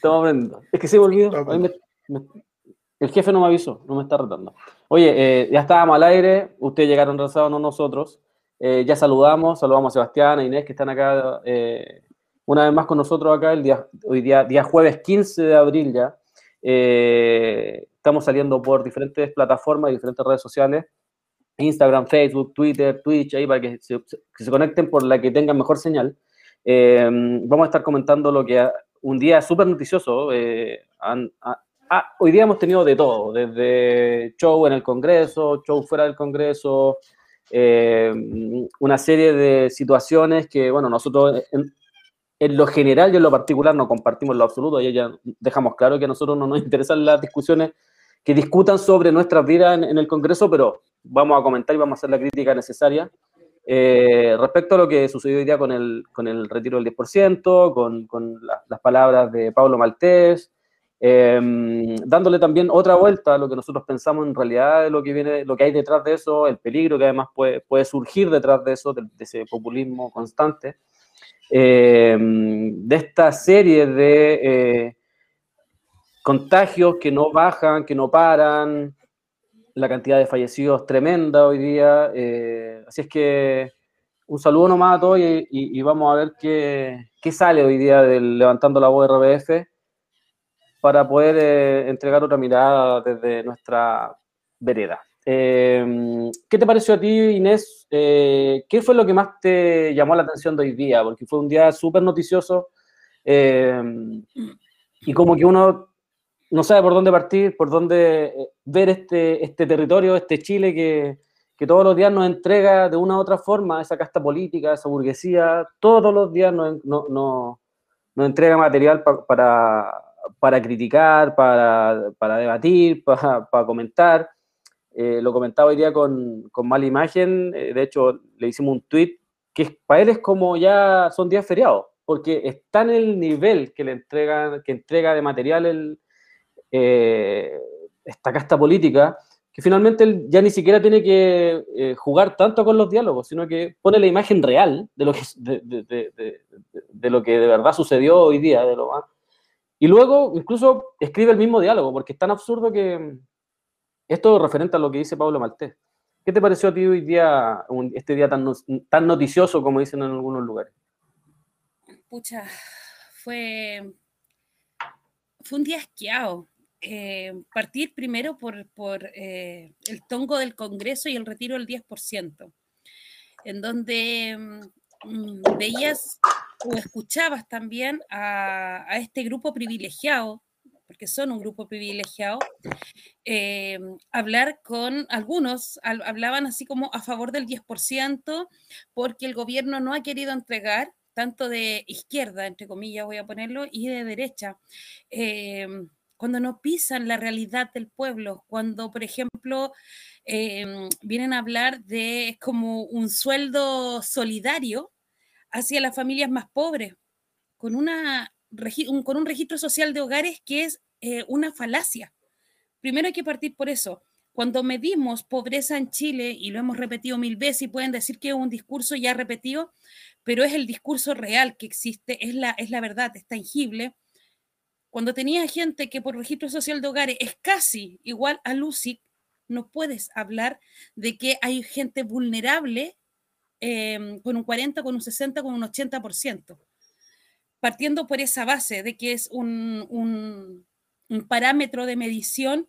Estamos aprendiendo. Es que se me olvidó. el jefe no me avisó, no me está retando. Oye, eh, ya estábamos al aire, ustedes llegaron retrasados, no nosotros. Eh, ya saludamos, saludamos a Sebastián, a Inés, que están acá eh, una vez más con nosotros acá, el día, hoy día, día jueves 15 de abril ya. estamos saliendo por diferentes plataformas y diferentes redes sociales. Instagram, Facebook, Twitter, Twitch, ahí para que se, que se conecten por la que tengan mejor señal. vamos a estar comentando lo que un día súper noticioso. Eh, hoy día hemos tenido de todo, desde show en el Congreso, show fuera del Congreso, eh, una serie de situaciones que, bueno, nosotros en, lo general y en lo particular no compartimos lo absoluto, y ya dejamos claro que a nosotros no nos interesan las discusiones que discutan sobre nuestras vidas en el Congreso, pero vamos a comentar y vamos a hacer la crítica necesaria. Eh, respecto a lo que sucedió hoy día con el, con el retiro del 10%, con, con las palabras de Pablo Maltés, em, dándole también otra vuelta a lo que nosotros pensamos en realidad de lo que viene, lo que hay detrás de eso, el peligro que además puede, puede surgir detrás de eso, de, ese populismo constante, em, de esta serie de eh, contagios que no bajan, que no paran, la cantidad de fallecidos tremenda hoy día. Eh, así es que un saludo nomás a todos y, vamos a ver qué, qué, sale hoy día del Levantando la Voz RBF para poder eh, entregar otra mirada desde nuestra vereda. Eh, ¿Qué te pareció a ti, Inés? ¿Qué fue lo que más te llamó la atención de hoy día? Porque fue un día súper noticioso y como que uno no sabe por dónde partir, por dónde eh, ver este, este territorio, este Chile que, que, todos los días nos entrega de una u otra forma esa casta política, esa burguesía, todos los días nos, no, nos entrega material para, para criticar, para, para debatir, para, para comentar. Eh, lo comentaba hoy día con, con mala imagen, eh, de hecho le hicimos un tweet que para él es como ya son días feriados, porque está en el nivel que le entregan, que entrega de material el, eh, esta casta política, que finalmente él ya ni siquiera tiene que eh, jugar tanto con los diálogos, sino que pone la imagen real de lo que de, de, lo que de verdad sucedió hoy día, de lo y luego incluso escribe el mismo diálogo, porque es tan absurdo que esto referente a lo que dice Pablo Maltés. ¿Qué te pareció a ti hoy día, este día tan, tan noticioso como dicen en algunos lugares? Pucha, fue, fue un día esquiado. Eh, partir primero por, por eh, el tongo del Congreso y el retiro del 10%, en donde mm, veías o escuchabas también a, este grupo privilegiado, porque son un grupo privilegiado, eh, hablar con algunos, hablaban así como a favor del 10%, porque el gobierno no ha querido entregar tanto de izquierda, entre comillas voy a ponerlo, y de derecha cuando no pisan la realidad del pueblo, cuando, por ejemplo, em, vienen a hablar de como un sueldo solidario hacia las familias más pobres, con, una, con un registro social de hogares que es eh, una falacia. Primero hay que partir por eso. Cuando medimos pobreza en Chile, y lo hemos repetido mil veces y pueden decir que es un discurso ya repetido, pero es el discurso real que existe, es la, es la verdad, es tangible cuando tenía gente que por registro social de hogares es casi igual a Lucy, no puedes hablar de que hay gente vulnerable em, con un 40, con un 60, con un 80%. Partiendo por esa base de que es un, un parámetro de medición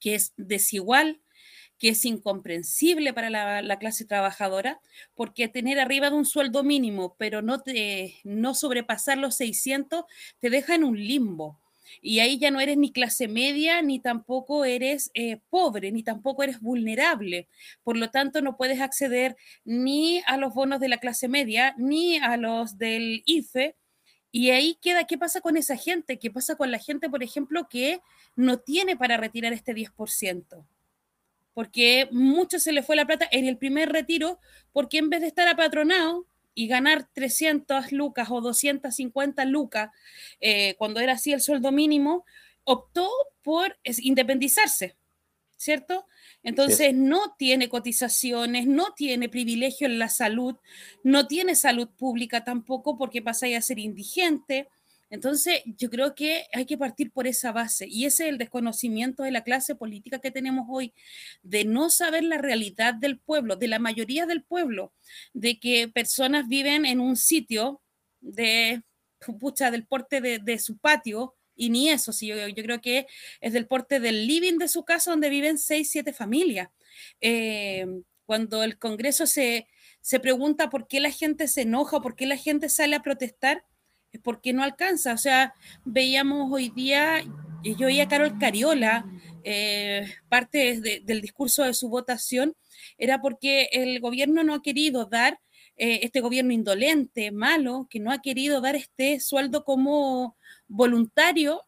que es desigual, que es incomprensible para la, clase trabajadora, porque tener arriba de un sueldo mínimo, pero no, te, no sobrepasar los 600, te deja en un limbo. Y ahí ya no eres ni clase media, ni tampoco eres eh, pobre, ni tampoco eres vulnerable. Por lo tanto, no puedes acceder ni a los bonos de la clase media, ni a los del IFE. Y ahí queda, ¿qué pasa con esa gente? ¿Qué pasa con la gente, por ejemplo, que no tiene para retirar este 10%? Porque mucho se le fue la plata en el primer retiro, porque en vez de estar apatronado y ganar 300 lucas o 250 lucas, eh, cuando era así el sueldo mínimo, optó por independizarse, ¿cierto? Entonces no tiene cotizaciones, no tiene privilegio en la salud, no tiene salud pública tampoco porque pasa a ser indigente. Entonces, yo creo que hay que partir por esa base y ese es el desconocimiento de la clase política que tenemos hoy, de no saber la realidad del pueblo, de la mayoría del pueblo, de que personas viven en un sitio de, pucha, del porte de, su patio, y ni eso, sí, yo, yo, creo que es del porte del living de su casa donde viven seis, siete familias. Eh, cuando el Congreso se, se pregunta por qué la gente se enoja, por qué la gente sale a protestar, es porque no alcanza. O sea, veíamos hoy día, yo oía a Carol Cariola, eh, parte del discurso de su votación, era porque el gobierno no ha querido dar, eh, este gobierno indolente, malo, que no ha querido dar este sueldo como voluntario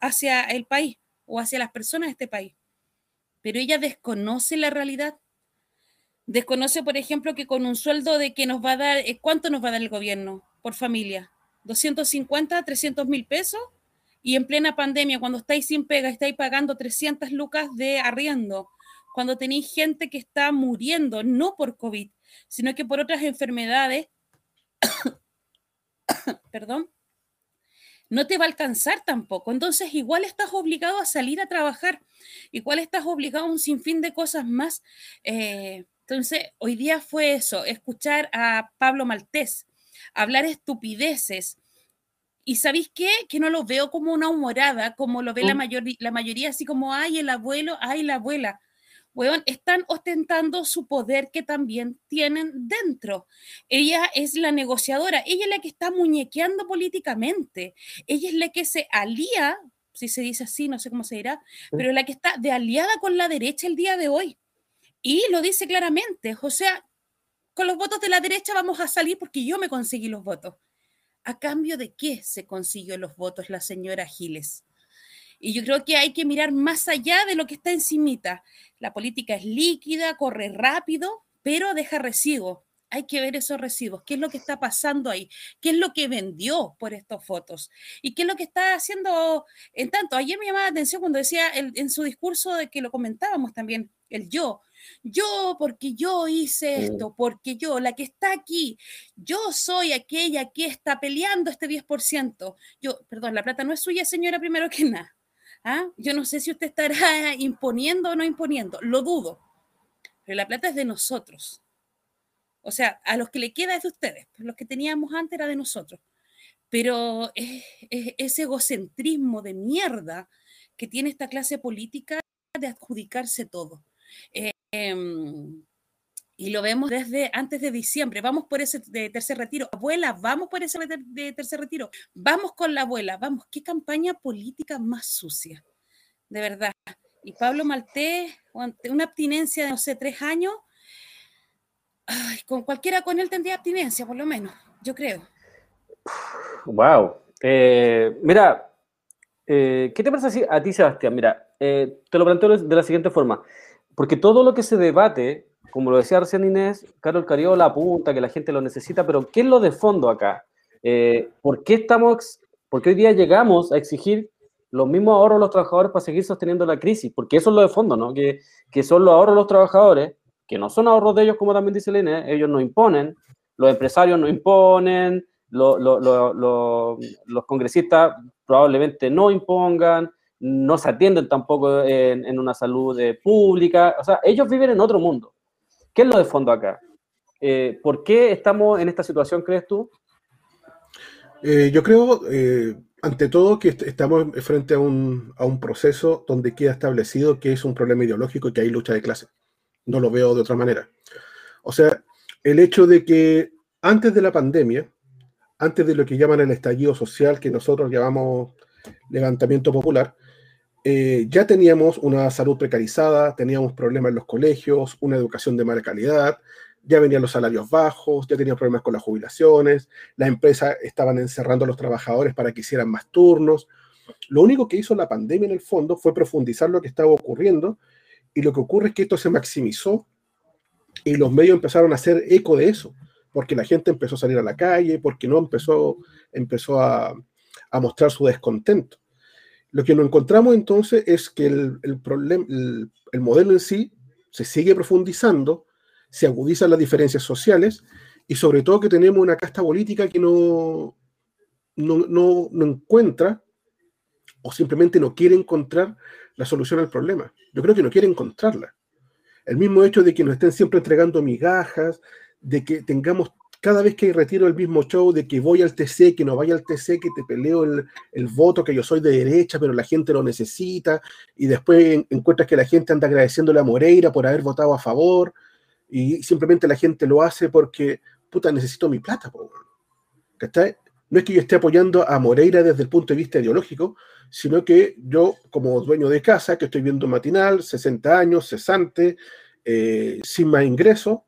hacia el país o hacia las personas de este país. Pero ella desconoce la realidad Desconoce, por ejemplo, que con un sueldo de que nos va a dar, eh, ¿cuánto nos va a dar el gobierno por familia? ¿250, 300 mil pesos? Y en plena pandemia, cuando estáis sin pega, estáis pagando 300 lucas de arriendo, cuando tenéis gente que está muriendo, no por COVID, sino que por otras enfermedades, perdón, no te va a alcanzar tampoco. Entonces, igual estás obligado a salir a trabajar, igual estás obligado a un sinfín de cosas más. Eh, entonces, hoy día fue eso, escuchar a Pablo Maltés hablar estupideces. Y ¿sabéis qué? Que no lo veo como una humorada, como lo ve la, mayor, la mayoría, así como, ay, el abuelo, ay, la abuela. Weón, están ostentando su poder que también tienen dentro. Ella es la negociadora, ella es la que está muñequeando políticamente, ella es la que se alía, si se dice así, no sé cómo se dirá, pero la que está de aliada con la derecha el día de hoy. Y lo dice claramente, o sea, con los votos de la derecha vamos a salir porque yo me conseguí los votos. ¿A cambio de qué se consiguió los votos la señora Giles? Y yo creo que hay que mirar más allá de lo que está encimita. La política es líquida, corre rápido, pero deja residuos. Hay que ver esos residuos, qué es lo que está pasando ahí, qué es lo que vendió por estas fotos y qué es lo que está haciendo. En tanto, ayer me llamaba la atención cuando decía en su discurso de que lo comentábamos también, el yo, yo, porque yo hice esto, porque yo, la que está aquí, yo soy aquella que está peleando este 10%. Yo, perdón, la plata no es suya, señora, primero que nada. ¿Ah? Yo no sé si usted estará imponiendo o no imponiendo, lo dudo, pero la plata es de nosotros. O sea, a los que le queda es de ustedes, pues los que teníamos antes era de nosotros. Pero es, ese egocentrismo de mierda que tiene esta clase política de adjudicarse todo. Eh, Em, y lo vemos desde antes de diciembre. Vamos por ese tercer retiro. Abuela, vamos por ese tercer retiro. Vamos con la abuela. Vamos, qué campaña política más sucia. De verdad. Y Pablo Maltés, una abstinencia de, no sé, tres años, con cualquiera con él tendría abstinencia, por lo menos, yo creo. Wow. Eh, mira, eh, ¿qué te parece a ti, Sebastián? Mira, te lo planteo de la siguiente forma porque todo lo que se debate, como lo decía recién Inés, Carol Cariola apunta que la gente lo necesita, pero ¿qué es lo de fondo acá? Eh, ¿Por qué estamos, por hoy día llegamos a exigir los mismos ahorros a los trabajadores para seguir sosteniendo la crisis? Porque eso es lo de fondo, ¿no? Que, que son los ahorros de los trabajadores, que no son ahorros de ellos, como también dice la Inés, ellos no imponen, los empresarios no imponen, los congresistas probablemente no impongan, no se atienden tampoco en, una salud eh, pública, o sea, ellos viven en otro mundo. ¿Qué es lo de fondo acá? Eh, ¿Por qué estamos en esta situación, crees tú? Eh, yo creo, ante todo, que estamos frente a un, a un proceso donde queda establecido que es un problema ideológico y que hay lucha de clase. No lo veo de otra manera. O sea, el hecho de que antes de la pandemia, antes de lo que llaman el estallido social, que nosotros llamamos levantamiento popular, eh, ya teníamos una salud precarizada, teníamos problemas en los colegios, una educación de mala calidad, ya venían los salarios bajos, ya teníamos problemas con las jubilaciones, las empresas estaban encerrando a los trabajadores para que hicieran más turnos. Lo único que hizo la pandemia en el fondo fue profundizar lo que estaba ocurriendo y lo que ocurre es que esto se maximizó y los medios empezaron a hacer eco de eso, porque la gente empezó a salir a la calle, porque no empezó, empezó a, a mostrar su descontento. Lo que nos encontramos entonces es que el, el, el, modelo en sí se sigue profundizando, se agudizan las diferencias sociales y sobre todo que tenemos una casta política que no, no, no, no encuentra o simplemente no quiere encontrar la solución al problema. Yo creo que no quiere encontrarla. El mismo hecho de que nos estén siempre entregando migajas, de que tengamos cada vez que retiro el mismo show, de que voy al TC, que no vaya al TC, que te peleo el, el voto, que yo soy de derecha, pero la gente lo necesita, y después encuentras que la gente anda agradeciéndole a Moreira por haber votado a favor, y simplemente la gente lo hace porque, puta, necesito mi plata, ¿cachai? No es que yo esté apoyando a Moreira desde el punto de vista ideológico, sino que yo, como dueño de casa, que estoy viendo matinal, 60 años, cesante, eh, sin más ingresos,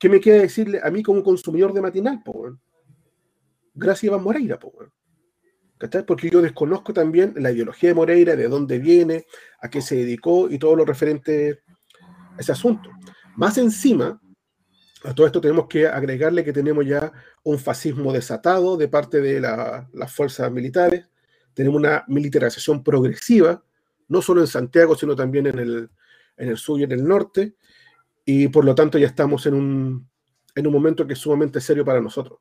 ¿qué me queda decirle a mí como consumidor de matinal? Po, Gracias Iván Moreira, po, porque yo desconozco también la ideología de Moreira, de dónde viene, a qué se dedicó y todo lo referente a ese asunto. Más encima, a todo esto tenemos que agregarle que tenemos ya un fascismo desatado de parte de las fuerzas militares, tenemos una militarización progresiva, no solo en Santiago, sino también en el, en el sur y en el norte, y por lo tanto ya estamos en un, en un momento que es sumamente serio para nosotros.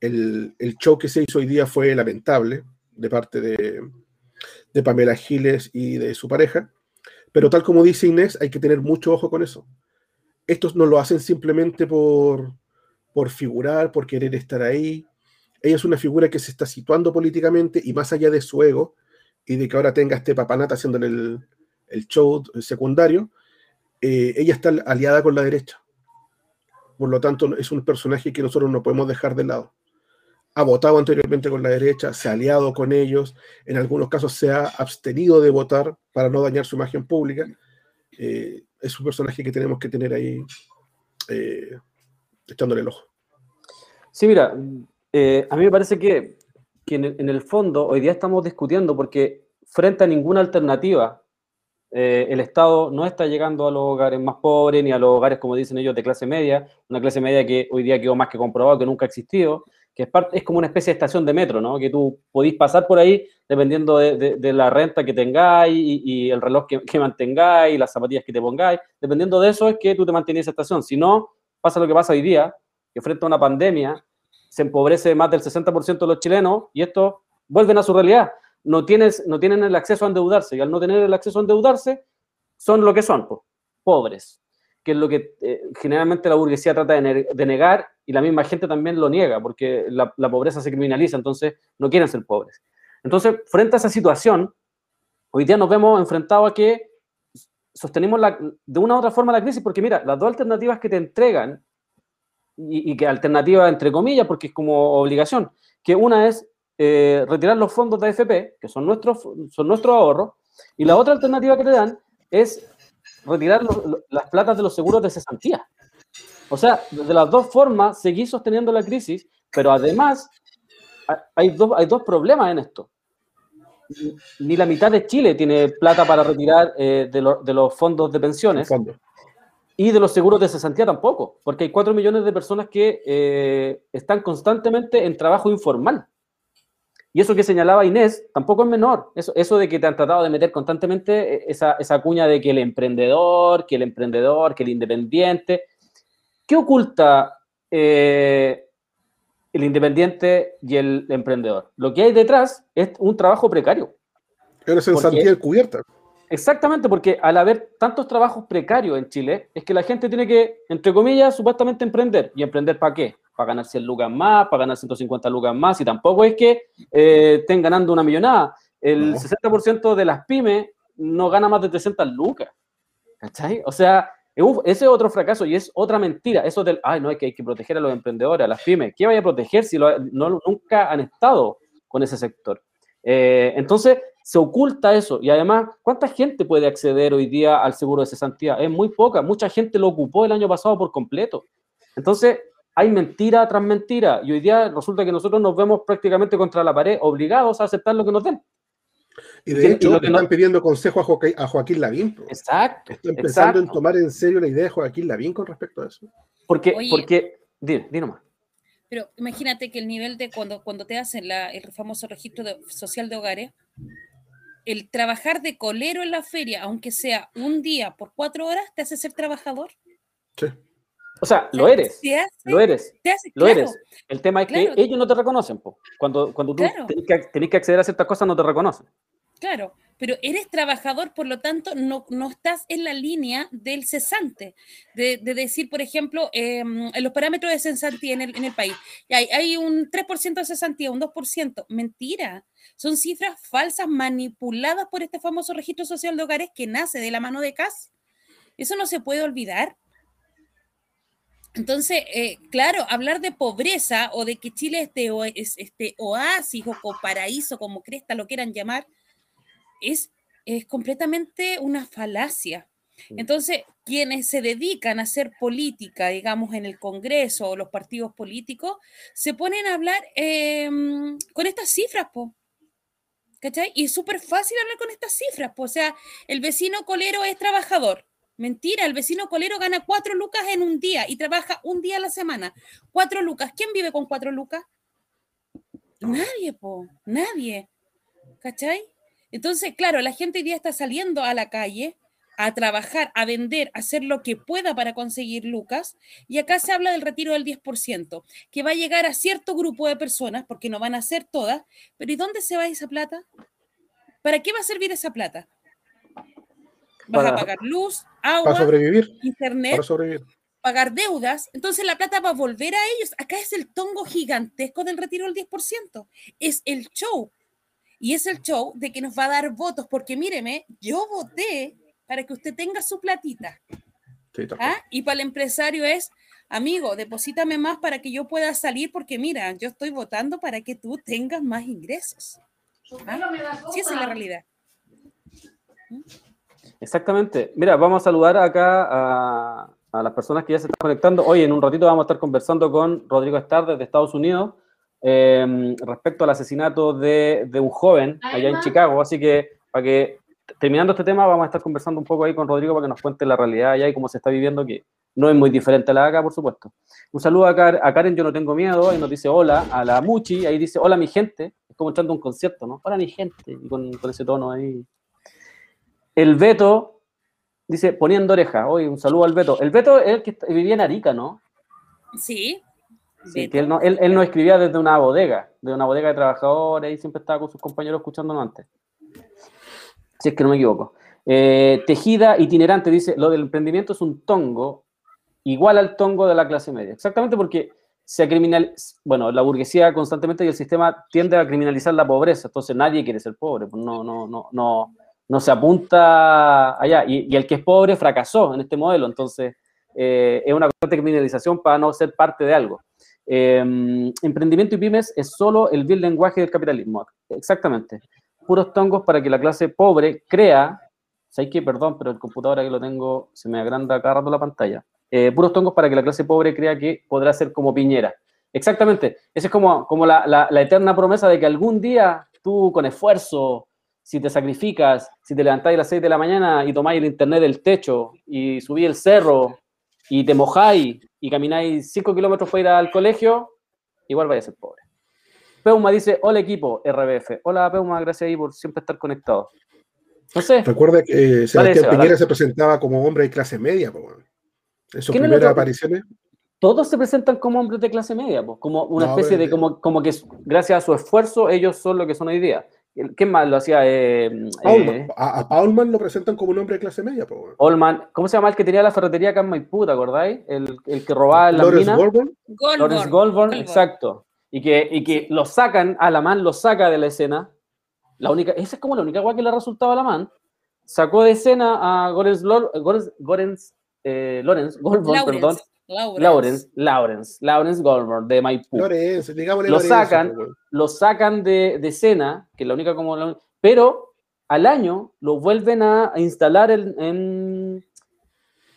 El, el, show que se hizo hoy día fue lamentable de parte de, de Pamela Giles y de su pareja, pero tal como dice Inés, hay que tener mucho ojo con eso. Estos no lo hacen simplemente por, por figurar, por querer estar ahí, ella es una figura que se está situando políticamente y más allá de su ego y de que ahora tenga este papanata haciendo el, el show secundario, eh, ella está aliada con la derecha. Por lo tanto, es un personaje que nosotros no podemos dejar de lado. Ha votado anteriormente con la derecha, se ha aliado con ellos, en algunos casos se ha abstenido de votar para no dañar su imagen pública. Eh, es un personaje que tenemos que tener ahí eh, echándole el ojo. Sí, mira, a mí me parece que, en, el, fondo hoy día estamos discutiendo porque frente a ninguna alternativa, eh, el Estado no está llegando a los hogares más pobres ni a los hogares, como dicen ellos, de clase media, una clase media que hoy día quedó más que comprobado que nunca ha existido, que es, parte, es como una especie de estación de metro, ¿no? Que tú podís pasar por ahí dependiendo de, la renta que tengáis y, el reloj que, que, mantengáis y las zapatillas que te pongáis. Dependiendo de eso es que tú te mantienes esa estación. Si no, pasa lo que pasa hoy día, que frente a una pandemia se empobrece más del 60% de los chilenos y estos vuelven a su realidad. No, no tienen el acceso a endeudarse y al no tener el acceso a endeudarse son lo que son, pobres, que es lo que eh, generalmente la burguesía trata de, negar y la misma gente también lo niega porque la, pobreza se criminaliza, entonces no quieren ser pobres. Entonces, frente a esa situación, hoy día nos vemos enfrentados a que sostenemos de una u otra forma la crisis, porque mira, las dos alternativas que te entregan y, que alternativa entre comillas, porque es como obligación, que una es eh, retirar los fondos de AFP, que son nuestros, son nuestros ahorros, y la otra alternativa que te dan es retirar las platas de los seguros de cesantía. O sea, de las dos formas seguir sosteniendo la crisis, pero además hay dos, hay dos problemas en esto. Ni la mitad de Chile tiene plata para retirar eh, de, de, los fondos de pensiones. Y de los seguros de cesantía tampoco, porque hay cuatro millones de personas que eh, están constantemente en trabajo informal. Y eso que señalaba Inés tampoco es menor. Eso, eso de que te han tratado de meter constantemente eh, esa, esa cuña de que el emprendedor, que el emprendedor, que el independiente. ¿Qué oculta eh, el independiente y el emprendedor? Lo que hay detrás es un trabajo precario. Pero es en cubierta. Exactamente, porque al haber tantos trabajos precarios en Chile, es que la gente tiene que, entre comillas, supuestamente emprender. ¿Y emprender para qué? Para ganar 100 lucas más, para ganar 150 lucas más, y tampoco es que eh, estén ganando una millonada. El 60% de las pymes no gana más de 300 lucas. ¿Cachai? O sea, ese es otro fracaso y es otra mentira. Eso del, ay, no, hay que, hay que proteger a los emprendedores, a las pymes. ¿Qué vaya a proteger si no, nunca han estado con ese sector? Eh, entonces, se oculta eso. Y además, ¿cuánta gente puede acceder hoy día al seguro de cesantía? Es muy poca. Mucha gente lo ocupó el año pasado por completo. Entonces, hay mentira tras mentira. Y hoy día resulta que nosotros nos vemos prácticamente contra la pared, obligados a aceptar lo que nos den. Y de hecho, están pidiendo consejo a, Joaquín, a Joaquín Lavín. Exacto. Están pensando en tomar en serio la idea de Joaquín Lavín con respecto a eso. Porque, porque, di, nomás. Pero imagínate que el nivel de cuando, cuando te hacen el famoso registro social de hogares, el trabajar de colero en la feria, aunque sea un día por cuatro horas, te hace ser trabajador. Sí. O sea, lo eres. lo eres. lo eres. El tema es que ellos no te reconocen. Po. Cuando, cuando tú tenés, que, acceder a ciertas cosas, no te reconocen. Claro, pero eres trabajador, por lo tanto, no, no estás en la línea del cesante. De, decir, por ejemplo, em, en los parámetros de cesantía en el, en el país, hay, hay un 3% de cesantía, un 2%. Mentira. Son cifras falsas manipuladas por este famoso registro social de hogares que nace de la mano de CAS. Eso no se puede olvidar. Entonces, eh, claro, hablar de pobreza o de que Chile este, es este oasis o paraíso, como cresta lo quieran llamar, es, es completamente una falacia. Entonces, quienes se dedican a hacer política, digamos, en el Congreso o los partidos políticos, se ponen a hablar em, con estas cifras, po. ¿Cachai? Y es súper fácil hablar con estas cifras, po. O sea, el vecino colero es trabajador. Mentira, el vecino colero gana cuatro lucas en un día y trabaja un día a la semana. Cuatro lucas. ¿Quién vive con cuatro lucas? Nadie, po, nadie. ¿Cachai? Entonces, claro, la gente hoy día está saliendo a la calle a trabajar, a vender, a hacer lo que pueda para conseguir lucas. Y acá se habla del retiro del 10%, que va a llegar a cierto grupo de personas, porque no van a ser todas. Pero ¿y dónde se va esa plata? ¿Para qué va a servir esa plata? vas a pagar luz, agua, sobrevivir, internet, para sobrevivir. pagar deudas, entonces la plata va a volver a ellos. Acá es el tongo gigantesco del retiro del 10%. Es el show. Y es el show de que nos va a dar votos, porque míreme, yo voté para que usted tenga su platita. ¿Ah? Y para el empresario es, amigo, deposítame más para que yo pueda salir, porque mira, yo estoy votando para que tú tengas más ingresos. ¿Ah? Sí, esa es la realidad. ¿Mm? Exactamente. Mira, vamos a saludar acá a, las personas que ya se están conectando. Hoy en un ratito vamos a estar conversando con Rodrigo Estar desde Estados Unidos em, respecto al asesinato de, un joven allá en Chicago. Así que, para que, terminando este tema, vamos a estar conversando un poco ahí con Rodrigo para que nos cuente la realidad allá y cómo se está viviendo, que no es muy diferente a la de acá, por supuesto. Un saludo a, a Karen, yo no tengo miedo, y nos dice hola, a la Muchi, ahí dice hola mi gente, es como echando un concierto, ¿no? Hola mi gente, y con ese tono ahí el Beto dice, poniendo oreja. Hoy un saludo al Beto. El Beto es el que vivía en Arica, ¿no? Sí. Sí, que él no, él, no escribía desde una bodega, de una bodega de trabajadores, y siempre estaba con sus compañeros escuchándonos antes. Si es que no me equivoco. Eh, tejida itinerante dice, lo del emprendimiento es un tongo igual al tongo de la clase media. Exactamente porque se criminal, bueno, la burguesía constantemente y el sistema tiende a criminalizar la pobreza, entonces nadie quiere ser pobre, pues no, no, no, no, no se apunta allá. Y, el que es pobre fracasó en este modelo, entonces eh, es una criminalización para no ser parte de algo. Em, emprendimiento y pymes es solo el vil lenguaje del capitalismo. Exactamente. Puros tongos para que la clase pobre crea. ¿Sabes qué? Perdón, pero el computador aquí lo tengo, se me agranda cada la pantalla. Eh, puros tongos para que la clase pobre crea que podrá ser como Piñera. Exactamente. Esa es como, como la, la eterna promesa de que algún día tú, con esfuerzo, si te sacrificas, si te levantáis a las 6 de la mañana y tomáis el internet del techo y subís el cerro y te mojáis y camináis 5 kilómetros para ir al colegio, igual vais a ser pobre. Peuma dice, hola equipo RBF. Hola Peuma, gracias ahí por siempre estar conectado. No sé. Recuerda que eh, Sebastián Piñera se presentaba como hombre de clase media, en sus primeras apariciones. Todos se presentan como hombres de clase media, como una especie de, como, como que gracias a su esfuerzo ellos son lo que son hoy día. ¿Quién más lo hacía? Eh, eh, a, a, Paulman lo presentan como un hombre de clase media. Po, ¿cómo se llama el que tenía la ferretería acá en Maipú, ¿te acordáis? El, el que robaba la mina. Goldborn. Lawrence Goldborn, exacto. Y que, y que lo sacan, a la man lo saca de la escena. La única, esa es como la única guay que le resultaba a la man. Sacó de escena a Gorens, Gorens, eh, Lawrence Goldborn, perdón Lawrence. Lawrence, Lawrence, Goldberg de Maipú. Lawrence, digámosle lo sacan, lo sacan de, de escena, que es la única como. Pero al año lo vuelven a, instalar en, en,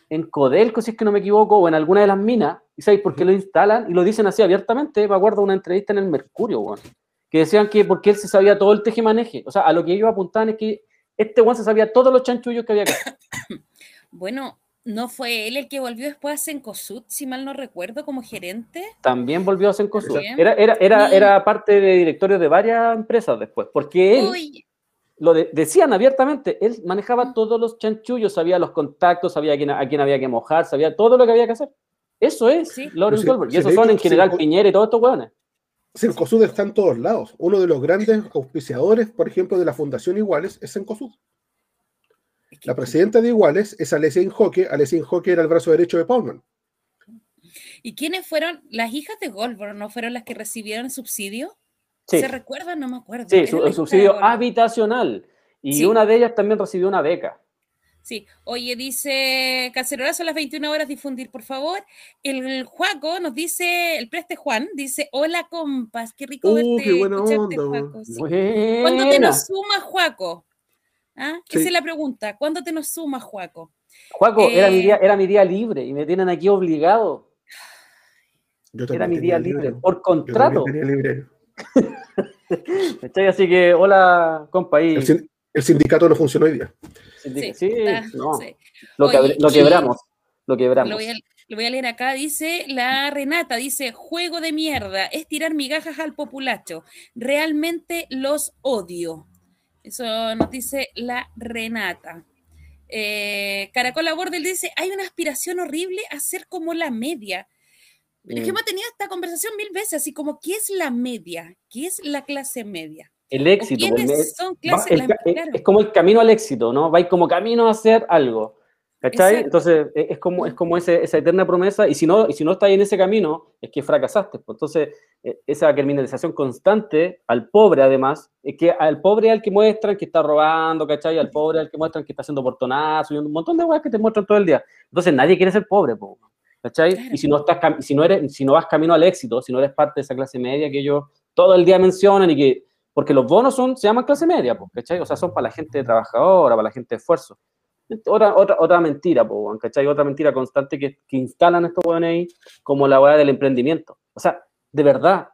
en, Codelco, si es que no me equivoco, o en alguna de las minas. ¿Y sabéis por qué lo instalan? Y lo dicen así abiertamente. Me acuerdo de una entrevista en el Mercurio, bueno, que decían que porque él se sabía todo el tejemaneje. O sea, a lo que ellos apuntaban es que este Juan se sabía todos los chanchullos que había que Bueno, ¿No fue él el que volvió después a Sencosud, si mal no recuerdo, como gerente? También volvió a Sencosud. Era, era, era, era, parte de directorio de varias empresas después, porque él, lo decían abiertamente, él manejaba todos los chanchullos, sabía los contactos, sabía a quién, a quién había que mojar, sabía todo lo que había que hacer. Eso es Sí. Lawrence Sí, Goldberg. Y esos son hecho, en general sí, Piñera y todos estos hueones. Cencosud está en todos lados. Uno de los grandes auspiciadores, por ejemplo, de la Fundación Iguales es Cencosud. La presidenta de Iguales es Alessia Inhoque. Alessia Inhoque era el brazo derecho de Paulman. ¿Y quiénes fueron? Las hijas de Goldberg, ¿no fueron las que recibieron subsidio? Sí, ¿Se recuerdan? No me acuerdo. sí su- el subsidio habitacional. Y Sí. una de ellas también recibió una beca. Sí, oye, dice Cacerolazo a las 21 horas difundir, por favor. El Juaco nos dice, el preste Juan, dice, hola compas, qué rico Uh, verte, qué buena onda, Juaco. Sí. Buena. ¿Cuándo te nos sumas, Juaco? ¿Ah? Sí. Esa es la pregunta, ¿cuándo te nos sumas, Juaco? Juaco, era, mi Eh, día, era mi día libre y me tienen aquí obligado. Yo Era mi día libre, libre. por Yo contrato. tenía libre. Así que, hola, compa. Ahí. El, sin- el sindicato no funcionó hoy día. Sí, Sí, está- no, sí. Lo, Oye, lo quebramos. Lo quebramos. Lo voy, a, lo voy a leer acá, dice la Renata, dice, juego de mierda, es tirar migajas al populacho, realmente los odio. Eso nos dice la Renata. Eh, Caracola Bordel dice, hay una aspiración horrible a ser como la media. Es que Mm. hemos tenido esta conversación mil veces, así como, ¿qué es la media? ¿Qué es la clase media? El ¿O éxito. ¿Quiénes porque son va- clases? el las- claro. es como el camino al éxito, ¿no? Va como camino a hacer algo. ¿Cachai? Exacto. Entonces, e- es como, es como ese- esa eterna promesa, y si no, y si no estás en ese camino, es que fracasaste. pues. Entonces, e- esa criminalización constante al pobre, además, es que al pobre al que muestran que está robando, ¿cachai? Al pobre al que muestran que está haciendo portonazo y un montón de cosas que te muestran todo el día. Entonces, nadie quiere ser pobre, po, ¿cachai? Claro. Y si no, estás, si, no eres, si no vas camino al éxito, si no eres parte de esa clase media que ellos todo el día mencionan y que porque los bonos son, se llaman clase media, ¿cachai? O sea, son para la gente trabajadora, para la gente de esfuerzo. Otra, otra, otra mentira, po, ¿cachai? Otra mentira constante que, que instalan estos weones ahí, como la weá del emprendimiento. O sea, de verdad,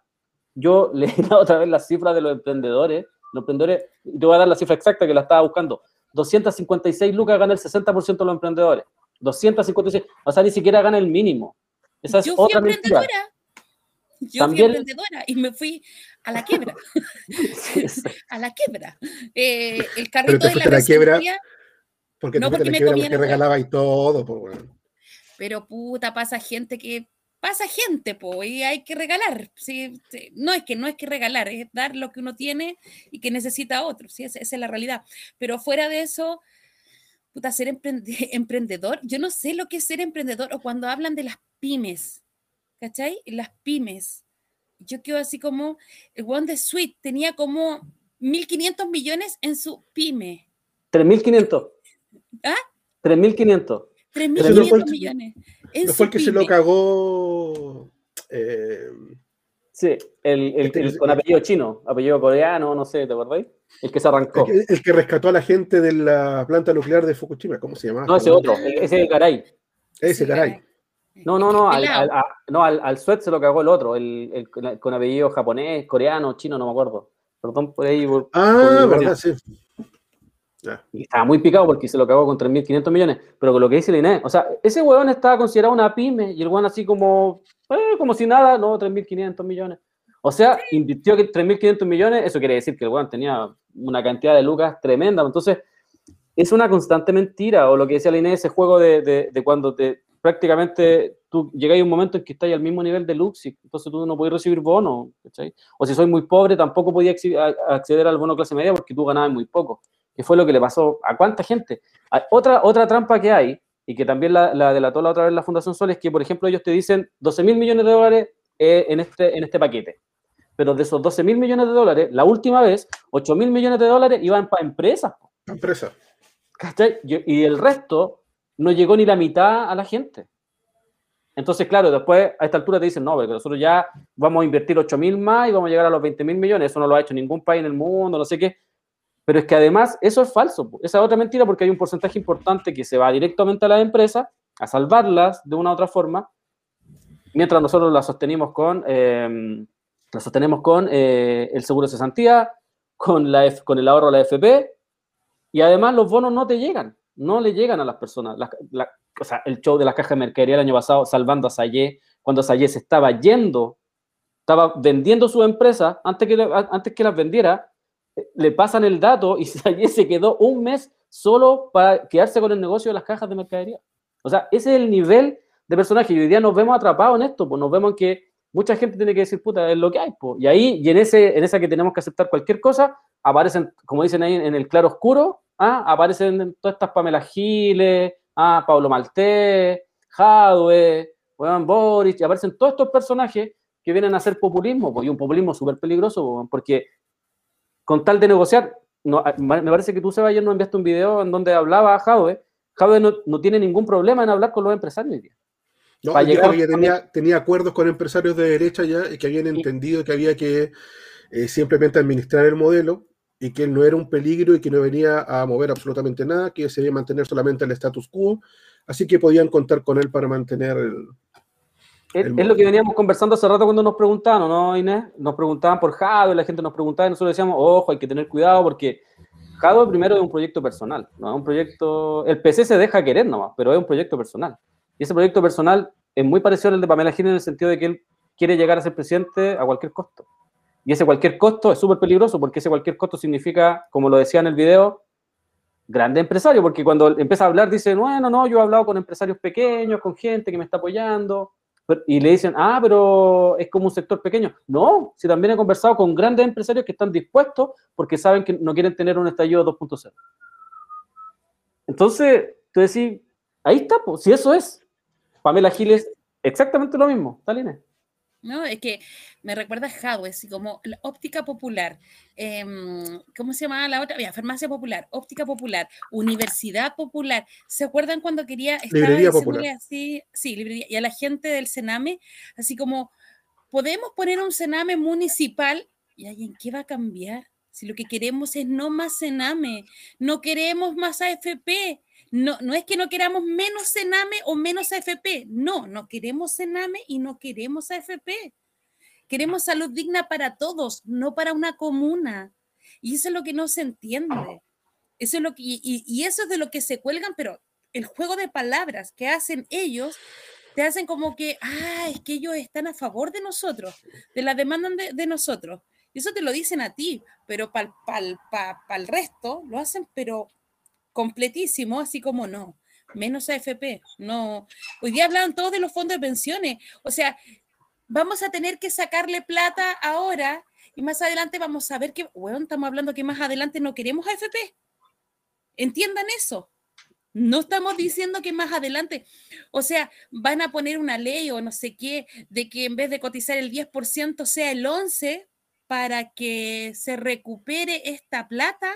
yo leí otra vez las cifras de los emprendedores, los emprendedores, y te voy a dar la cifra exacta que la estaba buscando. 256 lucas gana el 60% de los emprendedores. 256, o sea, ni siquiera gana el mínimo. Esa es Yo fui otra mentira. emprendedora. Yo También- fui emprendedora y me fui a la quiebra. Sí, sí. a la quiebra. Eh, el Pero carrito te de la la quiebra. Porque No, porque me comía weá. regalaba y todo. Pues, weón. pero puta, pasa gente que pasa gente, po, y hay que regalar. Sí, sí. No es que no es que regalar, es dar lo que uno tiene y que necesita a otro. Sí, esa, esa es la realidad. Pero fuera de eso, puta, ser emprende- emprendedor, yo no sé lo que es ser emprendedor o cuando hablan de las pymes, ¿cachai? Las pymes. Yo quedo así como, el one de Sweet tenía como 1.500 millones en su pyme. 3.500. ¿Ah? 3.500. Ese no 3.500 fue el- millones. No fue el que se lo cagó. eh, Sí, el, el- el con apellido chino, apellido coreano, no sé, ¿te acordáis? El que se el, arrancó. que, el que rescató a la gente de la planta nuclear de Fukushima. ¿Cómo se llamaba? No, ese otro, el- ese de Garay. Ese, Sí, caray. No, no, no, al, al, a- no, al, al Suez se lo cagó el otro, el, el con- apellido japonés, coreano, chino, no me acuerdo. Perdón por ahí. por- Ah, por verdad, sí. Y estaba muy picado porque se lo cagó con 3.500 millones. Pero con lo que dice la Inés, o sea, ese huevón estaba considerado una pyme y el huevón así como, eh, como si nada, no, 3.500 millones. O sea, invirtió que 3.500 millones, eso quiere decir que el huevón tenía una cantidad de lucas tremenda. Entonces, es una constante mentira. O lo que decía la Inés, ese juego de, de- de cuando te prácticamente tú llegáis a un momento en que estás al mismo nivel de Luxi, entonces tú no podías recibir bono, ¿cachai? O si soy muy pobre, tampoco podías acceder al bono clase media porque tú ganabas muy poco que fue lo que le pasó a cuánta gente. Otra, otra trampa que hay, y que también la, la delató la otra vez la Fundación Sol, es que, por ejemplo, ellos te dicen 12 mil millones de dólares eh, en, este, en este paquete. Pero de esos 12 mil millones de dólares, la última vez, 8 mil millones de dólares iban para empresas. po, Empresa. ¿cachai? Y y el resto no llegó ni la mitad a la gente. Entonces, claro, después a esta altura te dicen, no, porque nosotros ya vamos a invertir 8 mil más y vamos a llegar a los 20 mil millones. Eso no lo ha hecho ningún país en el mundo, no sé qué. Pero es que además eso es falso. Esa es otra mentira porque hay un porcentaje importante que se va directamente a las empresas a salvarlas de una u otra forma, mientras nosotros las sostenimos con, eh, sostenemos con eh, el seguro de cesantía, con, la con el ahorro de la FP, y además los bonos no te llegan, no le llegan a las personas. Las- la- o sea, el show de las cajas de mercadería el año pasado, salvando a Sayé, cuando Sayé se estaba yendo, estaba vendiendo su empresa, antes que, antes que las vendiera, le pasan el dato y Sayé se quedó un mes solo para quedarse con el negocio de las cajas de mercadería. O sea, ese es el nivel de personajes. Y hoy día nos vemos atrapados en esto, pues nos vemos en que mucha gente tiene que decir, puta, es lo que hay. pues. Y ahí, y en, ese, en esa que tenemos que aceptar cualquier cosa, aparecen, como dicen ahí en el claro oscuro, ¿ah? aparecen todas estas Pamela Giles, ¿ah? Pablo Maltés, Jadwe, Juan Boris, y aparecen todos estos personajes que vienen a hacer populismo, pues, y un populismo súper peligroso, porque con tal de negociar, no, me parece que tú, Seba, ayer nos enviaste un video en donde hablaba a Jadwe, Jadwe no, no, tiene ningún problema en hablar con los empresarios No, ya tenía, tenía, acuerdos con empresarios de derecha ya y que habían entendido que había que eh, simplemente administrar el modelo y que él no era un peligro y que no venía a mover absolutamente nada, que se debía mantener solamente el status quo, así que podían contar con él para mantener el... el es, lo que veníamos conversando hace rato cuando nos preguntaban, ¿no, Inés? Nos preguntaban por Jado, la gente nos preguntaba y nosotros decíamos, ojo, hay que tener cuidado porque Jado primero es un proyecto personal, ¿no? Es un proyecto, el PC se deja querer nomás, pero es un proyecto personal. Y ese proyecto personal es muy parecido al de Pamela Giles en el sentido de que él quiere llegar a ser presidente a cualquier costo. Y ese cualquier costo es súper peligroso porque ese cualquier costo significa, como lo decía en el video, grande empresario, porque cuando empieza a hablar dice, bueno, no, yo he hablado con empresarios pequeños, con gente que me está apoyando, y le dicen, ah, pero es como un sector pequeño. No, si también he conversado con grandes empresarios que están dispuestos porque saben que no quieren tener un estallido 2.0. Entonces, tú decís, ahí está, pues, si eso es. Pamela Giles, exactamente lo mismo, Taline. ¿no? Es que me recuerda a Howe, así como la óptica popular. Em, ¿Cómo se llamaba la otra? farmacia popular, óptica popular, universidad popular. ¿Se acuerdan cuando quería librería popular. así? Sí, librería. Y a la gente del Sename, así como, ¿podemos poner un Sename municipal? ¿Y alguien qué va a cambiar? Si lo que queremos es no más Sename, no queremos más AFP, no, no es que no queramos menos Sename o menos AFP, no, no queremos Sename y no queremos AFP. Queremos salud digna para todos, no para una comuna. Y eso es lo que no se entiende. Eso es lo que, y, eso es de lo que se cuelgan, pero el juego de palabras que hacen ellos te hacen como que, ah, es que ellos están a favor de nosotros, de la demanda de, nosotros. Y eso te lo dicen a ti, pero para el resto lo hacen, pero completísimo, así como no, menos AFP, no. Hoy día hablan todos de los fondos de pensiones, o sea, vamos a tener que sacarle plata ahora y más adelante vamos a ver que, bueno, estamos hablando que más adelante no queremos AFP. Entiendan eso. No estamos diciendo que más adelante, o sea, van a poner una ley o no sé qué, de que en vez de cotizar el 10% sea el 11% para que se recupere esta plata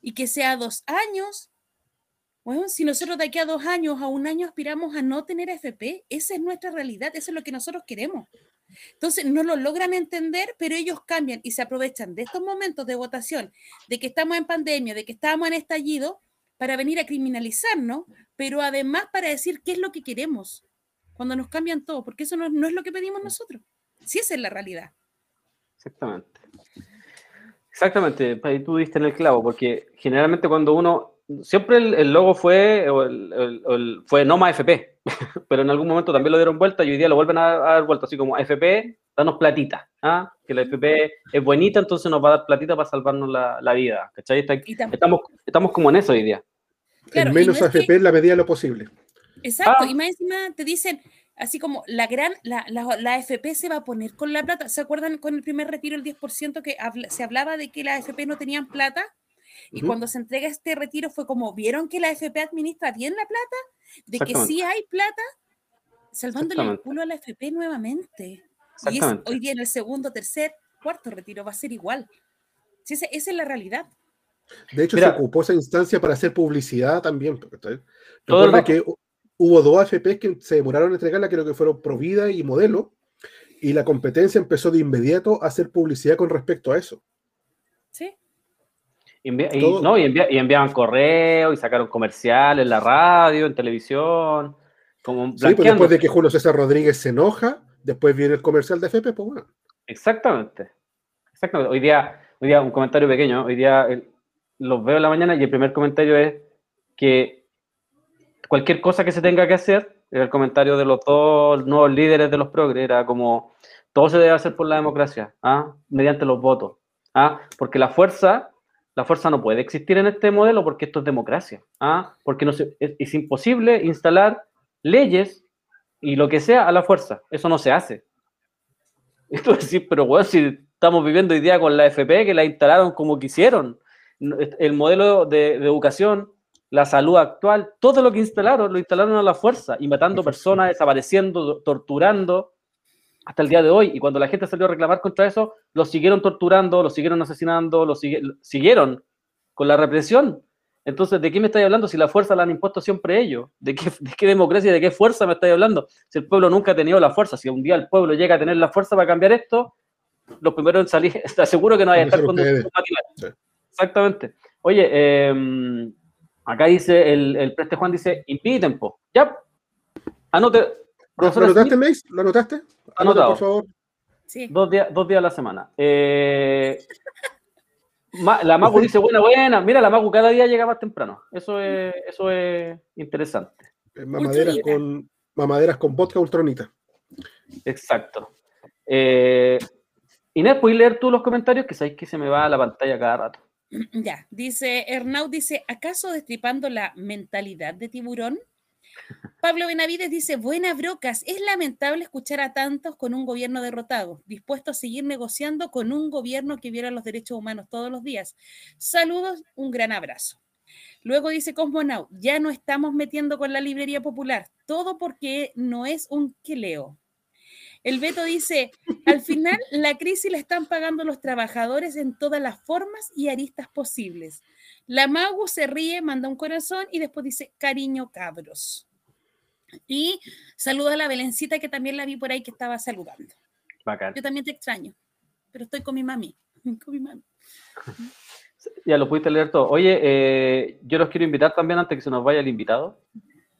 y que sea dos años. Bueno, si nosotros de aquí a dos años, a un año aspiramos a no tener FP, esa es nuestra realidad, eso es lo que nosotros queremos. Entonces, no lo logran entender, pero ellos cambian y se aprovechan de estos momentos de votación, de que estamos en pandemia, de que estamos en estallido, para venir a criminalizarnos, pero además para decir qué es lo que queremos cuando nos cambian todo, porque eso no, no es lo que pedimos nosotros. Si esa es la realidad. Exactamente. Exactamente, tú diste en el clavo, porque generalmente cuando uno, siempre el, logo fue, el, fue no más FP, pero en algún momento también lo dieron vuelta y hoy día lo vuelven a, dar vuelta, así como FP, danos platita, ¿ah? que la FP es bonita, entonces nos va a dar platita para salvarnos la, vida, ¿cachai? estamos, estamos como en eso hoy día. menos AFP en la medida de lo posible. Exacto, ah. y más encima te dicen, así como la gran, la, la, AFP se va a poner con la plata. ¿Se acuerdan con el primer retiro, el 10%, que se hablaba de que la AFP no tenían plata? Y cuando se entrega este retiro fue como, ¿vieron que la AFP administra bien la plata? De que sí hay plata, salvándole el culo a la AFP nuevamente. Y hoy día en el segundo, tercer, cuarto retiro va a ser igual. Sí, esa, es la realidad. De hecho, se ocupó esa instancia para hacer publicidad también. Recuerda que hubo dos AFPs que se demoraron en entregarla, creo que fueron Provida y Modelo, y la competencia empezó de inmediato a hacer publicidad con respecto a eso. Sí. Y, no, y, enviaban correos y sacaron comerciales en la radio, en televisión. Como sí, pues después de que Julio César Rodríguez se enoja, después viene el comercial de AFP, pues bueno. Exactamente. Exactamente. Hoy día, hoy día un comentario pequeño, hoy día los veo en la mañana y el primer comentario es que cualquier cosa que se tenga que hacer, era el comentario de los dos nuevos líderes de los progres, era como, todo se debe hacer por la democracia, ¿ah? mediante los votos, ¿ah? porque la fuerza, la fuerza no puede existir en este modelo porque esto es democracia, ¿ah? porque no es, imposible instalar leyes y lo que sea a la fuerza. Eso no se hace. Esto es decir, pero bueno, si estamos viviendo hoy día con la FP, que la instalaron como quisieron, el modelo de, educación, la salud actual, todo lo que instalaron, lo instalaron a la fuerza y matando personas, desapareciendo, torturando hasta el día de hoy. Y cuando la gente salió a reclamar contra eso, los siguieron torturando, los siguieron asesinando, los siguieron con la represión. Entonces, ¿de qué me estáis hablando si la fuerza la han impuesto siempre ellos? ¿De qué, ¿De qué democracia y de qué fuerza me estáis hablando? Si el pueblo nunca ha tenido la fuerza, si un día el pueblo llega a tener la fuerza para cambiar esto, los primeros en salir, te aseguro que no hay a estar con Exactamente. Oye, eh, acá dice, el, el preste Juan dice, inviten, po. Ya, anote. ¿Lo anotaste, Mace? ¿Lo anotaste? Anotado. por favor. Sí. Dos, días, dos días a la semana. Eh, la Magu dice, buena, buena. Mira, la Magu cada día llega más temprano. Eso es, eso es interesante. Mamaderas con, mamaderas con vodka ultronita. Exacto. Eh, Inés, ¿puedes leer tú los comentarios? Que sabéis que se me va a la pantalla cada rato. Ya, dice Hernau, dice, ¿acaso destripando la mentalidad de tiburón? Pablo Benavides dice, buenas brocas, es lamentable escuchar a tantos con un gobierno derrotado, dispuesto a seguir negociando con un gobierno que viola los derechos humanos todos los días. Saludos, un gran abrazo. Luego dice Cosmonau, ya no estamos metiendo con la librería popular, todo porque no es un queleo. El Beto dice, al final la crisis la están pagando los trabajadores en todas las formas y aristas posibles. La Magu se ríe, manda un corazón y después dice, cariño cabros. Y saluda a la Belencita que también la vi por ahí que estaba saludando. Yo también te extraño, pero estoy con mi mami. Con mi mami. Ya lo pudiste leer todo. Oye, eh, yo los quiero invitar también antes que se nos vaya el invitado,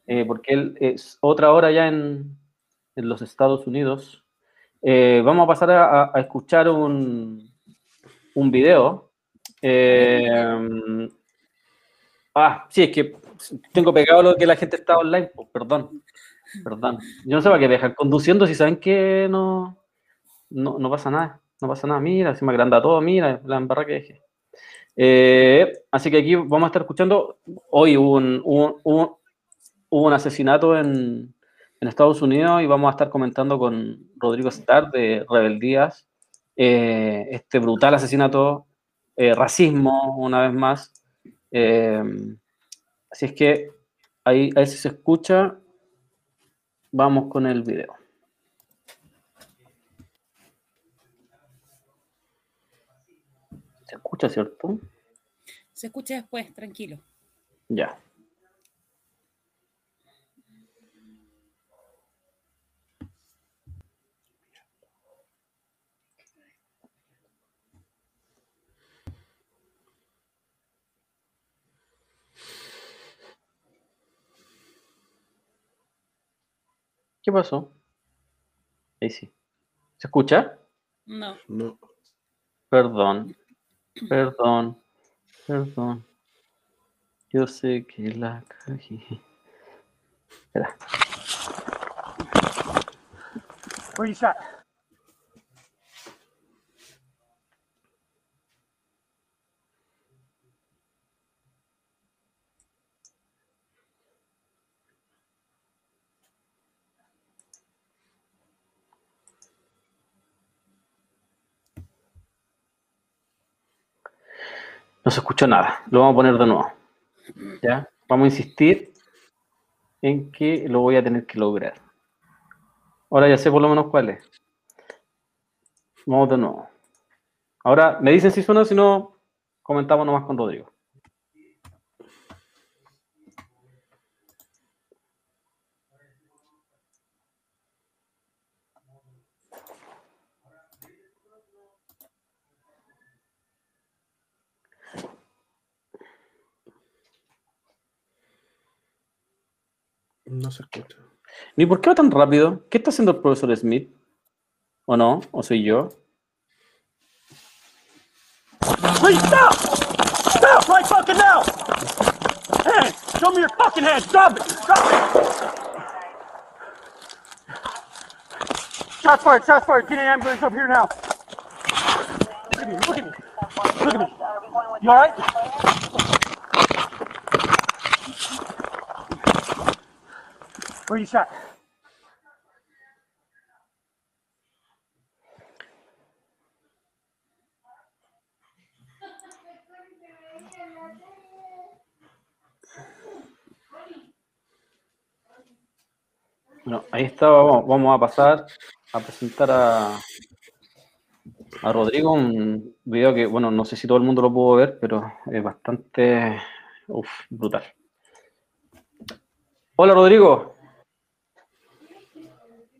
eh, porque él es otra hora ya en, en los Estados Unidos. Eh, vamos a pasar a, escuchar un, un video. Eh, ah, sí, es que tengo pegado lo que la gente está online, pues, perdón. Perdón. Yo no sé para qué dejar conduciendo si saben que no, no, pasa nada. No pasa nada. Mira, se me agranda todo. Mira, la embarra que dejé. Eh, así que aquí vamos a estar escuchando hoy un, un, un, asesinato en, en Estados Unidos y vamos a estar comentando con Rodrigo Starr de Rebeldías, eh, este brutal asesinato, eh, racismo, una vez más. Eh, así es que ahí, ahí si se escucha, vamos con el video. ¿Se escucha, cierto? Se escucha después, tranquilo. Ya. ¿Qué pasó? Ahí sí. ¿Se escucha? No. No. Perdón. Perdón. Perdón. Yo sé que la cagué. Espera. Where you shot? No se escucha nada. Lo vamos a poner de nuevo. ¿Ya? Vamos a insistir en que lo voy a tener que lograr. Ahora ya sé por lo menos cuál es. Vamos de nuevo. Ahora, me dicen si suena, si no, comentamos nomás con Rodrigo. No se escucha. ¿Ni por qué va tan rápido? ¿Qué está haciendo el profesor Smith? ¿O no? ¿O soy yo? Please stop! Stop right fucking now! Hands! Show me your fucking hands! Drop it! Drop it! Shots fired! Shots fired! Get an ambulance up here now! Look at me! Look at me! Look at me! You alright? free shot. Bueno, ahí está, vamos, vamos a pasar a presentar a, a Rodrigo, un video que, bueno, no sé si todo el mundo lo pudo ver, pero es bastante uf, brutal. Hola Rodrigo,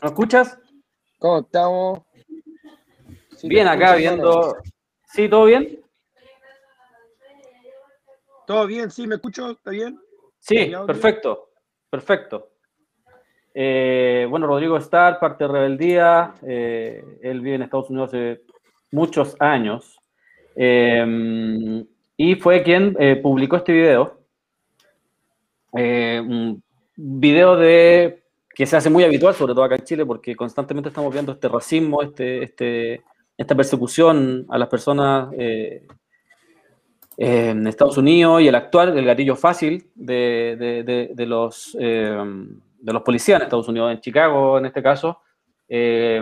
¿Me escuchas? ¿Cómo estamos? Bien, acá escucho, viendo. ¿Sí, todo bien? ¿Todo bien? ¿Sí? ¿Me escucho? ¿Está bien? Sí, perfecto, perfecto. Eh, bueno, Rodrigo Starr, parte de Rebeldía, eh, él vive en Estados Unidos hace muchos años eh, y fue quien eh, publicó este video. Un video de que se hace muy habitual, sobre todo acá en Chile, porque constantemente estamos viendo este racismo, este, este, esta persecución a las personas eh, en Estados Unidos y el actual, el gatillo fácil de, de- de- los, eh, de los policías en Estados Unidos, en Chicago en este caso. Eh,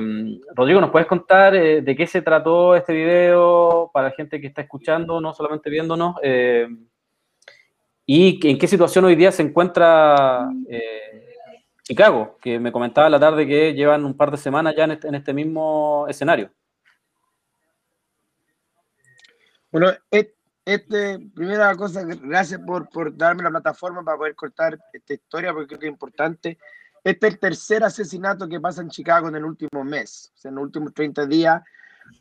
Rodrigo, ¿nos puedes contar eh, de qué se trató este video para la gente que está escuchando, no solamente viéndonos? Eh, ¿Y en qué situación hoy día se encuentra eh, Chicago? Que me comentaba la tarde que llevan un par de semanas ya en este, este mismo escenario. Bueno, este, primera cosa, gracias por, por darme la plataforma para poder cortar esta historia, porque creo que es importante. Este es el tercer asesinato que pasa en Chicago en el último mes. O sea, en los últimos 30 días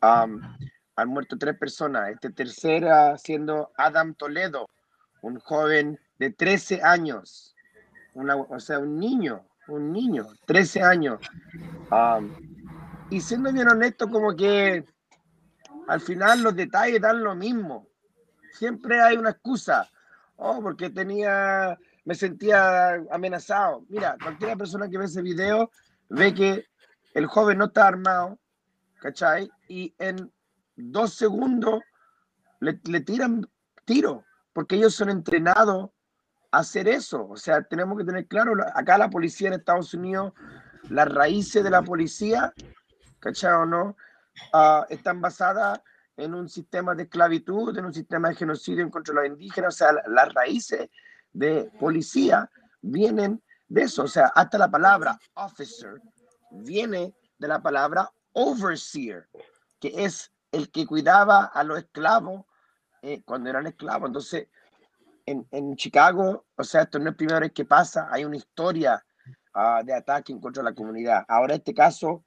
han muerto tres personas. Este tercera siendo Adam Toledo, un joven de 13 años. Una, o sea, un niño, un niño, 13 años. Y siendo bien honesto, como que al final los detalles dan lo mismo. Siempre hay una excusa. Oh, porque tenía, me sentía amenazado. Mira, cualquier persona que ve ese video ve que el joven no está armado, ¿cachai? Y en dos segundos le, le tiran tiro, porque ellos son entrenados hacer eso. O sea, tenemos que tener claro, la- acá la policía en Estados Unidos, las raíces de la policía, ¿cachai o no? Ah, están basadas en un sistema de esclavitud, en un sistema de genocidio en contra de los indígenas, o sea, la- las raíces de policía vienen de eso, o sea, hasta la palabra officer viene de la palabra overseer, que es el que cuidaba a los esclavos eh, cuando eran esclavos. Entonces, en, Chicago, o sea, esto no es primera vez que pasa, hay una historia ah, de ataque en contra de la comunidad. Ahora, este caso,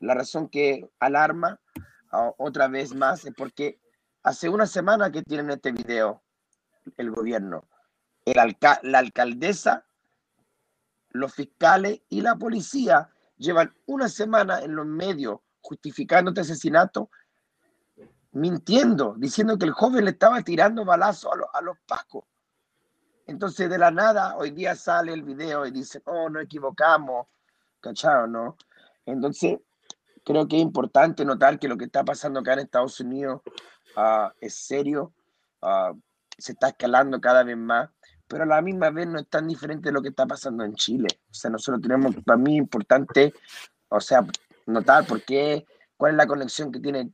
la razón que alarma ah, otra vez más es porque hace una semana que tienen este video el gobierno, el alca- la alcaldesa, los fiscales y la policía llevan una semana en los medios justificando este asesinato, mintiendo, diciendo que el joven le estaba tirando balazos a, los- a los pacos. Entonces, de la nada, hoy día sale el video y dicen, oh, no equivocamos, ¿cachai? ¿No? Entonces, creo que es importante notar que lo que está pasando acá en Estados Unidos ah, es serio, ah, se está escalando cada vez más, pero a la misma vez no es tan diferente de lo que está pasando en Chile. O sea, nosotros tenemos, para mí, importante, o sea, notar por qué, cuál es la conexión que tiene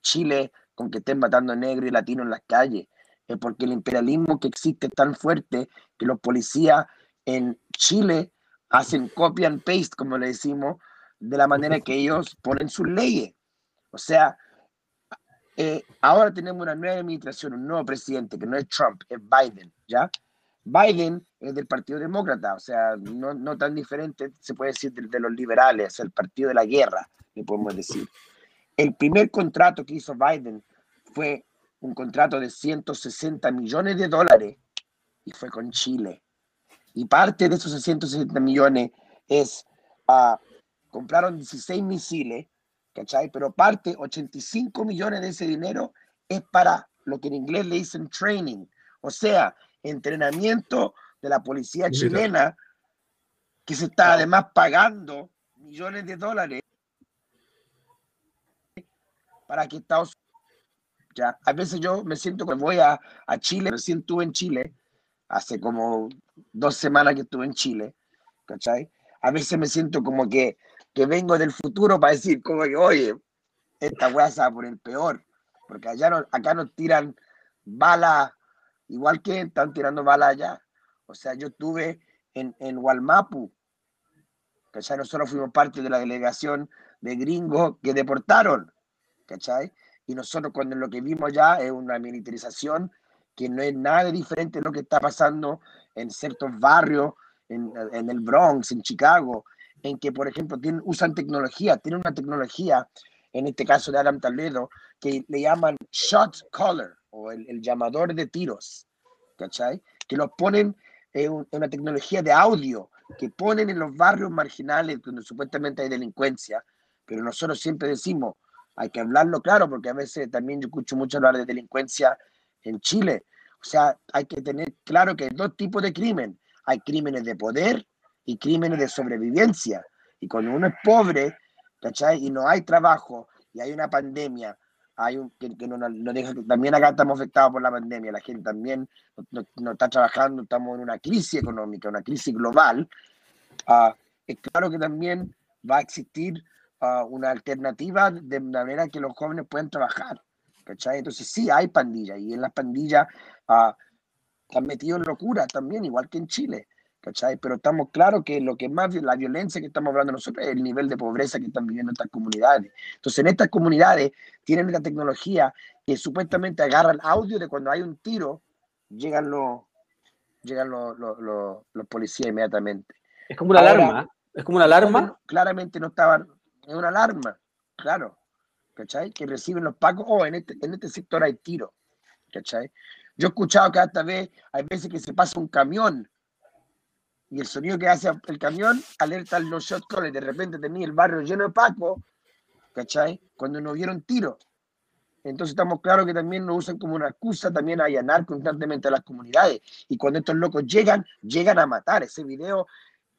Chile con que estén matando negros y latinos en las calles. Es porque el imperialismo que existe es tan fuerte que los policías en Chile hacen copy and paste, como le decimos, de la manera que ellos ponen sus leyes. O sea, eh, ahora tenemos una nueva administración, un nuevo presidente, que no es Trump, es Biden, ¿ya? Biden es del Partido Demócrata, o sea, no, no tan diferente, se puede decir, de, de los liberales, el Partido de la Guerra, le podemos decir. El primer contrato que hizo Biden fue un contrato de 160 millones de dólares y fue con Chile. Y parte de esos 160 millones es, ah, compraron 16 misiles, ¿cachai? Pero parte, 85 millones de ese dinero es para lo que en inglés le dicen training, o sea, entrenamiento de la policía chilena, que se está además pagando millones de dólares para que Estados ya, a veces yo me siento que voy a, a Chile, recién estuve en Chile, hace como dos semanas que estuve en Chile, ¿cachai? A veces me siento como que, que vengo del futuro para decir como que, oye, esta weá se va por el peor, porque allá no- acá nos tiran balas, igual que están tirando balas allá. O sea, yo estuve en, en Walmapu, ¿cachai? Nosotros fuimos parte de la delegación de gringos que deportaron, ¿cachai? Y nosotros cuando lo que vimos ya es una militarización que no es nada diferente de lo que está pasando en ciertos barrios, en, en el Bronx, en Chicago, en que, por ejemplo, tienen, usan tecnología, tienen una tecnología, en este caso de Adam Toledo, que le llaman shot caller o el, el llamador de tiros, ¿cachai? Que los ponen en una tecnología de audio que ponen en los barrios marginales donde supuestamente hay delincuencia, pero nosotros siempre decimos, hay que hablarlo claro, porque a veces también yo escucho mucho hablar de delincuencia en Chile. O sea, hay que tener claro que hay dos tipos de crimen. Hay crímenes de poder y crímenes de sobrevivencia. Y cuando uno es pobre, ¿cachai? Y no hay trabajo, y hay una pandemia, hay un, que, que no, no deja, también acá estamos afectados por la pandemia, la gente también no, no, está trabajando, estamos en una crisis económica, una crisis global. Uh, es claro que también va a existir uh, una alternativa de manera que los jóvenes puedan trabajar. ¿cachai? Entonces sí hay pandillas y en las pandillas uh, están metidos en locura también, igual que en Chile. ¿cachai? Pero estamos claros que lo que más, la violencia que estamos hablando nosotros es el nivel de pobreza que están viviendo estas comunidades. Entonces, en estas comunidades tienen la tecnología que supuestamente agarra el audio de cuando hay un tiro, llegan los, llegan los, los, los, los policías inmediatamente. Es como una Ahora, alarma, es como una alarma. Claramente no estaba, es una alarma, claro, ¿cachai? Que reciben los pacos, oh, en este, en este sector hay tiro, ¿cachai? Yo he escuchado que hasta vez, hay veces que se pasa un camión y el sonido que hace el camión alerta a los shot callers. De repente tenía el barrio lleno de Paco, ¿cachai? Cuando nos vieron tiro. Entonces estamos claros que también nos usan como una excusa también a allanar constantemente a las comunidades. Y cuando estos locos llegan, llegan a matar. Ese video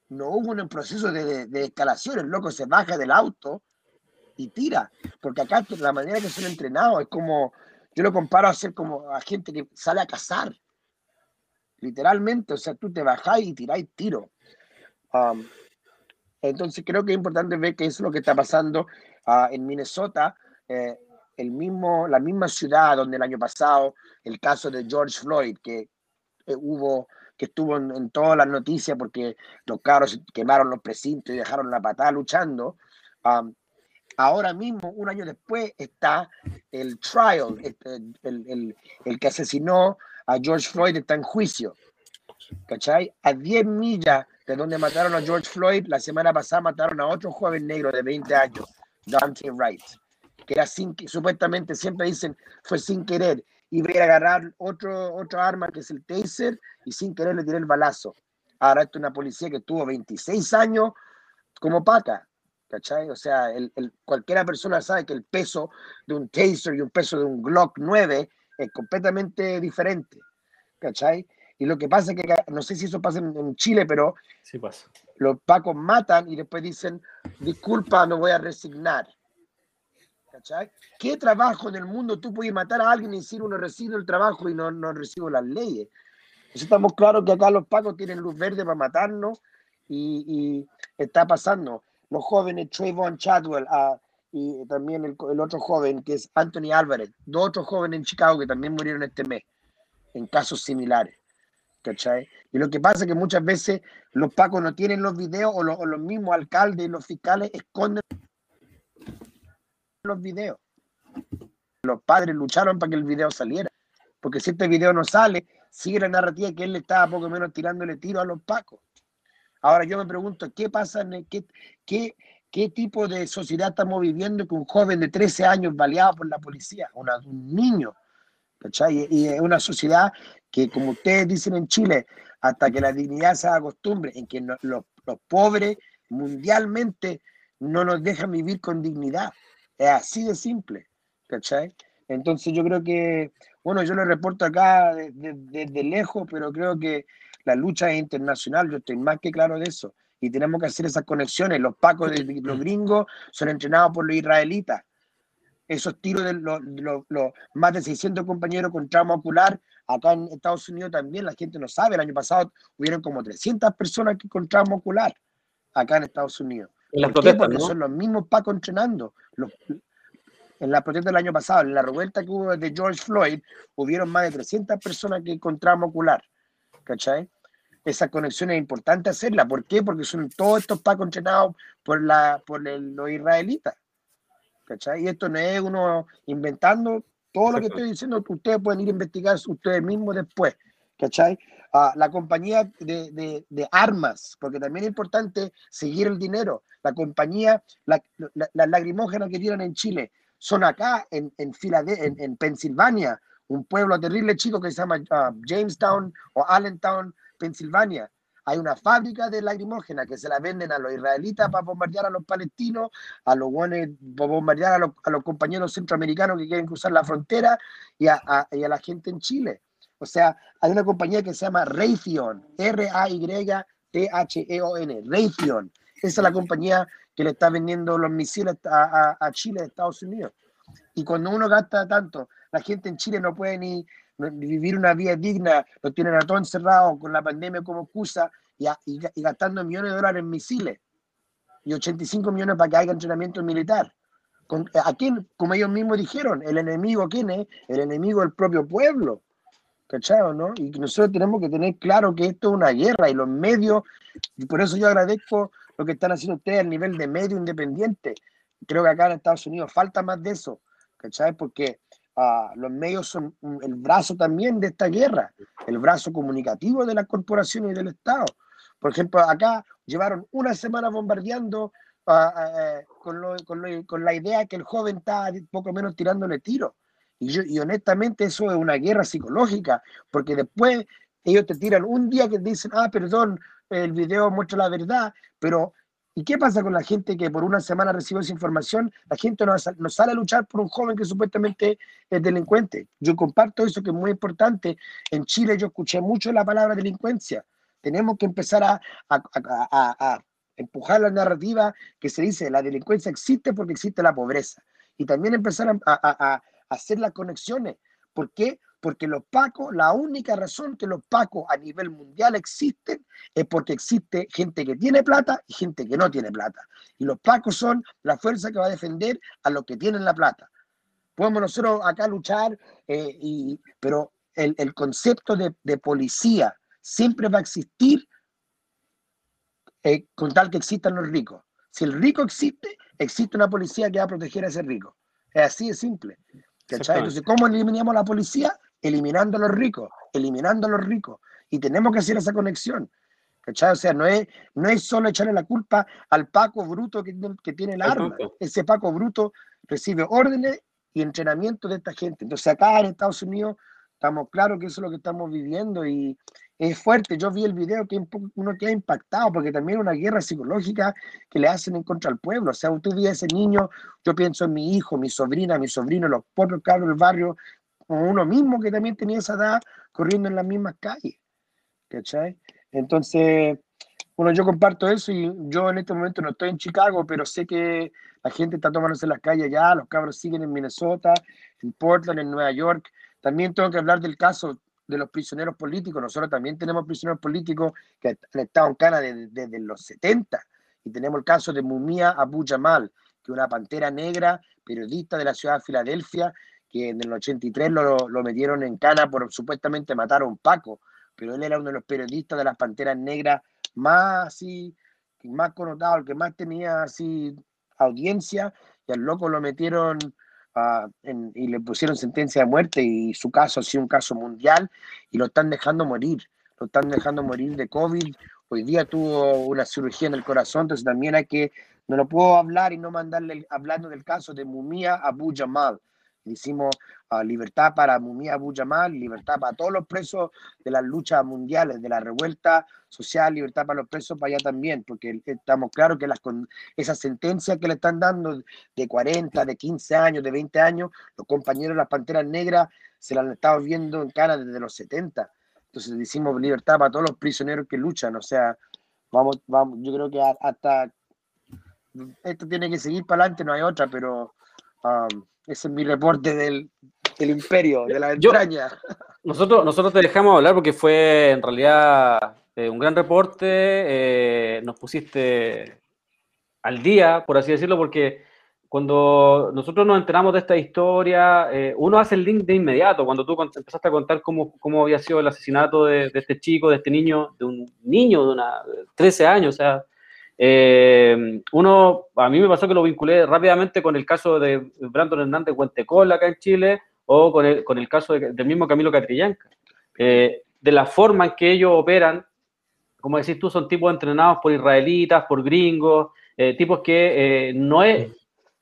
no hubo un proceso de, de, de escalación. El loco se baja del auto y tira. Porque acá la manera que son entrenados es como, yo lo comparo a ser como a gente que sale a cazar literalmente, o sea, tú te bajáis y tiráis tiro. Entonces creo que es importante ver que es lo que está pasando uh, en Minnesota, eh, el mismo, la misma ciudad donde el año pasado el caso de George Floyd, que eh, hubo, que estuvo en, en, todas las noticias porque los carros quemaron los precintos y dejaron la patada luchando. Um, ahora mismo, un año después, está el trial, el, el, el, el que asesinó a George Floyd está en juicio. ¿Cachai? A 10 millas de donde mataron a George Floyd, la semana pasada mataron a otro joven negro de 20 años, Dante Wright, que era sin, supuestamente siempre dicen fue sin querer, y a agarrar otro, otro arma que es el taser y sin querer le tiré el balazo. Ahora esto es una policía que tuvo 26 años como paca, ¿cachai? O sea, el, el, cualquiera persona sabe que el peso de un taser y un peso de un Glock 9 es completamente diferente, ¿cachai? Y lo que pasa es que, no sé si eso pasa en, en Chile, pero sí pasa. los pacos matan y después dicen, disculpa, no voy a resignar. ¿Cachai? ¿Qué trabajo en el mundo tú puedes matar a alguien y decir uno recibe el trabajo y no, no recibo las leyes? Entonces estamos claros que acá los pacos tienen luz verde para matarnos y, y está pasando. Los jóvenes Trayvon Chadwell, uh, y también el, el, otro joven que es Anthony Álvarez, dos otros jóvenes en Chicago que también murieron este mes en casos similares. ¿Cachai? Y lo que pasa es que muchas veces los pacos no tienen los videos o, lo, o los mismos alcaldes y los fiscales esconden los videos. Los padres lucharon para que el video saliera. Porque si este video no sale, sigue la narrativa que él le estaba poco menos tirándole tiro a los pacos. Ahora yo me pregunto, ¿qué pasa? ¿Qué, qué, qué tipo de sociedad estamos viviendo con un joven de 13 años baleado por la policía? Un niño. ¿cachai? Y es una sociedad que, como ustedes dicen en Chile, hasta que la dignidad se haga costumbre, en que los, los pobres mundialmente no nos dejan vivir con dignidad. Es así de simple, ¿cachai? Entonces yo creo que, bueno, yo lo reporto acá desde, desde lejos, pero creo que la lucha es internacional, yo estoy más que claro de eso. Y tenemos que hacer esas conexiones. Los pacos de los gringos son entrenados por los israelitas. Esos tiros de los, los, los más de 600 compañeros con trauma ocular, acá en Estados Unidos también la gente no sabe. El año pasado hubieron como 300 personas que con trauma ocular acá en Estados Unidos. En las ¿Por protestas, Porque ¿no? son los mismos pacos entrenando. Los, en la protesta del año pasado, en la revuelta que hubo de George Floyd, hubieron más de 300 personas que con trauma ocular. ¿Cachai? esa conexión es importante hacerla. ¿Por qué? Porque son todos estos pacos entrenados por, la, por el- los israelitas. ¿Cachai? Y esto no es uno inventando. Todo lo que estoy diciendo, ustedes pueden ir a investigar ustedes mismos después. ¿Cachai? La compañía de, de- armas, porque también es importante seguir el dinero. La compañía, la- la- las lacrimógenas que tiran en Chile son acá, en, en, Filade- en, en Pensilvania, un pueblo terrible chico que se llama ah, Jamestown o Allentown, Pensilvania. Hay una fábrica de lacrimógenas que se la venden a los israelitas para bombardear a los palestinos, a los buenos para bombardear a los, a los compañeros centroamericanos que quieren cruzar la frontera y a- y a la gente en Chile. O sea, hay una compañía que se llama Raytheon, R-A-Y-T-H-E-O-N, Raytheon. Esa es la compañía que le está vendiendo los misiles a, Chile, a Estados Unidos. Y cuando uno gasta tanto, la gente en Chile no puede ni, vivir una vida digna, lo tienen a todo encerrado con la pandemia como excusa y, y y gastando millones de dólares en misiles y 85 millones para que haya entrenamiento militar. Con, ¿A quién? Como ellos mismos dijeron, el enemigo, ¿quién es? El enemigo del propio pueblo. ¿Cachai o no? Y nosotros tenemos que tener claro que esto es una guerra y los medios, y por eso yo agradezco lo que están haciendo ustedes a nivel de medio independiente. Creo que acá en Estados Unidos falta más de eso, ¿cachai? Porque ah, los medios son el brazo también de esta guerra, el brazo comunicativo de las corporaciones y del Estado. Por ejemplo, acá llevaron una semana bombardeando ah, ah, eh, con, con la idea que el joven está poco menos tirándole tiros. Y, yo, y honestamente eso es una guerra psicológica, porque después ellos te tiran un día que dicen, ah, perdón, el video muestra la verdad, pero ¿y qué pasa con la gente que por una semana recibió esa información? La gente no, no sale a luchar por un joven que supuestamente es delincuente. Yo comparto eso que es muy importante. En Chile yo escuché mucho la palabra delincuencia. Tenemos que empezar a, a- a- a- empujar la narrativa que se dice la delincuencia existe porque existe la pobreza. Y también empezar a hacer las conexiones. ¿Por qué? Porque los pacos, la única razón que los pacos a nivel mundial existen es porque existe gente que tiene plata y gente que no tiene plata. Y los pacos son la fuerza que va a defender a los que tienen la plata. Podemos nosotros acá luchar, eh, y, pero el, el concepto de, de policía siempre va a existir eh, con tal que existan los ricos. Si el rico existe, existe una policía que va a proteger a ese rico. Es así de simple. ¿Cachai? Entonces, ¿cómo eliminamos la policía? Eliminando a los ricos, eliminando a los ricos. Y tenemos que hacer esa conexión. ¿cachai? O sea, no es, no es solo echarle la culpa al Paco bruto que, tiene- que tiene el arma. Exacto. Ese Paco bruto recibe órdenes y entrenamiento de esta gente. Entonces, acá en Estados Unidos estamos claros que eso es lo que estamos viviendo y es fuerte. Yo vi el video que uno queda impactado porque también es una guerra psicológica que le hacen en contra al pueblo. O sea, usted ve a ese niño, yo pienso en mi hijo, mi sobrina, mi sobrino, los propios cabros del barrio, o uno mismo que también tenía esa edad corriendo en las mismas calles. ¿Cachai? Entonces, bueno, yo comparto eso y yo en este momento no estoy en Chicago, pero sé que la gente está tomándose las calles ya, los cabros siguen en Minnesota, en Portland, en Nueva York. También tengo que hablar del caso de los prisioneros políticos. Nosotros también tenemos prisioneros políticos que han estado en Cana desde, los 70. Y tenemos el caso de Mumia Abu Jamal, que una pantera negra, periodista de la ciudad de Filadelfia, que en el 83 lo, lo metieron en Cana por supuestamente matar a un Paco. Pero él era uno de los periodistas de las panteras negras más así, más connotado, el que más tenía así audiencia, y al loco lo metieron ah, en- y le pusieron sentencia de muerte y su caso ha sido un caso mundial y lo están dejando morir, lo están dejando morir de COVID. Hoy día tuvo una cirugía en el corazón, entonces también hay que, no lo puedo hablar y no mandarle hablando del caso de Mumia Abu Jamal. Hicimos ah, libertad para Mumia Abu Jamal, libertad para todos los presos de las luchas mundiales, de la revuelta social, libertad para los presos para allá también, porque estamos claros que las, con- esas sentencias que le están dando de 40, de 15 años, de 20 años, los compañeros de las Panteras Negras se las han estado viendo en cara desde los 70. Entonces hicimos libertad para todos los prisioneros que luchan, o sea, vamos, vamos, yo creo que hasta esto tiene que seguir para adelante, no hay otra, pero um, ese es mi reporte del, del imperio, de la Yo- entraña. Nosotros, nosotros te dejamos hablar porque fue en realidad eh, un gran reporte. eh, nos pusiste al día, por así decirlo, porque cuando nosotros nos enteramos de esta historia, eh, uno hace el link de inmediato, cuando tú empezaste a contar cómo, cómo había sido el asesinato de, de este chico, de este niño, de un niño de una, 13 años, o sea, eh, uno, a mí me pasó que lo vinculé rápidamente con el caso de Brandon Hernández Huentecola acá en Chile, o con el, con el caso de- del mismo Camilo Catrillanca. Eh, de la forma en que ellos operan, como decís tú, son tipos entrenados por israelitas, por gringos, eh, tipos que eh, no es...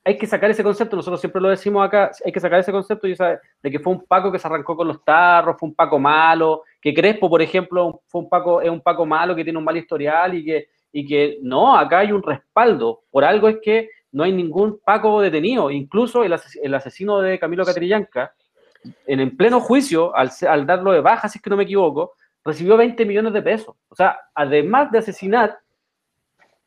Hay que sacar ese concepto, nosotros siempre lo decimos acá, hay que sacar ese concepto de que fue un Paco que se arrancó con los tarros, fue un Paco malo, que Crespo, por ejemplo, fue un Paco, es un Paco malo que tiene un mal historial y que, y que no, acá hay un respaldo. Por algo es que no hay ningún Paco detenido, incluso el, ases- el asesino de Camilo Catrillanca, en, en pleno juicio, al, al darlo de baja, si es que no me equivoco, recibió 20 millones de pesos. O sea, además de asesinar,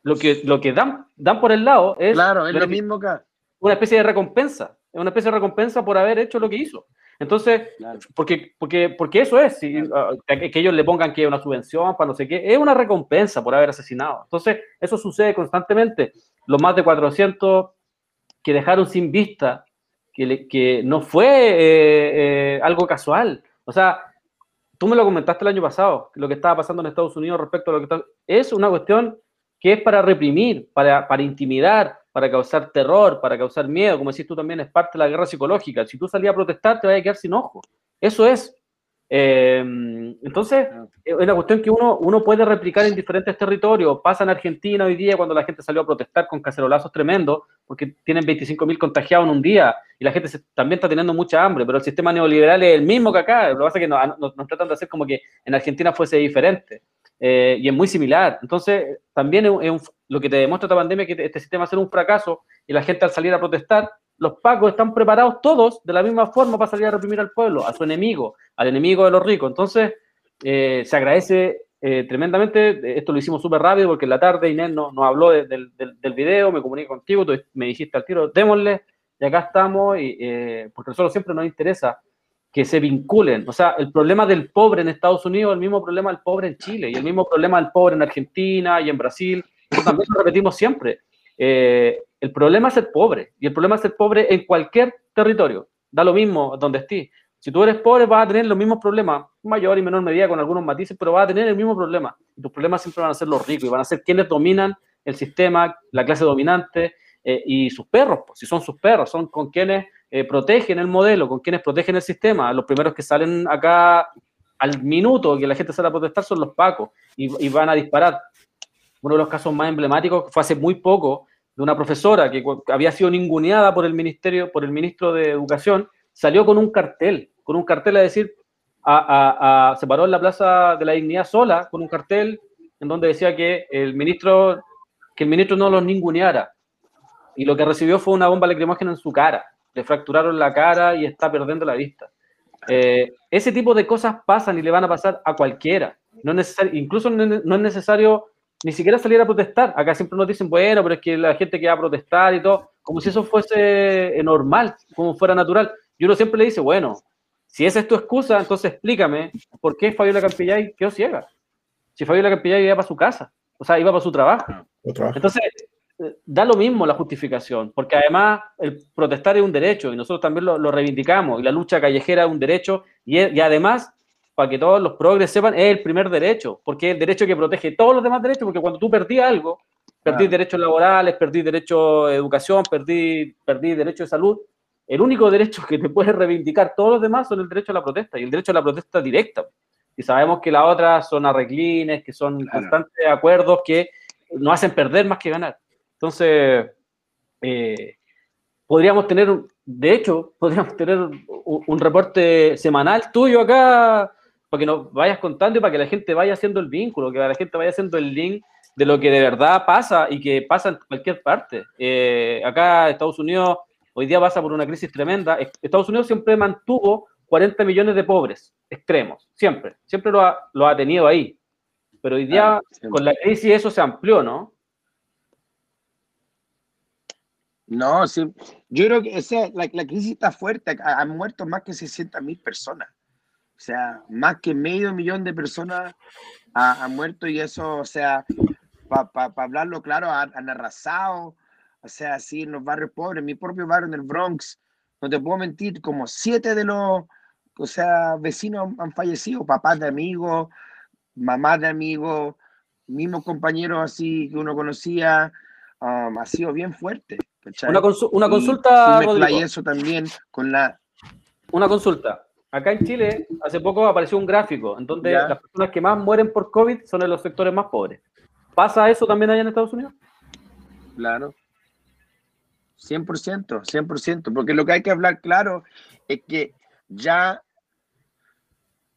lo que, lo que dan, dan por el lado es Claro, es lo mismo acá. una especie de recompensa, es una especie de recompensa por haber hecho lo que hizo. Entonces, Claro. porque, porque, porque eso es, si, ah, que, que ellos le pongan que es una subvención para no sé qué, es una recompensa por haber asesinado. Entonces, eso sucede constantemente. Los más de 400 que dejaron sin vista, que, le- que no fue eh, eh, algo casual. O sea, tú me lo comentaste el año pasado, lo que estaba pasando en Estados Unidos respecto a lo que está... Es una cuestión que es para reprimir, para, para intimidar, para causar terror, para causar miedo, como decís tú también, es parte de la guerra psicológica. Si tú salías a protestar, te vas a quedar sin ojo. Eso es. Eh, entonces, es una cuestión que uno, uno puede replicar en diferentes territorios. Pasa en Argentina hoy día cuando la gente salió a protestar con cacerolazos tremendos, porque tienen 25.000 contagiados en un día y la gente se- también está teniendo mucha hambre, pero el sistema neoliberal es el mismo que acá. Lo que pasa es que nos, nos- nos tratan de hacer como que en Argentina fuese diferente. Eh, y es muy similar. Entonces, también lo que te demuestra esta pandemia es que este sistema va a ser un fracaso y la gente al salir a protestar, los pacos están preparados todos de la misma forma para salir a reprimir al pueblo, a su enemigo, al enemigo de los ricos. Entonces, eh, se agradece eh, tremendamente. Esto lo hicimos súper rápido porque en la tarde Inés nos, nos habló de- del, video, me comuniqué contigo, me dijiste al tiro, démosle, y acá estamos, y, eh, porque a nosotros siempre nos interesa que se vinculen. O sea, el problema del pobre en Estados Unidos el mismo problema del pobre en Chile, y el mismo problema del pobre en Argentina y en Brasil. Eso también lo repetimos siempre. Eh, el problema es ser pobre, y el problema es ser pobre en cualquier territorio. Da lo mismo donde estés. Si tú eres pobre, vas a tener los mismos problemas, mayor y menor medida, con algunos matices, pero vas a tener el mismo problema. Tus problemas siempre van a ser los ricos y van a ser quienes dominan el sistema, la clase dominante eh, y sus perros. pues, si son sus perros, son con quienes eh, protegen el modelo, con quienes protegen el sistema. Los primeros que salen acá al minuto que la gente sale a protestar son los pacos y, y van a disparar. Uno de los casos más emblemáticos fue hace muy poco de una profesora que había sido ninguneada por el ministerio, por el ministro de Educación, salió con un cartel, con un cartel a decir, a, a- a- se paró en la Plaza de la Dignidad sola con un cartel en donde decía que el ministro, que el ministro no los ninguneara. Y lo que recibió fue una bomba lacrimógena en su cara. Le fracturaron la cara y está perdiendo la vista. Eh, ese tipo de cosas pasan y le van a pasar a cualquiera. No es necesario, incluso no es necesario ni siquiera salir a protestar. Acá siempre nos dicen, bueno, pero es que la gente que va a protestar y todo, como si eso fuese eh, normal, como fuera natural. Y uno siempre le dice, bueno, si esa es tu excusa, entonces explícame por qué Fabiola Campillay quedó ciega. Si Fabiola Campillay iba para su casa, o sea, iba para su trabajo. Entonces, da lo mismo la justificación, porque además el protestar es un derecho y nosotros también lo, lo reivindicamos y la lucha callejera es un derecho y, es- y además, para que todos los progres sepan, es el primer derecho, porque es el derecho que protege todos los demás derechos, porque cuando tú perdí algo, perdí Claro. derechos laborales, perdí derecho de educación, perdí, perdí derecho de salud, el único derecho que te puedes reivindicar todos los demás son el derecho a la protesta y el derecho a la protesta directa. Y sabemos que las otras son arreglines, que son Claro. constantes acuerdos que nos hacen perder más que ganar. Entonces, eh, podríamos tener, de hecho, podríamos tener un, un reporte semanal tuyo acá, para que nos vayas contando y para que la gente vaya haciendo el vínculo, que la gente vaya haciendo el link de lo que de verdad pasa y que pasa en cualquier parte. Eh, acá Estados Unidos hoy día pasa por una crisis tremenda. Estados Unidos siempre mantuvo 40 millones de pobres extremos, siempre, siempre lo ha, lo ha tenido ahí. Pero hoy día, con la crisis, eso se amplió, ¿no? No, sí. Yo creo que o sea, la, la crisis está fuerte. Ha- Han muerto más que 600 mil personas. O sea, más que medio millón de personas ha- han muerto y eso, o sea, para hablarlo claro, han, han arrasado. O sea, así en los barrios pobres, mi propio barrio en el Bronx, no te puedo mentir, como siete de los, o sea, vecinos han fallecido, papás de amigos, mamás de amigos, mismos compañeros así que uno conocía, um, ha sido bien fuerte. ¿cachai? Una, consu- una Y consulta, eso también con la... Una consulta. Acá en Chile, hace poco apareció un gráfico en donde Ya. las personas que más mueren por COVID son en los sectores más pobres. ¿Pasa eso también allá en Estados Unidos? Claro. 100%, 100%, porque lo que hay que hablar claro es que ya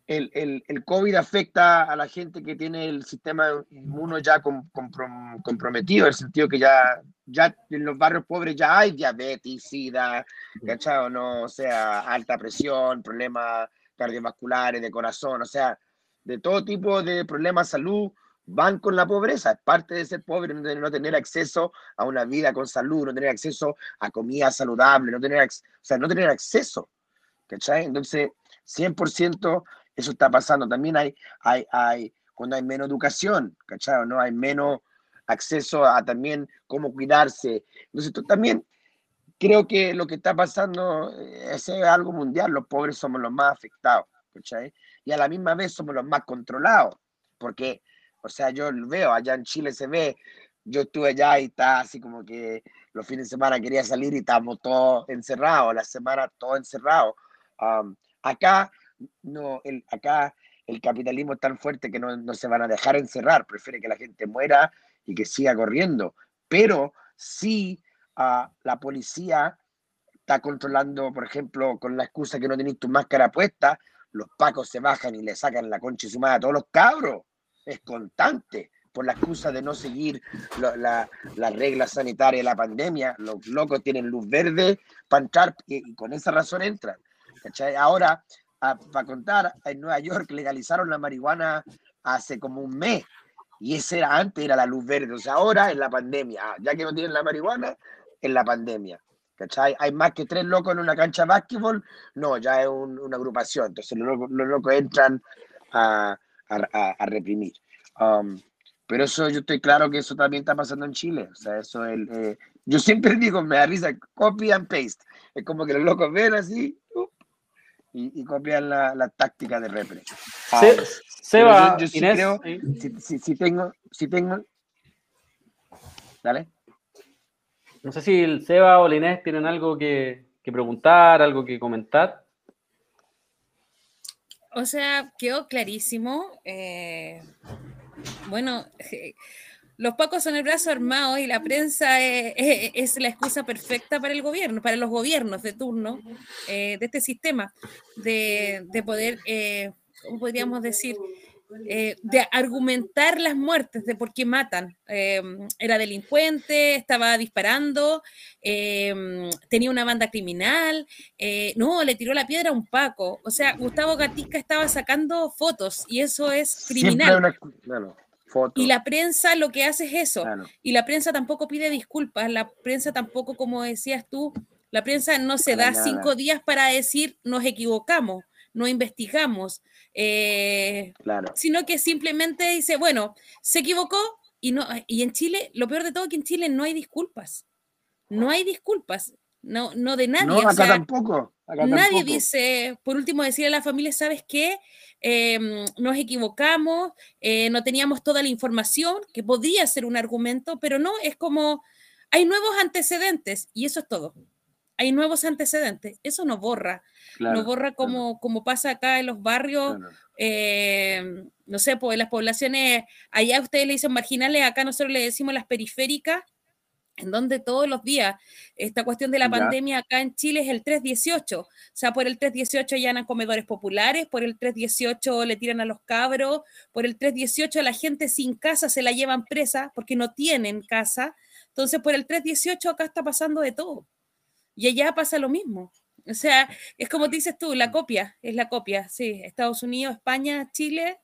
el, el, el COVID afecta a la gente que tiene el sistema inmuno ya com- comprom- comprometido, en el sentido que ya, ya en los barrios pobres ya hay diabetes, sida, ¿cachai? o no? O sea, alta presión, problemas cardiovasculares, de corazón, o sea, de todo tipo de problemas de salud van con la pobreza. Es parte de ser pobre, no tener, acceso a una vida con salud, no tener acceso a comida saludable, no tener, o sea, no tener acceso. ¿Cachai? Entonces, 100% eso está pasando. También hay, hay, hay, cuando hay menos educación, ¿cachai? ¿No? Hay menos acceso a también cómo cuidarse. Entonces, tú también creo que lo que está pasando eh, es algo mundial. Los pobres somos los más afectados, ¿cachai? Y a la misma vez somos los más controlados, porque, o sea, yo lo veo, allá en Chile se ve, yo estuve allá y está así como que los fines de semana quería salir y estábamos todos encerrados, la semana todos encerrados. Um, acá, no, el, acá el capitalismo es tan fuerte que no, no se van a dejar encerrar, prefiere que la gente muera y que siga corriendo, pero sí ah, la policía está controlando, por ejemplo, con la excusa que no tenéis tu máscara puesta, los pacos se bajan y le sacan la concha y su a todos los cabros. Es constante por la excusa de no seguir lo- la, las reglas sanitarias de la pandemia. Los locos tienen luz verde para entrar y, con esa razón entran. Ahora, para contar, en Nueva York legalizaron la marihuana hace como un mes. Y ese era antes, era la luz verde. O sea, ahora en la pandemia, ah, ya que no tienen la marihuana, en la pandemia. ¿Cachai? Hay más que tres locos en una cancha de básquetbol, no, ya es un- una agrupación. Entonces los locos, los locos entran a, a, a- reprimir. Um, pero eso yo estoy claro que eso también está pasando en Chile. O sea, eso es el, eh, yo siempre digo, me da risa, copy and paste. Es como que los locos ven así y, y copian la, la táctica de repre. Ah, Se- Seba, yo- yo sí Inés, creo- ¿sí? si, si- si tengo, si tengo, dale. no sé si el Seba o la Inés tienen algo que, que preguntar, algo que comentar. O sea, quedó clarísimo. eh, bueno, los pacos son el brazo armado y la prensa es, es- es la excusa perfecta para el gobierno, para los gobiernos de turno eh, de este sistema, de, de poder, eh, ¿cómo podríamos decir? Eh, de argumentar las muertes, de por qué matan. Eh, era delincuente, estaba disparando, eh, tenía una banda criminal, eh, no, le tiró la piedra a un Paco. O sea, Gustavo Gatica estaba sacando fotos y eso es criminal. una, claro, foto. Y la prensa lo que hace es eso. claro. Y la prensa tampoco pide disculpas, la prensa tampoco, como decías tú, la prensa no se da nada. cinco días para decir nos equivocamos, no investigamos, eh, Claro. sino que simplemente dice, bueno, se equivocó y no y en Chile, lo peor de todo es que en Chile no hay disculpas. No hay disculpas, no, no de nadie. No, o acá sea, tampoco. acá Nadie tampoco. dice, por último, decirle a la familia, ¿sabes qué? Eh, nos equivocamos, eh, no teníamos toda la información, que podía ser un argumento, pero no, es como, hay nuevos antecedentes y eso es todo. Hay nuevos antecedentes, eso no borra, Claro, no borra como, como pasa acá en los barrios, claro. eh, no sé, pues las poblaciones, allá ustedes le dicen marginales, acá nosotros le decimos las periféricas, en donde todos los días esta cuestión de la Ya. pandemia acá en Chile es el 318. O sea, por el 318 allanan comedores populares, por el 318 le tiran a los cabros, por el 318 la gente sin casa se la llevan presa porque no tienen casa. Entonces, por el 318 acá está pasando de todo. Y allá pasa lo mismo. O sea, es como dices tú, la copia, es la copia, sí. Estados Unidos, España, Chile,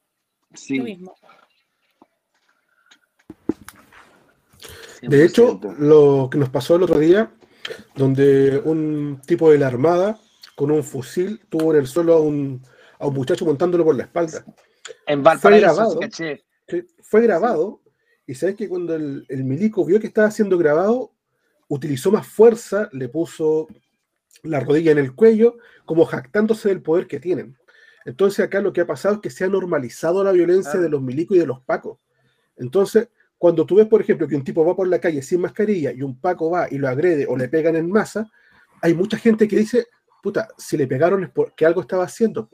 Sí, lo mismo. De hecho, 100%. lo que nos pasó el otro día, donde un tipo de la Armada con un fusil tuvo en el suelo a un, a un muchacho montándolo por la espalda. en Valparaíso, grabado. Fue grabado y sabes que cuando el, el milico vio que estaba siendo grabado, utilizó más fuerza, le puso la rodilla en el cuello, como jactándose del poder que tienen. Entonces acá lo que ha pasado es que se ha normalizado la violencia de los milicos y de los pacos. Entonces, cuando tú ves, por ejemplo, que un tipo va por la calle sin mascarilla y un paco va y lo agrede o le pegan en masa, hay mucha gente que dice, puta, si le pegaron es porque algo estaba haciendo.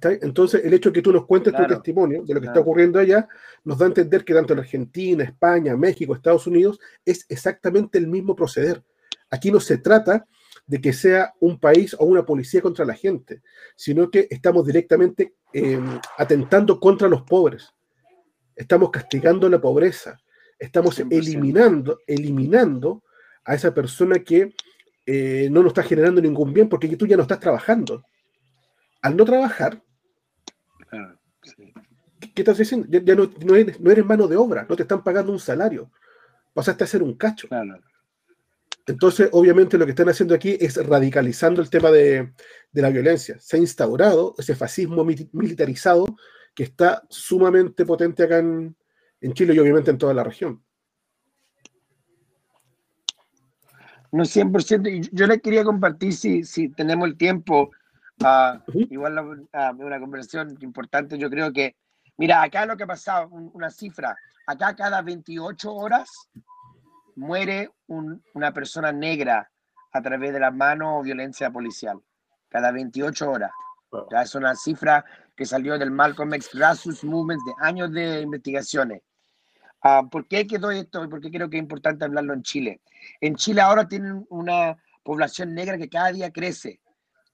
Entonces, el hecho de que tú nos cuentes tu testimonio de lo que está ocurriendo allá nos da a entender que tanto en Argentina, España, México, Estados Unidos es exactamente el mismo proceder. Aquí no se trata de que sea un país o una policía contra la gente, sino que estamos directamente em, atentando contra los pobres. Estamos castigando la pobreza. Estamos eliminando, eliminando a esa persona que eh, no nos está generando ningún bien porque tú ya no estás trabajando al no trabajar, ¿qué, estás diciendo? Ya, no, eres, mano de obra, no te están pagando un salario, pasaste a ser un cacho. Entonces, obviamente, lo que están haciendo aquí es radicalizando el tema de, la violencia. Se ha instaurado ese fascismo militarizado que está sumamente potente acá en, Chile y obviamente en toda la región. No 100%. Yo les quería compartir, si, si tenemos el tiempo, Uh, igual uh, una conversación importante, yo creo que, mira, acá lo que ha pasado, una cifra, acá cada 28 horas muere un, una persona negra a través de la mano o violencia policial, cada 28 horas. Ya es una cifra que salió del Malcolm X Grassroots Movement de años de investigaciones. Uh, ¿Por qué quedó esto por qué creo que es importante hablarlo en Chile? En Chile ahora tienen una población negra que cada día crece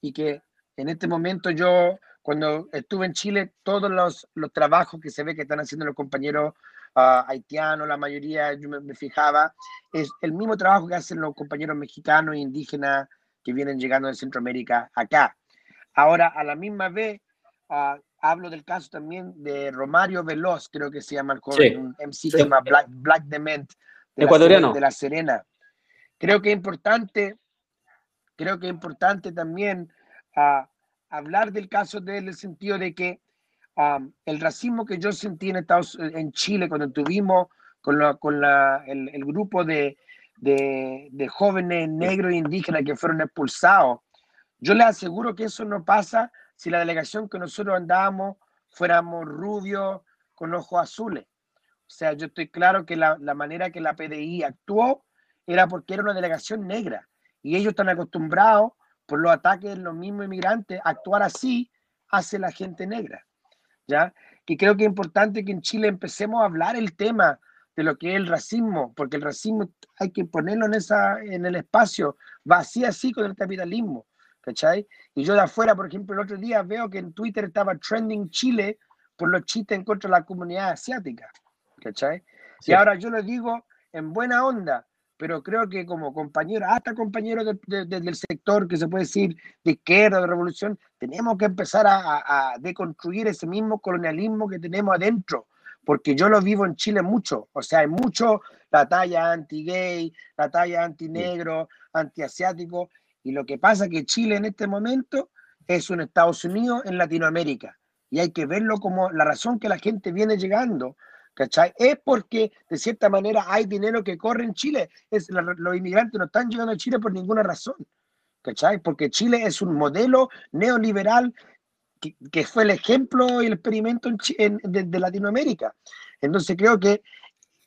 y que en este momento yo, cuando estuve en Chile, todos los, los trabajos que se ve que están haciendo los compañeros uh, haitianos, la mayoría, yo me, fijaba, es el mismo trabajo que hacen los compañeros mexicanos e indígenas que vienen llegando de Centroamérica acá. Ahora, a la misma vez, uh, hablo del caso también de Romario Veloz, creo que se llama el joven, un MC que se llama Black, Black Dement, de Ecuatoriano. La de la Serena. Creo que es importante, creo que es importante también a hablar del caso de él en el sentido de que um, el racismo que yo sentí en, Estados, en Chile cuando tuvimos con, la, con la, el, el, grupo de, de, de, jóvenes negros e indígenas que fueron expulsados, yo les aseguro que eso no pasa si la delegación que nosotros andábamos fuéramos rubios con ojos azules. O sea, yo estoy claro que la, la manera que la PDI actuó era porque era una delegación negra y ellos están acostumbrados por los ataques de los mismos inmigrantes, actuar así hace la gente negra. ¿ya? Y creo que es importante que en Chile empecemos a hablar el tema de lo que es el racismo, porque el racismo hay que ponerlo en, esa, en el espacio, va así con el capitalismo, ¿cachai? Y yo de afuera, por ejemplo, el otro día veo que en Twitter estaba trending Chile por los chistes en contra de la comunidad asiática, ¿cachai? Y ahora yo lo digo en buena onda, pero creo que como compañero, hasta compañero del sector que se puede decir de izquierda, de revolución, tenemos que empezar a, deconstruir ese mismo colonialismo que tenemos adentro, porque yo lo vivo en Chile mucho, o sea, hay mucho la talla anti-gay, la talla anti-negro, anti-asiático, y lo que pasa es que Chile en este momento es un Estados Unidos en Latinoamérica, y hay que verlo como la razón que la gente viene llegando ¿cachai? Es porque de cierta manera hay dinero que corre en Chile. Es, los inmigrantes no están llegando a Chile por ninguna razón, ¿cachai? Porque Chile es un modelo neoliberal que, que fue el ejemplo y el experimento en, de, Latinoamérica. Entonces creo que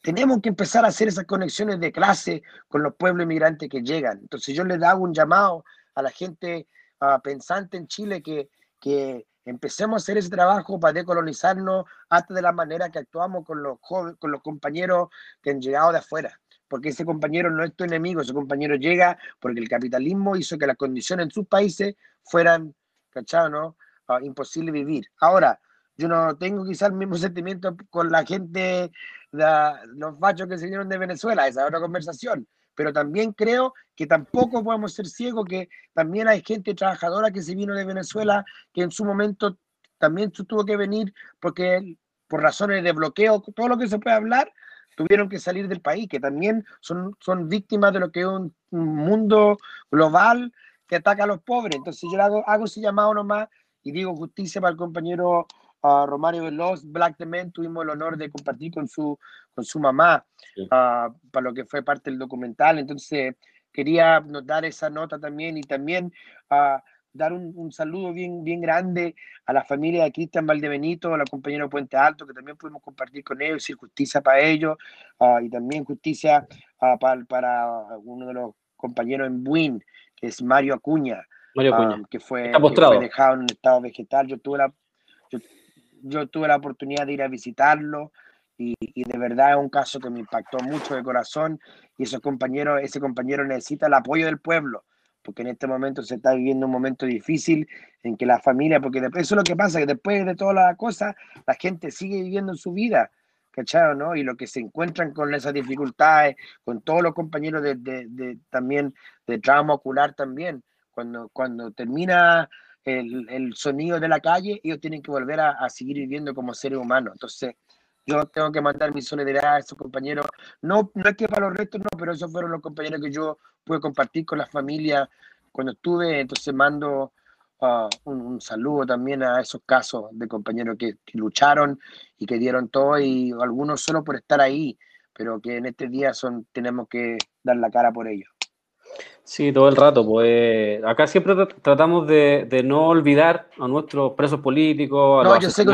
tenemos que empezar a hacer esas conexiones de clase con los pueblos inmigrantes que llegan. Entonces yo le hago un llamado a la gente uh, pensante en Chile que, que Empecemos a hacer ese trabajo para decolonizarnos hasta de la manera que actuamos con los con los compañeros que han llegado de afuera. Porque ese compañero no es tu enemigo, ese compañero llega porque el capitalismo hizo que las condiciones en sus países fueran, ¿cachado, no? Uh, imposible vivir. Ahora, yo no tengo quizás el mismo sentimiento con la gente, los fachos que se vinieron de Venezuela, esa es otra conversación pero también creo que tampoco podemos ser ciegos, que también hay gente trabajadora que se vino de Venezuela, que en su momento también tuvo que venir porque por razones de bloqueo, todo lo que se puede hablar, tuvieron que salir del país, que también son, son víctimas de lo que es un, mundo global que ataca a los pobres. Entonces yo hago, hago ese llamado nomás y digo justicia para el compañero a Romario Veloz, Black the Man, tuvimos el honor de compartir con su, con su mamá Sí. ah, para lo que fue parte del documental. Entonces, quería dar esa nota también y también ah, dar un, un saludo bien, bien grande a la familia de Cristian Valdebenito, a la compañera Puente Alto, que también pudimos compartir con ellos, decir justicia para ellos ah, y también justicia para, para uno de los compañeros en Buin, que es Mario Acuña Mario Acuña. que fue, Está que fue dejado en un estado vegetal. Yo tuve la, yo, yo tuve la oportunidad de ir a visitarlo y, de verdad es un caso que me impactó mucho de corazón y esos compañeros, ese compañero necesita el apoyo del pueblo porque en este momento se está viviendo un momento difícil en que la familia, porque eso es lo que pasa, que después de todas las cosas, la gente sigue viviendo su vida, ¿cachai? ¿no? Y lo que se encuentran con esas dificultades, con todos los compañeros de- también de trauma ocular también, cuando, cuando termina el, sonido de la calle, ellos tienen que volver a, seguir viviendo como seres humanos. Entonces, yo tengo que mandar mi solidaridad a esos compañeros. No, no es que para los restos, no, pero esos fueron los compañeros que yo pude compartir con la familia cuando estuve. Entonces, mando un, un saludo también a esos casos de compañeros que, que lucharon y que dieron todo, y algunos solo por estar ahí, pero que en este día son, tenemos que dar la cara por ellos. Sí, todo el rato. Pues acá siempre tra- tratamos de, de no olvidar a nuestros presos políticos, a No, los yo sé que.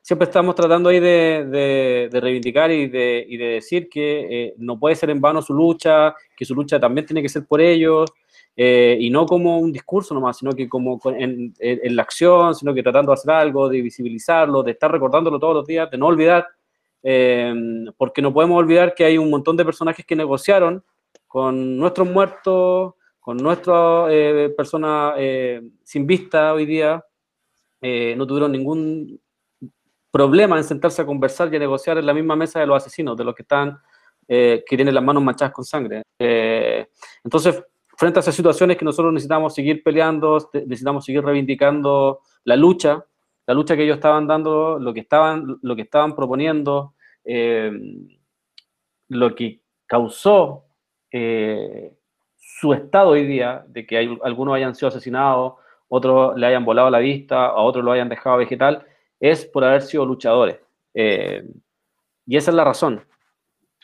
Siempre estamos tratando ahí de, de- de reivindicar y de, y de decir que eh, no puede ser en vano su lucha, que su lucha también tiene que ser por ellos, eh, y no como un discurso nomás, sino que como en, en- en la acción, sino que tratando de hacer algo, de visibilizarlo, de estar recordándolo todos los días, de no olvidar, eh, porque no podemos olvidar que hay un montón de personajes que negociaron con nuestros muertos, con nuestras eh, personas eh, sin vista hoy día, eh, no tuvieron ningún problema en sentarse a conversar y a negociar en la misma mesa de los asesinos, de los que están, eh, que tienen las manos manchadas con sangre. Entonces, frente a esas situaciones que nosotros necesitamos seguir peleando, te- necesitamos seguir reivindicando la lucha, la lucha que ellos estaban dando, lo que estaban, lo que estaban proponiendo, lo que causó eh, su estado hoy día, de que algunos hayan sido asesinados, otros le hayan volado la vista, a otros lo hayan dejado vegetal, es por haber sido luchadores. Eh, y esa es la razón.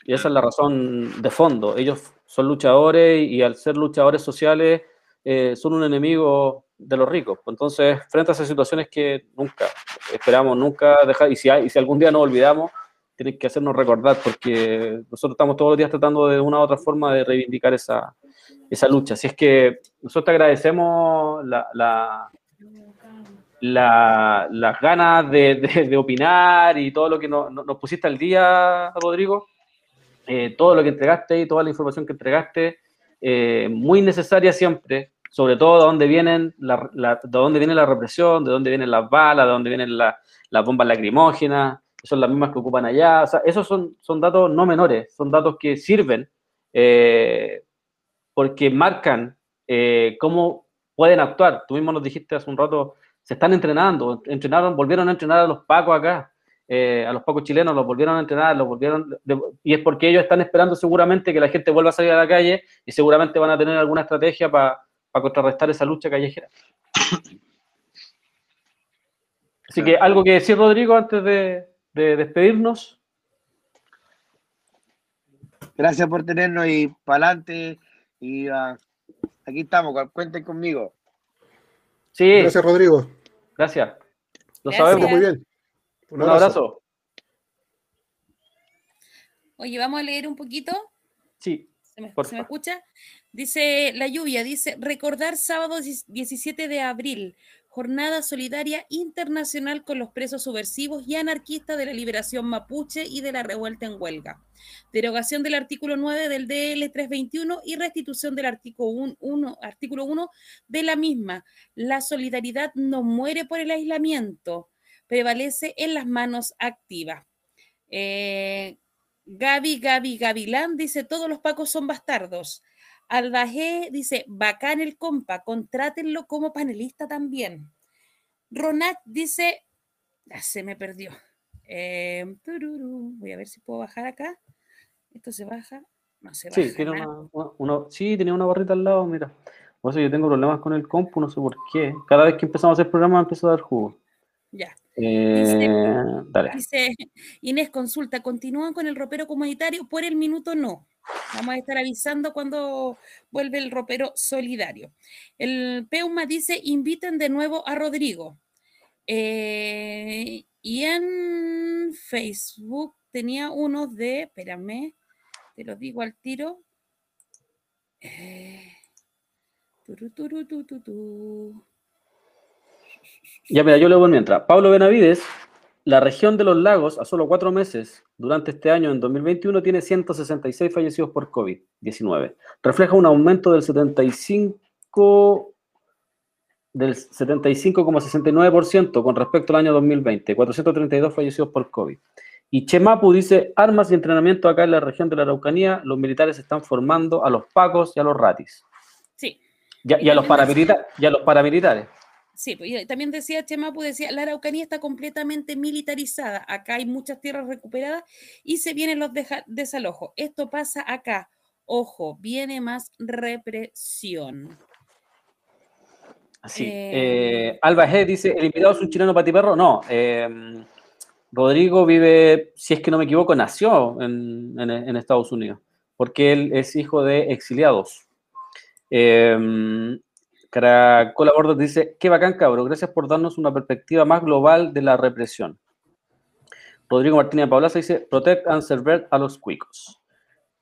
Y esa es la razón de fondo. Ellos son luchadores y al ser luchadores sociales eh, son un enemigo de los ricos. Entonces, frente a esas situaciones que nunca esperamos, nunca dejar, y si, y si algún día nos olvidamos, tienen que hacernos recordar, porque nosotros estamos todos los días tratando de una u otra forma de reivindicar esa, esa lucha. Así es que nosotros te agradecemos la, la- la- las ganas de, opinar y todo lo que nos, pusiste al día, Rodrigo. Eh, todo lo que entregaste y toda la información que entregaste, eh, muy necesaria siempre, sobre todo de dónde vienen la, la- de dónde viene la represión, de dónde vienen las balas, de dónde vienen la- las bombas lacrimógenas, que son las mismas que ocupan allá. O sea, esos son, son datos no menores, son datos que sirven eh, porque marcan eh, cómo pueden actuar. Tú mismo nos dijiste hace un rato, se están entrenando, entrenaron, volvieron a entrenar a los pacos acá, eh, a los pacos chilenos, los volvieron a entrenar, los volvieron, de- y es porque ellos están esperando seguramente que la gente vuelva a salir a la calle y seguramente van a tener alguna estrategia para contrarrestar esa lucha callejera. Así que algo que decir, Rodrigo, antes de, de despedirnos. Gracias por tenernos y para adelante. Y ah, aquí estamos, cu- cuenten conmigo. Sí, Gracias, Rodrigo. gracias. Lo Gracias. sabemos. Muy bien. Un abrazo. Oye, vamos a leer un poquito. Sí, ¿Se me, se me escucha? Dice la lluvia, dice, recordar sábado 17 de abril, jornada solidaria internacional con los presos subversivos y anarquistas de la liberación mapuche y de la revuelta en huelga. Derogación del artículo 9 del DL 321 y restitución del artículo 1, artículo 1 de la misma. La solidaridad no muere por el aislamiento, prevalece en las manos activas. Eh, Gaby, Gaby, Gavilán dice, todos los pacos son bastardos. Albajé dice, bacán el compa, contrátenlo como panelista también. Ronat dice, ah, se me perdió. Eh, tururú, voy a ver si puedo bajar acá. Esto se baja. No se baja. sí, tiene nada. una, una- una- sí, tenía una barrita al lado, mira. Por eso yo tengo problemas con el compu, no sé por qué. Cada vez que empezamos a hacer programas empiezo a dar jugo. Ya. Eh, dale. Dice Inés Consulta, ¿continúan con el ropero comunitario? Por el minuto no. Vamos a estar avisando cuando vuelve el ropero solidario. El Peuma dice, inviten de nuevo a Rodrigo. Eh, y en Facebook tenía uno de, espérame, te lo digo al tiro. Eh, turu, turu. Ya, mira, yo leo mientras. Pablo Benavides, la región de los lagos, a solo cuatro meses, durante este año, en 2021, tiene 166 fallecidos por COVID-19. Refleja un aumento del 75 del 75,69% con respecto al año 2020, 432 fallecidos por COVID. Y Chemapu dice, armas y entrenamiento acá en la región de la Araucanía, los militares están formando a los pacos y a los ratis. Sí. Y a, y a los, paramilita- y a los paramilitares. Sí, pues, también decía Chemapu, decía, la Araucanía está completamente militarizada, acá hay muchas tierras recuperadas y se vienen los desalojos. Esto pasa acá. Ojo, viene más represión. Así. Eh, Eh, Alba G dice, ¿el invitado es un chileno patiperro? No. eh, Rodrigo vive, si es que no me equivoco, nació en, en- en Estados Unidos, porque él es hijo de exiliados. Caracola Bordos dice, qué bacán, cabrón, gracias por darnos una perspectiva más global de la represión. Rodrigo Martínez Paulaza dice, protect and serve a los cuicos.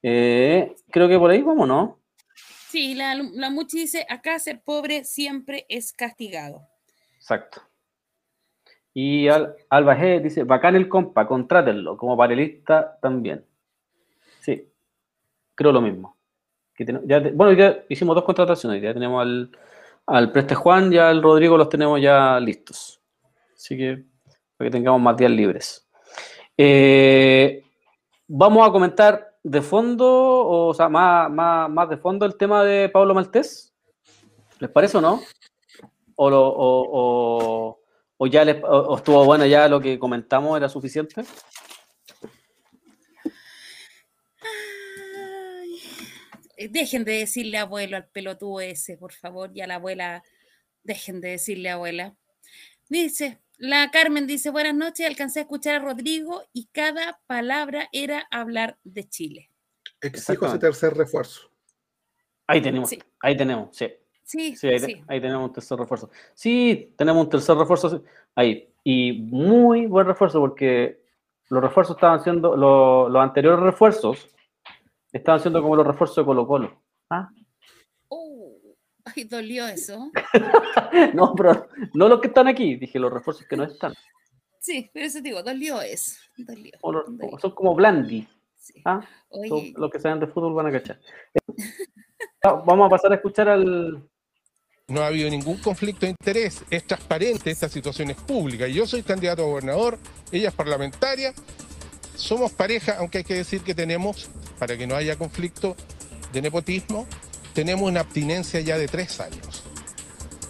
Eh, creo que por ahí vamos, ¿no? Sí, la, la Muchi dice, acá ser pobre siempre es castigado. Exacto. Y Al- Alba G dice, bacán el compa, contrátenlo, como panelista también. Sí, creo lo mismo. Que ten- ya te- bueno, ya hicimos dos contrataciones, ya tenemos al, al Preste Juan y al Rodrigo los tenemos ya listos. Así que, para que tengamos más días libres. Eh, vamos a comentar de fondo, o sea, más, más, más de fondo el tema de Pablo Maltés. ¿Les parece o no? ¿O, lo- o, o- ya les- estuvo bueno ya lo que comentamos era suficiente? Ay, eh, Dejen de decirle abuelo al pelotudo ese, por favor, y a la abuela, dejen de decirle abuela. Dice, la Carmen dice, buenas noches, alcancé a escuchar a Rodrigo y cada palabra era hablar de Chile. Exijo ese tercer refuerzo. Ahí tenemos, Sí. ahí tenemos, sí. Sí, Sí, ahí, sí. te- ahí tenemos un tercer refuerzo. Sí, tenemos un tercer refuerzo sí, ahí. Y muy buen refuerzo porque los refuerzos estaban siendo, lo- los anteriores refuerzos estaban siendo como los refuerzos de Colo Colo. ¿Ah? Oh, ay, dolió eso. No, pero no los que están aquí, dije los refuerzos que no están. Sí, pero eso digo, dolió eso. Dolió. O los- dolió, son como blandi. sí. ¿ah? Oye, los que saben de fútbol van a cachar. Va- Vamos a pasar a escuchar al, No ha habido ningún conflicto de interés, es transparente, esta situación es pública. Yo soy candidato a gobernador, ella es parlamentaria, somos pareja, aunque hay que decir que tenemos, para que no haya conflicto de nepotismo, tenemos una abstinencia ya de tres años.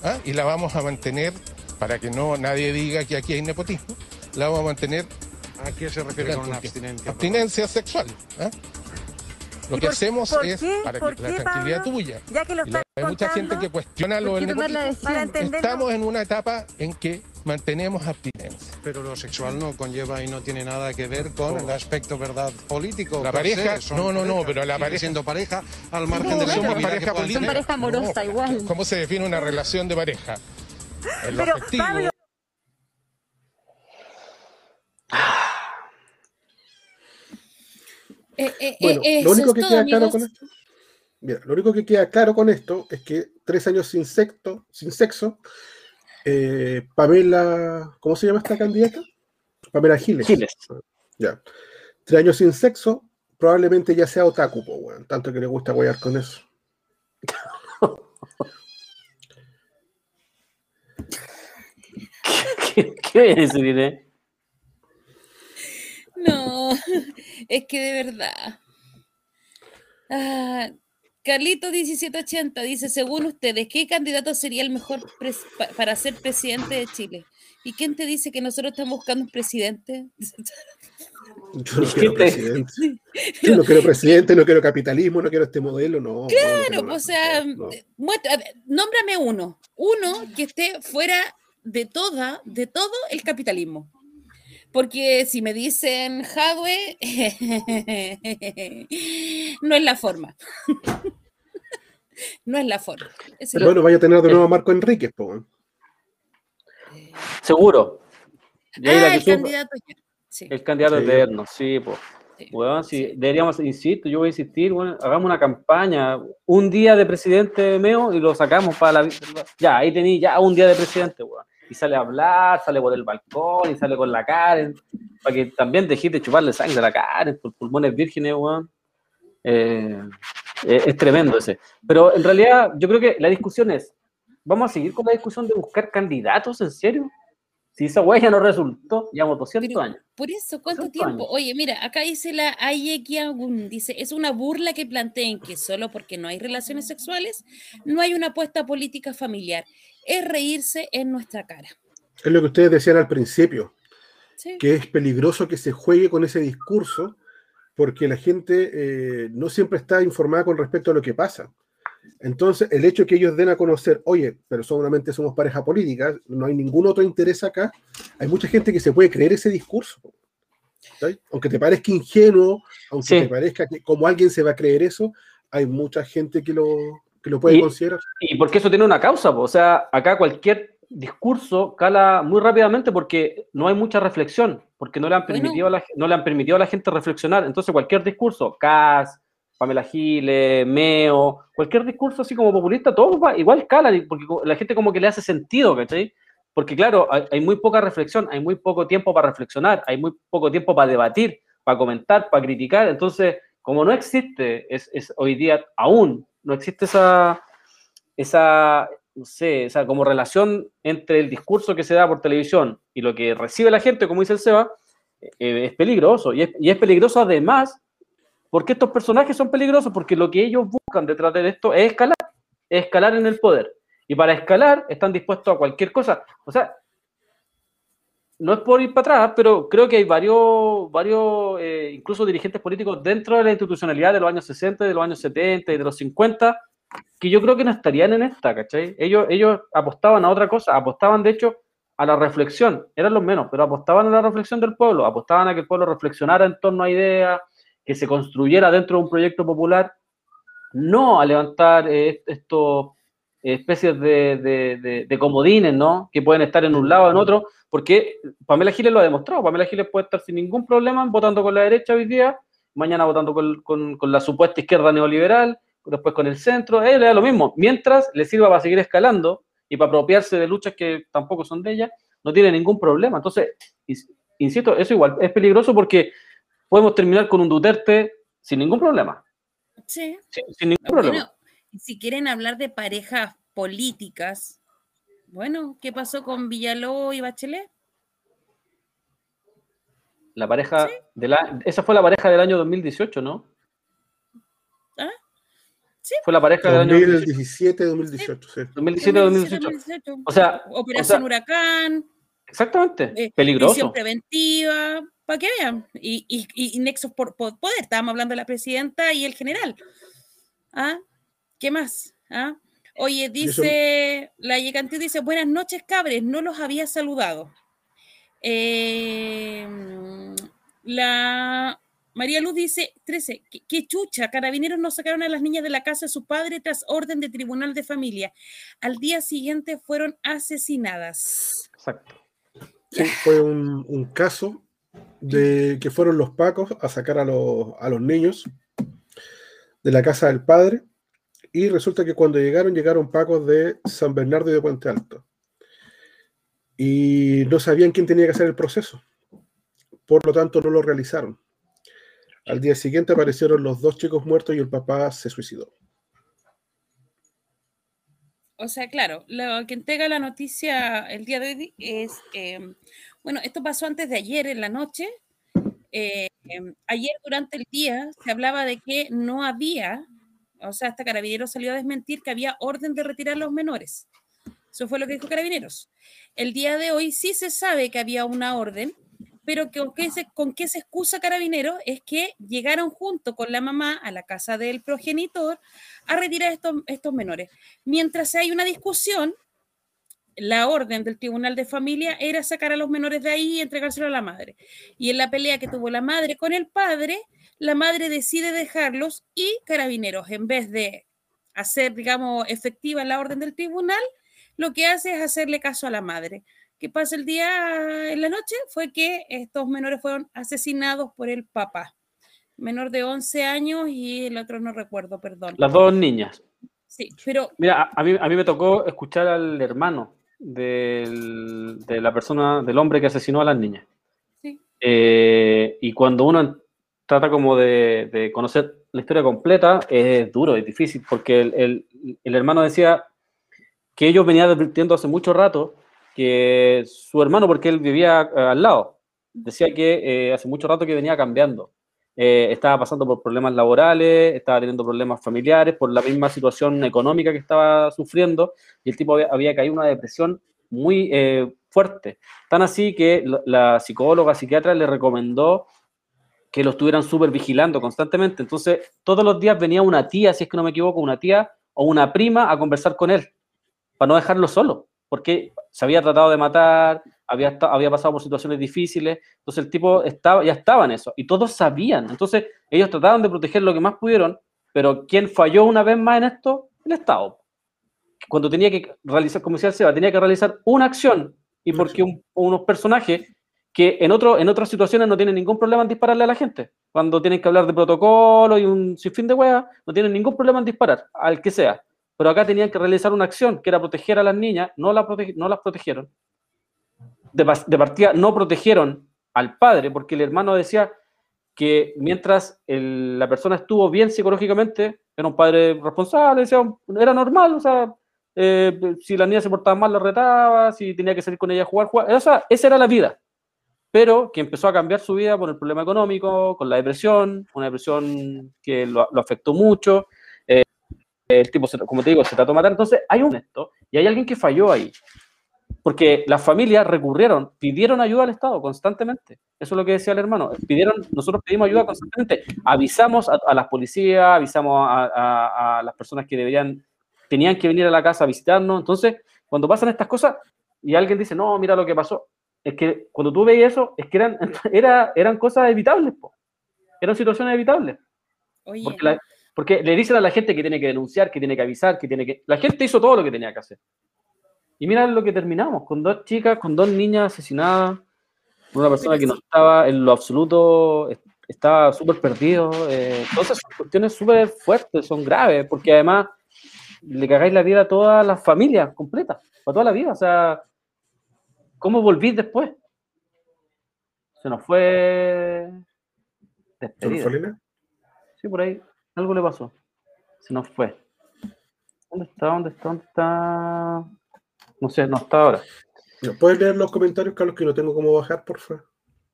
¿Ah? Y la vamos a mantener, para que no nadie diga que aquí hay nepotismo, la vamos a mantener ¿A qué se refiere con una abstinencia? abstinencia sexual. ¿ah? Lo ¿Y que por- hacemos por es qué? para ¿Por que la qué, tranquilidad Pablo? tuya. Ya que lo hay mucha gente contando, que cuestiona lo ¿por del nepotismo. Estamos en una etapa en que mantenemos abstinencia. Pero lo sexual no conlleva y no tiene nada que ver con el aspecto verdad político. La se, pareja- son no, no, no, pareja, pero la pareja- siendo pareja al margen No, de la somos pareja política. Son pareja amorosa, igual. ¿Cómo se define una relación de pareja? En lo Pero, afectivo, Pablo, eh, eh, Bueno, eh, lo único que todo, queda claro con esto. Mira, lo único que queda claro con esto es que tres años sin sexo, sin sexo, eh, Pamela, ¿cómo se llama esta candidata? Pamela Giles. Giles. Ya. Tres años sin sexo, probablemente ya sea otaku, po, weón, tanto que le gusta huear con eso. ¿Qué, qué voy a decir, Irene? No, es que de verdad. Ah, Carlito 1780 dice, según ustedes, ¿qué candidato sería el mejor pa- para ser presidente de Chile? ¿Y quién te dice que nosotros estamos buscando un presidente? Yo no quiero presidente. Yo no quiero presidente, no quiero capitalismo, no quiero este modelo, no. no, no Claro, nada. o sea, No. muestra- a ver, nómbrame uno, uno que esté fuera de toda, de todo el capitalismo. Porque si me dicen Hadwe, no es la forma. no es la forma. Es el- bueno, vaya a tener de nuevo a Marco Enríquez, po. Seguro. Y ahí la ah, el candidato. Sí. El candidato Sí. eterno, sí, pues. Sí. Weón, sí, deberíamos, insisto, yo voy a insistir, weón, hagamos una campaña, un día de presidente Meo y lo sacamos para la ya, ahí tení ya un día de presidente, weón. Y sale a hablar, sale por el balcón y sale con la Karen, para que también dejes de chuparle sangre a la Karen por pulmones vírgenes, weón. Eh, es tremendo ese. Pero en realidad, yo creo que la discusión es, ¿vamos a seguir con la discusión de buscar candidatos en serio? Si esa ya no resultó, llevamos 200 Pero- años. Por eso, ¿cuánto tiempo? años. Oye, mira, acá dice la Ayekiagun, dice, es una burla que planteen que solo porque no hay relaciones sexuales, no hay una apuesta política familiar. Es reírse en nuestra cara. Es lo que ustedes decían al principio, Sí. que es peligroso que se juegue con ese discurso porque la gente eh, no siempre está informada con respecto a lo que pasa. Entonces, el hecho que ellos den a conocer, oye, pero solamente somos pareja política, no hay ningún otro interés acá, hay mucha gente que se puede creer ese discurso. ¿sí? Aunque te parezca ingenuo, aunque Sí. te parezca que como alguien se va a creer eso, hay mucha gente que lo, que lo puede Y- considerar. Y porque eso tiene una causa, po. o sea, acá cualquier discurso cala muy rápidamente porque no hay mucha reflexión, porque no le han Bueno. permitido, a la, no le han permitido a la gente reflexionar. Entonces, cualquier discurso, Cas, Pamela Giles, Meo, cualquier discurso así como populista, todo va- igual cala, porque la gente como que le hace sentido, ¿cachai? Porque claro, hay, hay muy poca reflexión, hay muy poco tiempo para reflexionar, hay muy poco tiempo para debatir, para comentar, para criticar. Entonces, como no existe, es, es hoy día aún, no existe esa, esa, no sé, esa como relación entre el discurso que se da por televisión y lo que recibe la gente, como dice el Seba, eh, es peligroso. Y es, y es peligroso además porque estos personajes son peligrosos, porque lo que ellos buscan detrás de esto es escalar, es escalar en el poder. Y para escalar están dispuestos a cualquier cosa. O sea, no es por ir para atrás, pero creo que hay varios, varios eh, incluso dirigentes políticos dentro de la institucionalidad de los años 60, de los años 70 y de los 50, que yo creo que no estarían en esta, ¿cachai? Ellos, ellos apostaban a otra cosa, apostaban de hecho a la reflexión, eran los menos, pero apostaban a la reflexión del pueblo, apostaban a que el pueblo reflexionara en torno a ideas, que se construyera dentro de un proyecto popular, no a levantar eh, estos especies de, de- de- de comodines, ¿no? Que pueden estar en un lado o en otro, porque Pamela Giles lo ha demostrado. Pamela Giles puede estar sin ningún problema votando con la derecha hoy día, mañana votando con, con- con la supuesta izquierda neoliberal, después con el centro, a ella le da lo mismo. Mientras le sirva para seguir escalando y para apropiarse de luchas que tampoco son de ella, no tiene ningún problema. Entonces, ins- insisto, eso igual es peligroso porque podemos terminar con un Duterte sin ningún problema. Sí. Sin, sin ningún problema. Bueno, si quieren hablar de parejas políticas, bueno, ¿qué pasó con Villalobos y Bachelet? La pareja de la, esa fue la pareja del año 2018, ¿no? ¿Ah? Sí. Fue la pareja del año 2018. 2017, 2018, sí. 2017 2018. 2018. O sea, Operación o sea, Huracán, exactamente. eh, prisión peligroso. preventiva, para que vean. Y, y, y- y nexos por, por poder. Estábamos hablando de la presidenta y el general. ¿Ah? ¿Qué más? ¿Ah? Oye, dice, la Yecantiu dice, buenas noches, cabres, no los había saludado. Eh, la María Luz dice, 13, ¿qué, qué chucha, carabineros no sacaron a las niñas de la casa de su padre tras orden de tribunal de familia. Al día siguiente fueron asesinadas. Exacto. Sí, fue un, un caso de que fueron los pacos a sacar a los, a los niños de la casa del padre y resulta que cuando llegaron, llegaron pacos de San Bernardo y de Puente Alto. Y no sabían quién tenía que hacer el proceso. Por lo tanto, no lo realizaron. Al día siguiente aparecieron los dos chicos muertos y el papá se suicidó. O sea, claro, lo que entrega la noticia el día de hoy es, eh, bueno, esto pasó antes de ayer en la noche. Eh, eh, ayer durante el día se hablaba de que no había, o sea, hasta Carabineros salió a desmentir que había orden de retirar los menores. Eso fue lo que dijo Carabineros. El día de hoy sí se sabe que había una orden, pero que, con, qué se, excusa Carabineros es que llegaron junto con la mamá a la casa del progenitor a retirar estos, estos menores. Mientras hay una discusión la orden del Tribunal de Familia era sacar a los menores de ahí y entregárselo a la madre. Y en la pelea que tuvo la madre con el padre, la madre decide dejarlos y carabineros, en vez de hacer, digamos, efectiva la orden del tribunal, lo que hace es hacerle caso a la madre. ¿Qué pasa el día en la noche? Fue que estos menores fueron asesinados por el papá. Menor de 11 años y el otro no recuerdo, perdón. Las dos niñas. Sí, pero... Mira, a mí, a mí me tocó escuchar al hermano del, de la persona, del hombre que asesinó a las niñas. Sí. Eh, y cuando uno trata como de, de, conocer la historia completa, es duro, es difícil, porque el, el, hermano decía que ellos venían advirtiendo hace mucho rato que su hermano, porque él vivía eh, al lado, decía que eh, hace mucho rato que venía cambiando. Eh, estaba pasando por problemas laborales, estaba teniendo problemas familiares, por la misma situación económica que estaba sufriendo, y el tipo había, había caído una depresión muy fuerte. Tan así que la psicóloga, psiquiatra le recomendó que lo estuvieran súper vigilando constantemente. Entonces, todos los días venía una tía, si es que no me equivoco, una tía o una prima a conversar con él, para no dejarlo solo, porque se había tratado de matar, había, había pasado por situaciones difíciles, entonces el tipo estaba, ya estaba en eso, y todos sabían, entonces ellos trataban de proteger lo que más pudieron, pero ¿quién falló una vez más en esto? El Estado. Cuando tenía que realizar, como decía Seba, tenía que realizar una acción, y porque un, unos personajes que en, otro, en otras situaciones no tienen ningún problema en dispararle a la gente, cuando tienen que hablar de protocolo y un sinfín de huevas, no tienen ningún problema en disparar, al que sea, pero acá tenían que realizar una acción, que era proteger a las niñas, no, la protege, no las protegieron, de, de partida no protegieron al padre, porque el hermano decía que mientras el, la persona estuvo bien psicológicamente, era un padre responsable, era normal, o sea, eh, si la niña se portaba mal, la retaba, si tenía que salir con ella a jugar, jugar, esa era la vida. Pero que empezó a cambiar su vida por el problema económico, con la depresión, una depresión que lo, afectó mucho. Eh, el tipo, se, como te digo, se trató de matar. Entonces, hay un esto y hay alguien que falló ahí porque las familias recurrieron, pidieron ayuda al Estado constantemente. Eso es lo que decía el hermano. Pidieron, nosotros pedimos ayuda constantemente. Avisamos a, las policías, avisamos a, a, las personas que deberían, tenían que venir a la casa a visitarnos. Entonces, cuando pasan estas cosas y alguien dice, no, mira lo que pasó, es que cuando tú veías eso, es que eran, era, eran cosas evitables, po. eran situaciones evitables. Oye, Porque, la, porque le dicen a la gente que tiene que denunciar, que tiene que avisar, que tiene que... La gente hizo todo lo que tenía que hacer. Y mira lo que terminamos, con dos chicas, con dos niñas asesinadas, una persona que no estaba en lo absoluto, estaba súper perdido. Eh, entonces son cuestiones súper fuertes, son graves, porque además le cagáis la vida a todas las familias completas, a toda la vida. O sea, ¿cómo volvís después? Se nos fue despedida. Sí, por ahí, algo le pasó. Se nos fue. ¿Dónde está? ¿Dónde está? ¿Dónde está? No sé, no está ahora. ¿Puedes leer los comentarios, Carlos, que no tengo cómo bajar, por favor?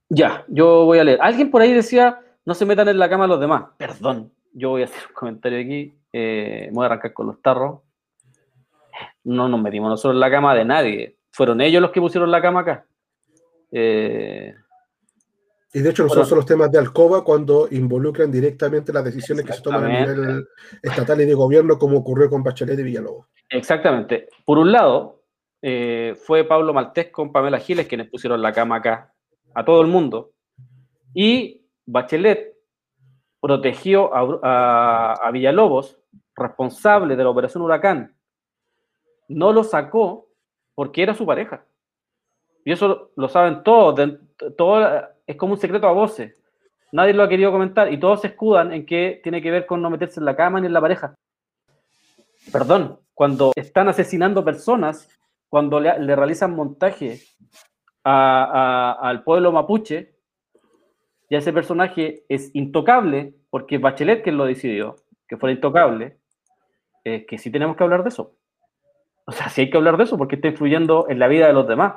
Ya, yo voy a leer. Alguien por ahí decía, no se metan en la cama los demás. Perdón, yo voy a hacer un comentario aquí. Eh, voy a arrancar con los tarros. No nos metimos nosotros en la cama de nadie. Fueron ellos los que pusieron la cama acá. Eh, y de hecho, nosotros bueno, son los temas de Alcoba cuando involucran directamente las decisiones que se toman a nivel estatal y de gobierno, como ocurrió con Bachelet y Villalobos. Exactamente. Por un lado, eh, fue Pablo Maltés con Pamela Giles quienes pusieron la cama acá a todo el mundo. Y Bachelet protegió a, a, a, Villalobos, responsable de la operación Huracán. No lo sacó porque era su pareja. Y eso lo saben todos. Todo, es como un secreto a voces. Nadie lo ha querido comentar y todos se escudan en que tiene que ver con no meterse en la cama ni en la pareja. Perdón, cuando están asesinando personas, cuando le, realizan montaje al pueblo mapuche, ya ese personaje es intocable, porque Bachelet quien lo decidió, que fuera intocable, eh, que sí tenemos que hablar de eso. O sea, sí hay que hablar de eso, porque está influyendo en la vida de los demás.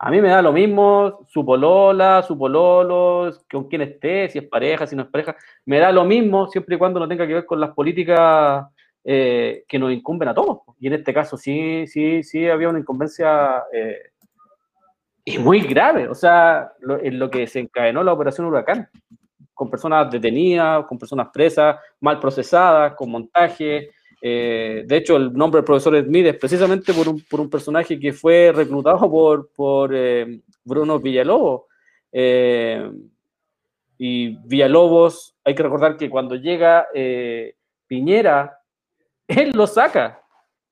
A mí me da lo mismo su polola, su pololo, con quién esté, si es pareja, si no es pareja. Me da lo mismo siempre y cuando no tenga que ver con las políticas eh, que nos incumben a todos. Y en este caso sí, sí, sí había una incumbencia eh, y muy grave. O sea, lo, en lo que desencadenó la operación Huracán, con personas detenidas, con personas presas, mal procesadas, con montaje, Eh, de hecho, el nombre del profesor Smith es precisamente por un, por un personaje que fue reclutado por, por eh, Bruno Villalobos. Eh, y Villalobos, hay que recordar que cuando llega Piñera, él lo saca.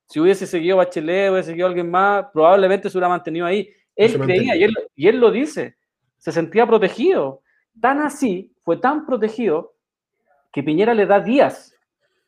Si hubiese seguido Bachelet, hubiese seguido alguien más, probablemente se hubiera mantenido ahí. Él creía, y él, y él lo dice, se sentía protegido. Tan así, fue tan protegido, que Piñera le da días,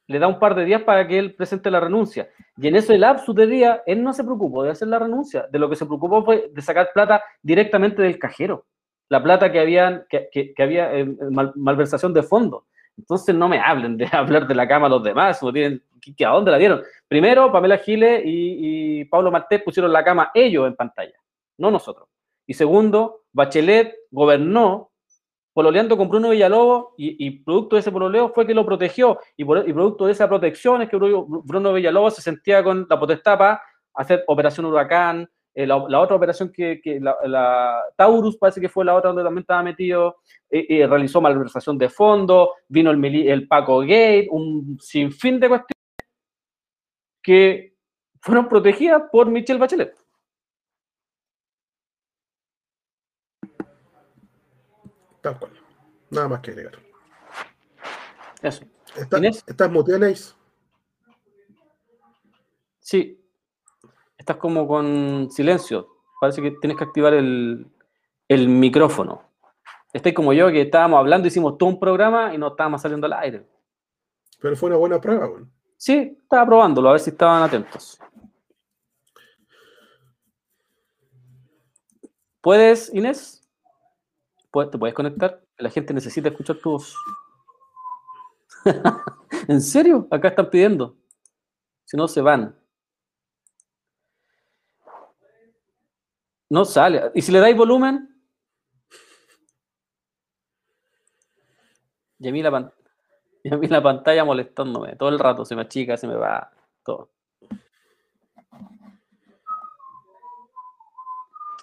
le da un par de días para que él presente la renuncia. Y en ese lapsus de días, él no se preocupó de hacer la renuncia, de lo que se preocupó fue de sacar plata directamente del cajero, la plata que, habían, que, que- había mal- malversación de fondos. Entonces no me hablen de hablar de la cama a los demás, no tienen, ¿qué- qué- ¿a dónde la dieron? Primero, Pamela Giles y, y Pablo Martés pusieron la cama ellos en pantalla, no nosotros. Y segundo, Bachelet gobernó pololeando con Bruno Villalobos y, producto de ese pololeo fue que lo protegió y, producto de esa protección es que Bruno, Villalobos se sentía con la potestad para hacer Operación Huracán, eh, la, otra operación que, la, la Taurus parece que fue la otra donde también estaba metido, eh, realizó malversación de fondos, vino el, el Paco Gate, un sinfín de cuestiones que fueron protegidas por Michelle Bachelet. Tal cual. Nada más que agregar. Eso. ¿Está-. ¿Estás muteada? Sí. Estás como con silencio. Parece que tienes que activar el, el micrófono. Estáis como yo, que estábamos hablando, hicimos todo un programa y no estábamos saliendo al aire. Pero fue una buena prueba, bueno. Sí, estaba probándolo, a ver si estaban atentos. ¿Puedes, Inés? ¿Puedes- ¿Te puedes conectar? La gente necesita escuchar tu voz. ¿En serio? Acá están pidiendo. Si no, se van. No sale. ¿Y si le dais volumen? Y a mí la, y a mí la pantalla molestándome todo el rato. Se me achica, se me va. Todo.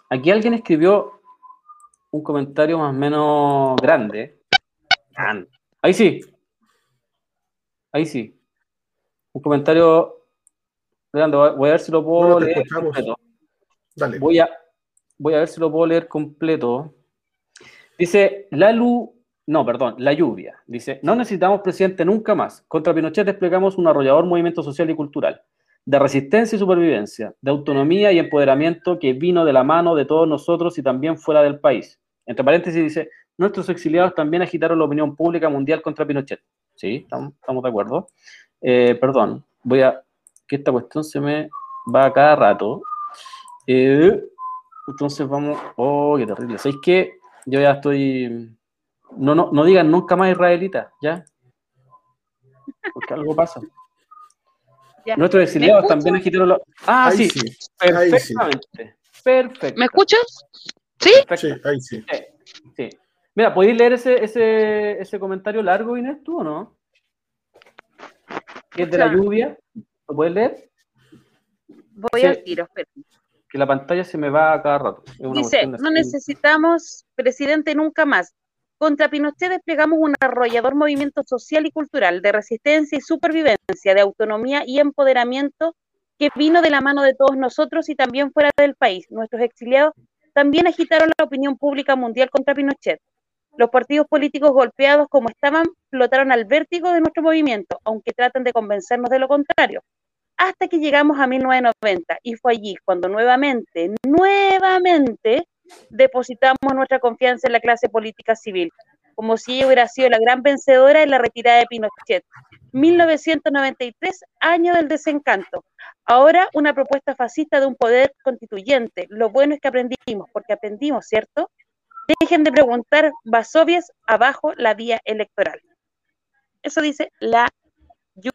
Aquí alguien escribió un comentario más o menos grande. Grande. Ahí sí. Ahí sí. Un comentario grande. Voy a- ver si lo puedo Bueno, leer completo. Dale. Voy a, voy a ver si lo puedo leer completo. Dice, la luz, no, perdón, la lluvia. Dice, no necesitamos presidente nunca más. Contra Pinochet desplegamos un arrollador movimiento social y cultural, de resistencia y supervivencia, de autonomía y empoderamiento que vino de la mano de todos nosotros y también fuera del país. Entre paréntesis dice, nuestros exiliados también agitaron la opinión pública mundial contra Pinochet. Sí, estamos, de acuerdo. Eh, perdón, voy a, que esta cuestión se me va a cada rato. Eh, entonces vamos. Oh, qué terrible. ¿Sabéis qué? Yo ya estoy. No, no, no digan nunca más israelita, ¿ya? Porque algo pasa. Ya. Nuestros exiliados también agitaron la. Ah, ahí sí, sí. Ahí sí. perfectamente. Perfecto. ¿Me escuchas? ¿Sí? Sí, ahí sí. Sí. Mira, ¿podéis leer ese, ese, ese comentario largo, Inés, tú o no? Que es de la lluvia. ¿Lo puedes leer? Voy Sí. al tiro, espera. Que la pantalla se me va a cada rato. Es una Dice, no necesitamos presidente nunca más. Contra Pinochet desplegamos un arrollador movimiento social y cultural de resistencia y supervivencia, de autonomía y empoderamiento que vino de la mano de todos nosotros y también fuera del país. Nuestros exiliados también agitaron la opinión pública mundial contra Pinochet. Los partidos políticos golpeados como estaban flotaron al vértigo de nuestro movimiento, aunque tratan de convencernos de lo contrario hasta que llegamos a 1990 y fue allí cuando nuevamente, nuevamente depositamos nuestra confianza en la clase política civil, como si ella hubiera sido la gran vencedora en la retirada de Pinochet. 1993, año del desencanto. Ahora una propuesta fascista de un poder constituyente. Lo bueno es que aprendimos, porque aprendimos, ¿cierto? Dejen de preguntar vasovias abajo la vía electoral. Eso dice la Yu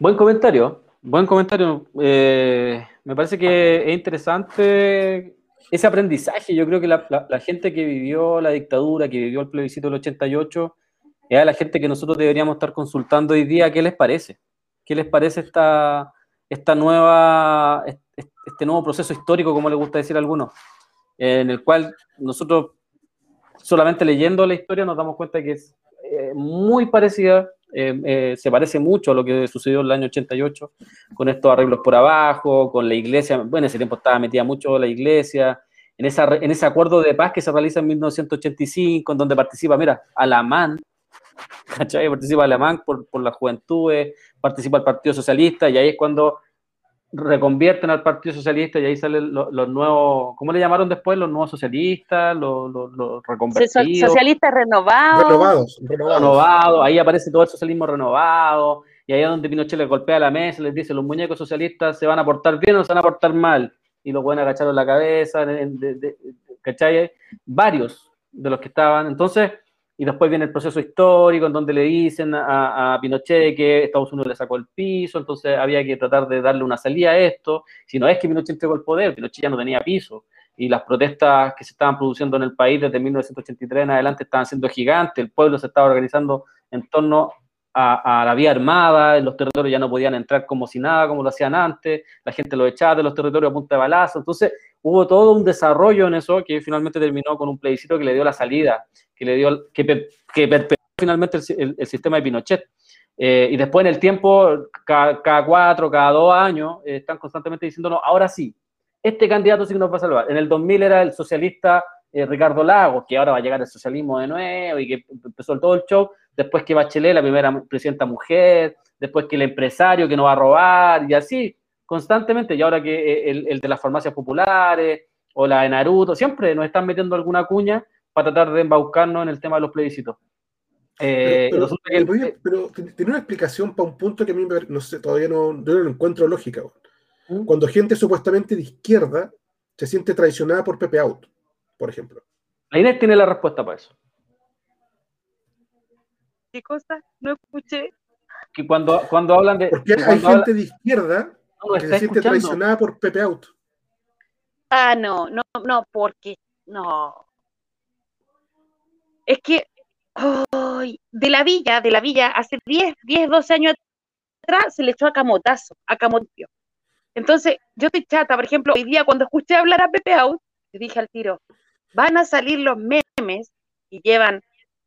Buen comentario, buen comentario. Eh, me parece que es interesante ese aprendizaje. Yo creo que la, gente que vivió la dictadura, que vivió el plebiscito del 88, es la gente que nosotros deberíamos estar consultando hoy día qué les parece. ¿Qué les parece esta, esta nueva, est- este nuevo proceso histórico, como le gusta decir a algunos, en el cual nosotros solamente leyendo la historia nos damos cuenta que es, eh, muy parecida, eh, eh, se parece mucho a lo que sucedió en el año 88, con estos arreglos por abajo, con la iglesia, bueno, en ese tiempo estaba metida mucho la iglesia, en, esa, en ese acuerdo de paz que se realiza en 1985, en donde participa, mira, Alamán, ¿cachai? Participa Alamán por, por las juventudes, participa el Partido Socialista, y ahí es cuando reconvierten al Partido Socialista y ahí salen los, los nuevos, ¿cómo le llamaron después? Los nuevos socialistas, los, los, los reconvertidos. Socialistas renovados. Renovados, renovados. renovado, ahí aparece todo el socialismo renovado, y ahí es donde Pinochet le golpea la mesa, les dice, los muñecos socialistas se van a portar bien o se van a portar mal, y los pueden agachar en la cabeza, de, de- de- ¿cachai? Varios de los que estaban, entonces, y después viene el proceso histórico en donde le dicen a, Pinochet que Estados Unidos le sacó el piso, entonces había que tratar de darle una salida a esto, si no es que Pinochet entregó el poder, Pinochet ya no tenía piso, y las protestas que se estaban produciendo en el país desde 1983 en adelante estaban siendo gigantes, el pueblo se estaba organizando en torno a, a la vía armada, los territorios ya no podían entrar como si nada, como lo hacían antes, la gente lo echaba de los territorios a punta de balazo, entonces hubo todo un desarrollo en eso que finalmente terminó con un plebiscito que le dio la salida, que le dio, que, finalmente el, si- el- el sistema de Pinochet. Eh, y después en el tiempo, cada, cuatro, cada dos años, eh, están constantemente diciéndonos, ahora sí, este candidato sí que nos va a salvar. En el 2000 era el socialista eh, Ricardo Lagos, que ahora va a llegar el socialismo de nuevo y que empezó todo el show. Después que Bachelet, la primera presidenta mujer, después que el empresario que no va a robar y así, constantemente. Y ahora que el, el de las farmacias populares o la de Naruto, siempre nos están metiendo alguna cuña para tratar de embaucarnos en el tema de los plebiscitos. Eh, Pero, pero, resulta que el- pero, oye, pero ten- tiene una explicación para un punto que a mí me- no sé, todavía no, yo no lo encuentro lógica. ¿Mm? Cuando gente supuestamente de izquierda se siente traicionada por Pepe Out, por ejemplo. la Inés tiene la respuesta para eso. ¿Qué cosa? No escuché. Que cuando, cuando hablan de. Porque que hay gente hablan- de izquierda no, que se siente escuchando. traicionada por Pepe Out. Ah, no, no, no, porque no. Es que ay, de la villa, de la villa, hace 10, 10, 12 años atrás se le echó a camotazo, a camotillo. Entonces, yo estoy chata, por ejemplo, hoy día cuando escuché hablar a Pepe Out, yo dije al tiro, van a salir los memes y llevan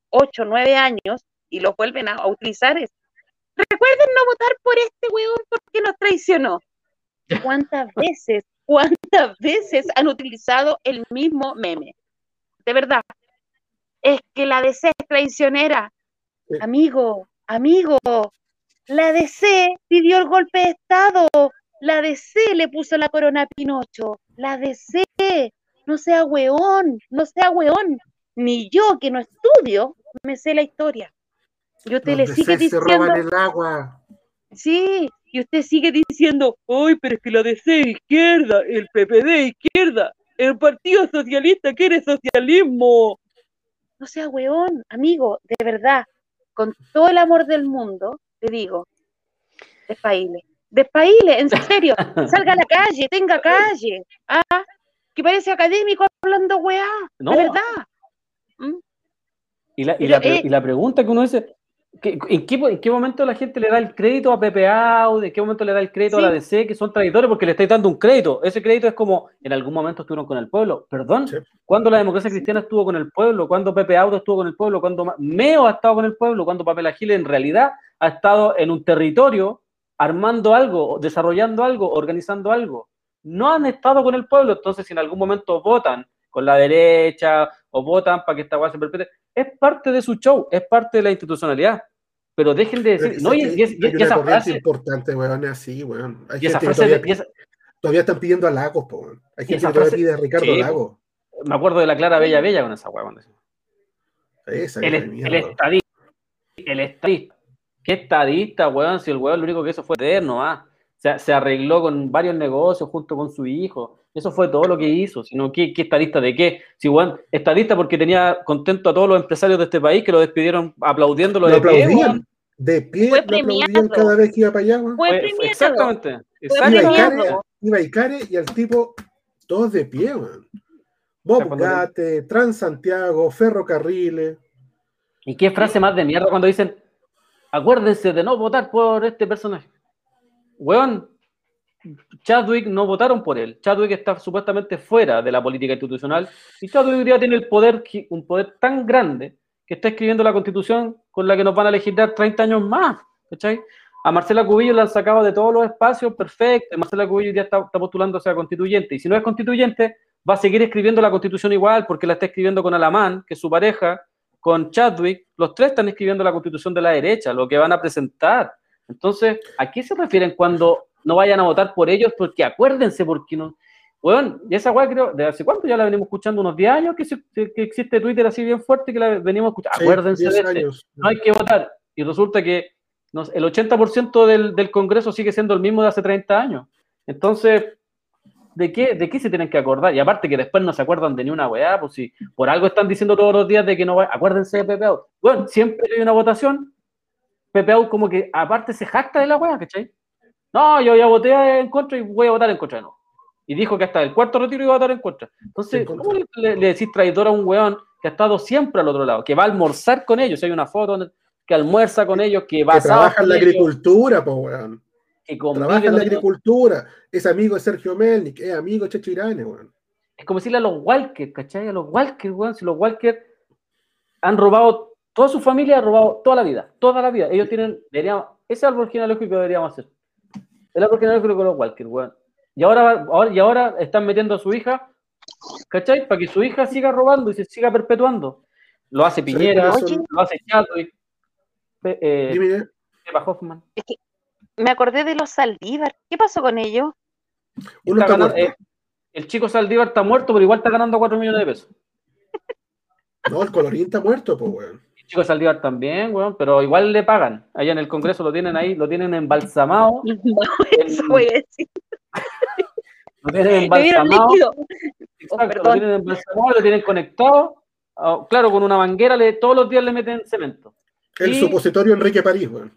8, 9 años y los vuelven a, a utilizar. Recuerden no votar por este weón porque nos traicionó. ¿Cuántas veces, cuántas veces han utilizado el mismo meme? De verdad. Es que la DC es traicionera. Sí. Amigo, amigo, la DC pidió el golpe de Estado. La DC le puso la corona a Pinocho. La DC, no sea weón, no sea weón. Ni yo que no estudio me sé la historia. Y usted le sigue DC se diciendo, roban el agua. Sí, y usted sigue diciendo, ay, pero es que la DC es izquierda, el PPD izquierda, el Partido Socialista quiere socialismo. No sea weón, amigo, de verdad, con todo el amor del mundo, te digo, despaile, despaile, en serio, salga a la calle, tenga calle, ah, que parece académico hablando weá, No. de verdad. ¿Mm? Y la, y la pre- y la pregunta que uno dice, ¿qué- ¿en qué, en qué momento la gente le da el crédito a Pepe Aude? ¿En qué momento le da el crédito a la. DC que son traidores porque le estáis dando un crédito? Ese crédito es como, en algún momento estuvieron con el pueblo. Perdón, Sí. ¿cuándo la democracia cristiana estuvo con el pueblo? ¿Cuándo Pepe Aude estuvo con el pueblo? ¿Cuándo Meo ha estado con el pueblo? ¿Cuándo Pamela Giles en realidad ha estado en un territorio armando algo, desarrollando algo, organizando algo? No han estado con el pueblo, entonces si en algún momento votan con la derecha o votan para que esta hueá se perpetúe, es parte de su show, es parte de la institucionalidad. Pero dejen de decir, no, y, y y esa frase, importante, weón, así, weón. Hay y esa gente que frase, todavía, de- y esa- todavía están pidiendo a Lagos, po, weón. Hay gente que todavía frase- pide a Ricardo sí, Lagos. me acuerdo de la Clara Bella Bella con esa decía. Esa El, el estadista, el estadista. ¿Qué estadista, weón? Si el weón lo único que hizo fue eterno, ah. Se, se arregló con varios negocios junto con su hijo. Eso fue todo lo que hizo. Sino, ¿qué, qué estadista de qué? Si, weón, estadista porque tenía contento a todos los empresarios de este país que lo despidieron aplaudiéndolo Lo de pie, aplaudían. weón. De pie, Fue lo aplaudían premiado. cada vez que iba para allá, weón. Fue Fue- premiado. exactamente. Exactamente. Iba Icare y al tipo, todos de pie, weón. Bob Gate, Transantiago, Ferrocarriles. ¿Y qué frase más de mierda cuando dicen, acuérdense de no votar por este personaje? Weón, Chadwick no votaron por él. Chadwick está supuestamente fuera de la política institucional y Chadwick hoy día tiene el poder, un poder tan grande que está escribiendo la constitución con la que nos van a legislar 30 años más, ¿cachai? A Marcela Cubillo la han sacado de todos los espacios, perfecto, Marcela Cubillo ya está, está postulándose a constituyente, y si no es constituyente, va a seguir escribiendo la constitución igual, porque la está escribiendo con Alamán, que es su pareja, con Chadwick, los tres están escribiendo la constitución de la derecha, lo que van a presentar. Entonces, ¿a qué se refieren cuando no vayan a votar por ellos? Porque acuérdense, porque no, bueno, y esa weá creo, ¿de hace cuánto ya la venimos escuchando? Unos 10 años que, se- que existe Twitter así bien fuerte que la venimos escuchando. Sí, Acuérdense 10 de este, no hay que votar. Y resulta que no el 80% del, del Congreso sigue siendo el mismo de hace 30 años. Entonces, ¿de qué, ¿de qué se tienen que acordar? Y aparte que después no se acuerdan de ni una weá, pues si por algo están diciendo todos los días de que no va, acuérdense de Pepe Out. Bueno, siempre hay una votación, Pepe Out como que aparte se jacta de la weá, ¿cachai? No, yo ya voté en contra y voy a votar en contra de nuevo. Y dijo que hasta el cuarto retiro iba a votar en contra. Entonces, En contra. ¿cómo le, decís traidor a un weón que ha estado siempre al otro lado? Que va a almorzar con ellos. Hay una foto donde- que almuerza con ellos, que va Que a trabaja en la agricultura, po, weón. que Trabaja en la agricultura. Es amigo de Sergio Melnik, es amigo de Checho Irane, weón. Es como decirle a los Walker, ¿cachai? A los Walker, weón. Si los Walker han robado, toda su familia ha robado toda la vida, toda la vida. Ellos tienen, deberíamos, ese árbol genealógico deberíamos hacer. El árbol genealógico de los Walker, weón. Y ahora, y ahora están metiendo a su hija, ¿cachai? Para que su hija siga robando y se siga perpetuando. Lo hace Piñera, lo hace Chadwick, Pe- eh, Dime, Pepa Hoffman. Me acordé de los Saldívar. ¿Qué pasó con ellos? uno Está está ganando- muerto. eh, el chico Saldívar está muerto, pero igual está ganando 4 millones de pesos. No, el colorín está muerto, po, weón. Chico Saldívar también, weón, pero igual le pagan. Allá en el Congreso lo tienen ahí, lo tienen embalsamado. Eso voy a decir. Lo tienen embalsamado. líquido. Exacto, lo tienen embalsamado, lo tienen conectado. ah, claro, con una manguera le, todos los días le meten cemento. El Y- supositorio Enrique París, weón.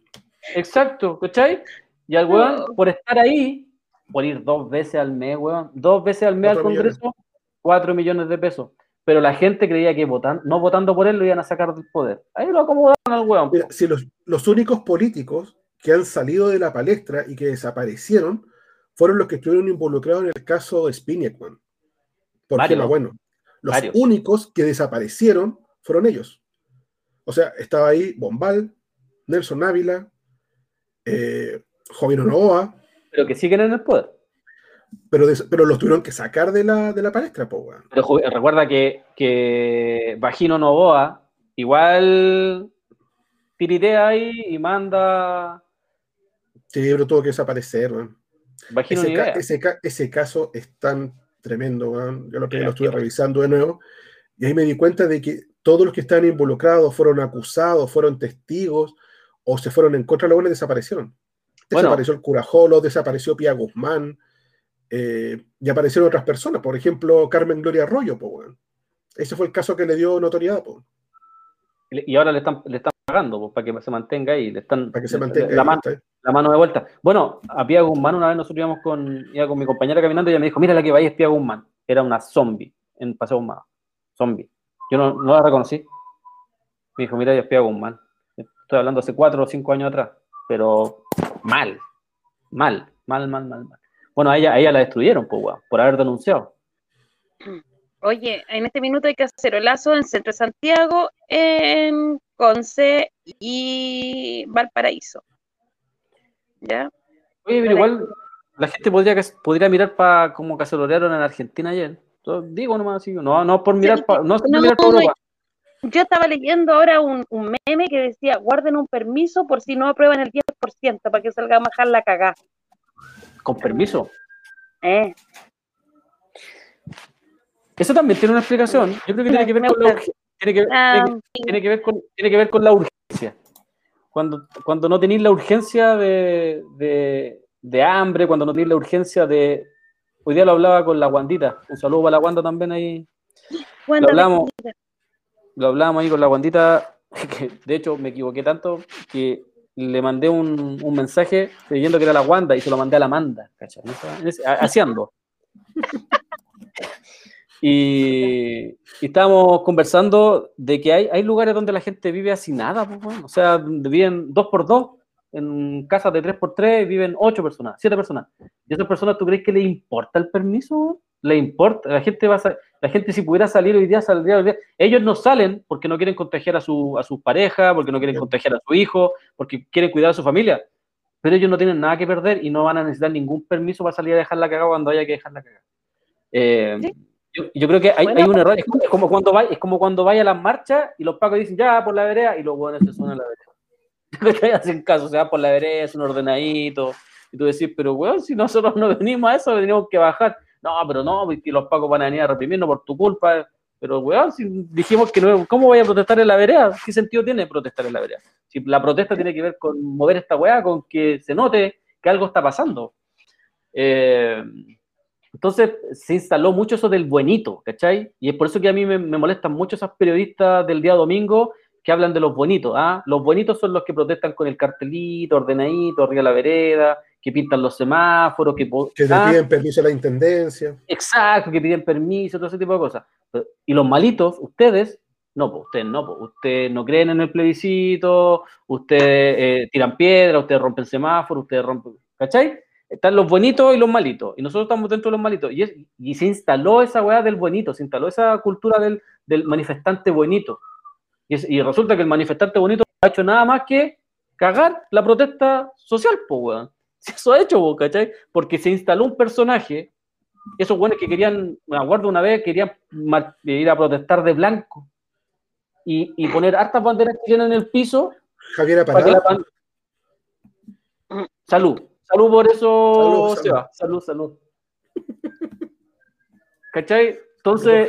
Exacto, ¿cachai? Y al weón, por estar ahí, por ir dos veces al mes, weón, dos veces al mes al millones. Congreso, cuatro millones de pesos. Pero la gente creía que votan, no votando por él lo iban a sacar del poder. Ahí lo acomodaron al. Mira, si los, los únicos políticos que han salido de la palestra y que desaparecieron fueron los que estuvieron involucrados en el caso de Spiniak, weón. Por Varios. Gema Bueno. Los Varios. únicos que desaparecieron fueron ellos. O sea, estaba ahí Bombal, Nelson Ávila, eh, Jovino Novoa, Pero que siguen en el poder. Pero, pero los tuvieron que sacar de la, de la palestra, po, weón. Pero ju- recuerda que, que Vagino Novoa igual tiritea ahí y manda Sí, pero tuvo que desaparecer, weón. Ese, ca- ese, ca- ese caso es tan tremendo, weón. Yo lo, que lo estuve revisando de nuevo y ahí me di cuenta de que todos los que estaban involucrados fueron acusados, fueron testigos o se fueron en contra de la buena y desaparecieron. Bueno. Desapareció el Curajolo, desapareció Pia Guzmán eh, y aparecieron otras personas, por ejemplo, Carmen Gloria Arroyo, po, weón. Ese fue el caso que le dio notoriedad, po, Y ahora le están, le están pagando pues, para que se mantenga ahí. Le están, para que se mantenga. la, la mano de vuelta. Bueno, a Pia Guzmán una vez nosotros íbamos con, iba con mi compañera caminando y ella me dijo, mira la que va ahí es Pia Guzmán. Era una zombie en Paseo Guzmán. Zombie. Yo no, no la reconocí. Me dijo, mira, ella es Pia Guzmán. Estoy hablando hace cuatro o cinco años atrás. Pero mal. Mal. Mal, mal, mal, mal. Bueno, a ella, a ella la destruyeron, pues, weón, por haber denunciado. Oye, en este minuto hay cacerolazo en Centro de Santiago, en Conce y Valparaíso. ¿Ya? Oye, pero igual la gente podría, podría mirar para como cacerolearon en Argentina ayer. Entonces, digo nomás así, no, no por mirar para no, No, mirar pa' no, Europa. Yo estaba leyendo ahora un, un meme que decía, guarden un permiso por si no aprueban el 10% para que salga a bajar la cagá. Con permiso. Eh, Eso también tiene una explicación. Yo creo que tiene que ver con la urgencia. Tiene que, tiene que- tiene que ver con, tiene que ver con la urgencia. Cuando, cuando no tenéis la urgencia de, de, de hambre, cuando no tenéis la urgencia de. Hoy día lo hablaba con la Guandita. Un saludo para la Guanda también ahí. Wanda, hablamos. lo hablábamos ahí con la guandita, que de hecho me equivoqué tanto que le mandé un, un mensaje creyendo que era la Wanda y se lo mandé a la Manda, ¿cachai? Haciendo. Y, y estábamos conversando de que hay, hay lugares donde la gente vive así nada, pues, bueno, o sea, viven dos por dos, en casas de tres por tres viven ocho personas, siete personas. ¿Y a esas personas tú crees que les importa el permiso? Le importa. La gente va a, la gente si pudiera salir hoy día, saldría hoy día. Ellos no salen porque no quieren contagiar a su, a su pareja, porque no quieren Bien. contagiar a su hijo, porque quieren cuidar a su familia. Pero ellos no tienen nada que perder y no van a necesitar ningún permiso para salir a dejar la cagada cuando haya que dejar la cagada. Eh, Sí. yo, yo creo que hay, Bueno, hay un error. Es como, es como cuando vaya, es como cuando vaya a las marchas y los pacos dicen ya por la vereda y los buenos se suenan a la vereda. hacen caso, se va por la vereda, es un ordenadito. Y tú decís, pero weón, si nosotros no venimos a eso, tenemos que bajar. No, pero no, porque los pacos van a venir a reprimirnos por tu culpa. Pero weón, si dijimos que no, ¿cómo voy a protestar en la vereda? ¿Qué sentido tiene protestar en la vereda? Si la protesta tiene que ver con mover esta weá, con que se note que algo está pasando. Eh, entonces se instaló mucho eso del buenito, ¿cachai? Y es por eso que a mí me, molestan mucho esas periodistas del día domingo que hablan de los buenitos. ¿ah? Los buenitos son los que protestan con el cartelito, ordenadito, arriba de la vereda, que pintan los semáforos, que... Que ¿ah? piden permiso a la intendencia. Exacto, que piden permiso, todo ese tipo de cosas. Y los malitos, ustedes, no, pues ustedes no, pues ustedes no creen en el plebiscito, ustedes eh, tiran piedra, ustedes rompen semáforos, ustedes rompen, ¿cachai? Están los buenitos y los malitos, y nosotros estamos dentro de los malitos. Y, es- y se instaló esa weá del buenito, se instaló esa cultura del, del manifestante buenito. Y, es- y resulta que el manifestante bonito no ha hecho nada más que cagar la protesta social, pues, weón. Eso ha hecho, ¿cachai? Porque se instaló un personaje esos buenos que querían, me acuerdo una vez, querían ir a protestar de blanco y, y poner hartas banderas chilenas en el piso Javier Aparado. ban- Salud, salud por eso, Salud, salud. Seba. Salud, salud. ¿Cachai? Entonces,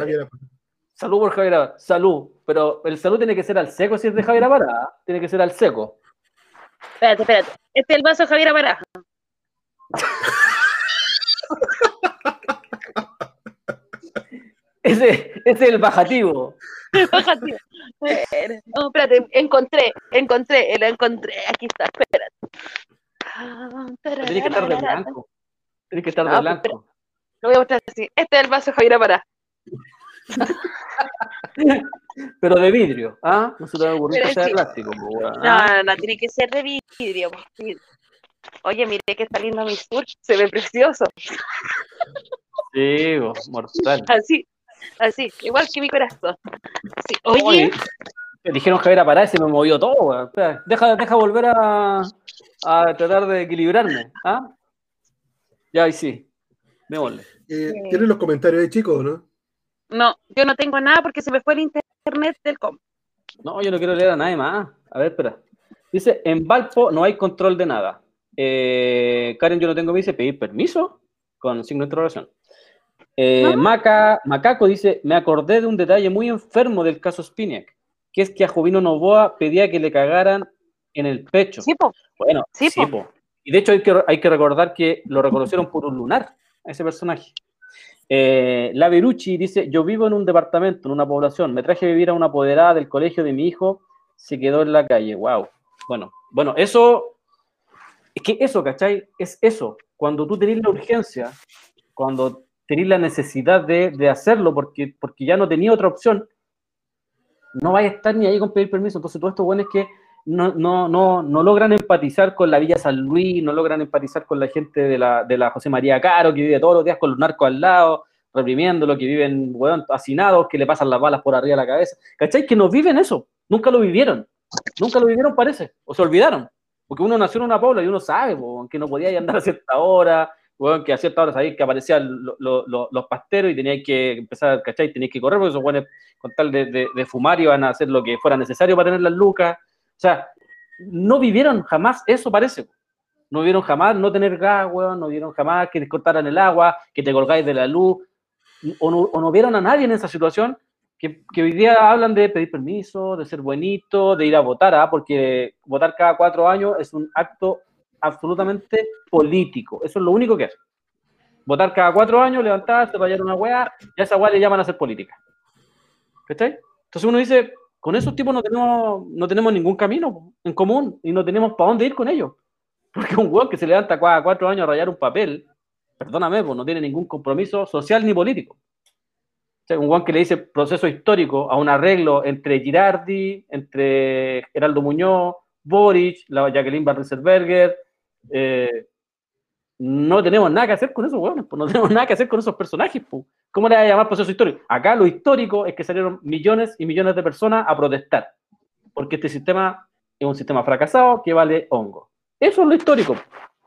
salud por Javier Apará, salud, pero el salud tiene que ser al seco si es de Javier Apará, ¿ah? tiene que ser al seco. Espérate, espérate. Este es el vaso de Javier Baraja. Ese, ese es el bajativo. Espera. No, espérate, encontré, encontré, lo encontré. Aquí está, espérate. Ah, Tiene que estar de blanco. Tiene que estar de No, blanco. Lo voy a mostrar así. Este es el vaso de Javier Baraja. Pero de vidrio, ¿ah? No se te va a ocurrir que sea de plástico. weón, No, no, no, tiene que ser de vidrio. Oye, mire que está lindo mi sur, se ve precioso. Sí, mortal. Así, así, igual que mi corazón. Sí. Oye, Oye, me dijeron Javier Apará y se me movió todo, weón. Espera, deja, deja volver a, a tratar de equilibrarme. ¿ah? Ya, ahí sí. Démosle. Eh, ¿Tienen los comentarios de chicos, no? no, yo no tengo nada porque se me fue el internet del com. No, yo no quiero leer a nadie más. A ver, espera. Dice, en Valpo no hay control de nada. Eh, Karen, yo no tengo, me dice, pedir permiso con signo de interrogación. Eh, Maca, Macaco dice, me acordé de un detalle muy enfermo del caso Spiniak, que es que a Jovino Novoa pedía que le cagaran en el pecho. Sí, po. Bueno, Sí, sí, po. po. Y de hecho hay que, hay que recordar que lo reconocieron por un lunar a ese personaje. Eh, la Berucci dice, yo vivo en un departamento, en una población, me traje a vivir a una apoderada del colegio de mi hijo, se quedó en la calle, wow. Bueno, bueno, eso, es que eso, ¿cachai? Es eso, cuando tú tenés la urgencia, cuando tenés la necesidad de, de hacerlo, porque, porque ya no tenía otra opción, no vais a estar ni ahí con pedir permiso. Entonces, todo esto bueno es que no, no, no, no logran empatizar con la Villa San Luis, no logran empatizar con la gente de la, de la José María Caro, que vive todos los días con los narcos al lado, reprimiéndolo, que viven, hacinados, que le pasan las balas por arriba de la cabeza. ¿Cachai? Que no viven eso. Nunca lo vivieron. Nunca lo vivieron, parece. O se olvidaron. Porque uno nació en una pobla y uno sabe, po, que no podía andar a cierta hora, weón, que a cierta hora sabía que aparecían lo- lo- lo- los pasteros y teníais que empezar, ¿cachai? Teníais que correr porque esos weones, con tal de, de, de fumar, iban a hacer lo que fuera necesario para tener las lucas. O sea, no vivieron jamás eso, parece. No vivieron jamás no tener gas, weón, no vieron jamás que te cortaran el agua, que te colgáis de la luz, o no, o no vieron a nadie en esa situación que, hoy día hablan de pedir permiso, de ser buenito, de ir a votar, ¿ah? porque votar cada cuatro años es un acto absolutamente político. Eso es lo único que es. Votar cada cuatro años, levantarse, rayar una weá, y a esa weá le llaman a hacer política. ¿Cachai? Entonces uno dice, con esos tipos no tenemos, no tenemos ningún camino en común y no tenemos para dónde ir con ellos. Porque un weón que se levanta cada cuatro años a rayar un papel, perdóname, pues no tiene ningún compromiso social ni político. Sea, un weón que le dice proceso histórico a un arreglo entre Girardi, entre Geraldo Muñoz, Boric, la Jacqueline Van Rieselberger, eh, no tenemos nada que hacer con esos hueones, pues no tenemos nada que hacer con esos personajes. Pues. ¿Cómo le va a llamar proceso histórico? Acá lo histórico es que salieron millones y millones de personas a protestar, porque este sistema es un sistema fracasado que vale hongo. Eso es lo histórico.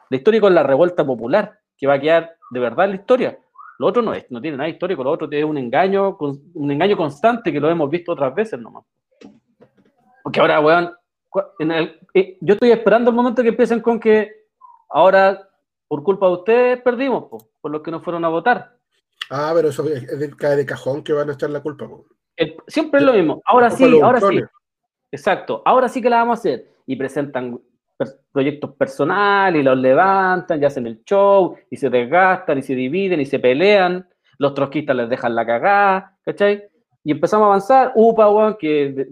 Lo histórico es la revuelta popular, que va a quedar de verdad en la historia. Lo otro no es, no tiene nada histórico, lo otro tiene un engaño, un engaño constante que lo hemos visto otras veces nomás. Porque ahora, weón, eh, yo estoy esperando el momento que empiecen con que ahora, por culpa de ustedes, perdimos, por los que no fueron a votar. Ah, pero eso es de, cae de cajón que van a estar la culpa. siempre es lo mismo. Ahora sí, ahora sí. Exacto. Ahora sí que la vamos a hacer. Y presentan proyectos personales y los levantan y hacen el show y se desgastan y se dividen y se pelean. Los trotskistas les dejan la cagada, ¿cachai? Y empezamos a avanzar. UPA, que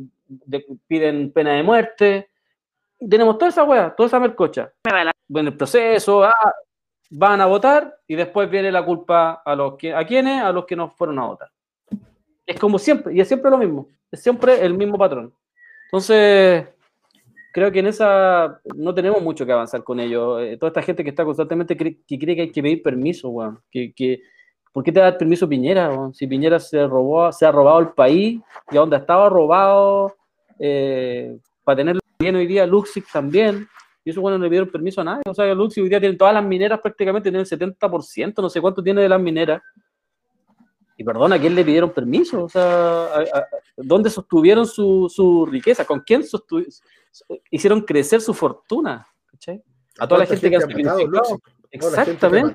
piden pena de muerte. tenemos toda esa weá, toda esa mercocha. Bueno, el proceso, ah, van a votar y después viene la culpa a los que, ¿a quiénes? A los que no fueron a votar. Es como siempre, y es siempre lo mismo, es siempre el mismo patrón. Entonces, creo que en esa no tenemos mucho que avanzar con ellos. Eh, toda esta gente que está constantemente que cree que hay que pedir permiso, weón. Que, que, ¿Por qué te da permiso Piñera? Si Piñera se robó, se ha robado el país y a donde estaba robado eh, para tenerlo bien hoy día, Luxix también. Y eso bueno, no le pidieron permiso a nadie. O sea, Luxix hoy día tiene todas las mineras prácticamente, tiene el 70%, no sé cuánto tiene de las mineras. Y perdona, ¿a quién le pidieron permiso? O sea, ¿dónde sostuvieron su, su riqueza? ¿Con quién hicieron crecer su fortuna? A toda la gente, que ha sacrificado. Exactamente.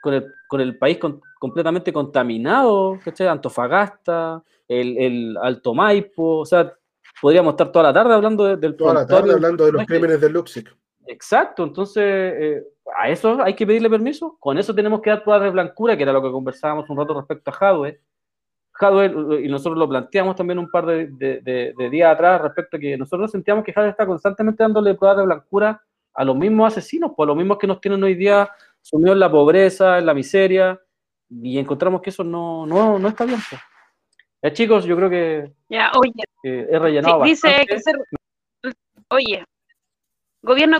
Con el, con el, país completamente contaminado, ¿cachai? Antofagasta, el, el, Alto Maipo, o sea, podríamos estar toda la tarde hablando del Toda la tarde hablando de los crímenes de Luxic. Exacto, entonces eh, a eso hay que pedirle permiso. Con eso tenemos que dar pruebas de blancura, que era lo que conversábamos un rato respecto a Hadwe. Hadwe, y nosotros lo planteamos también un par de, días atrás respecto a que nosotros sentíamos que Hadwe está constantemente dándole pruebas de blancura a los mismos asesinos, pues a los mismos que nos tienen hoy día sumidos en la pobreza, en la miseria, y encontramos que eso no, no, no está bien. Pues. Ya, chicos, yo creo que ya, oye, he rellenado Dice que ser, oye, gobierno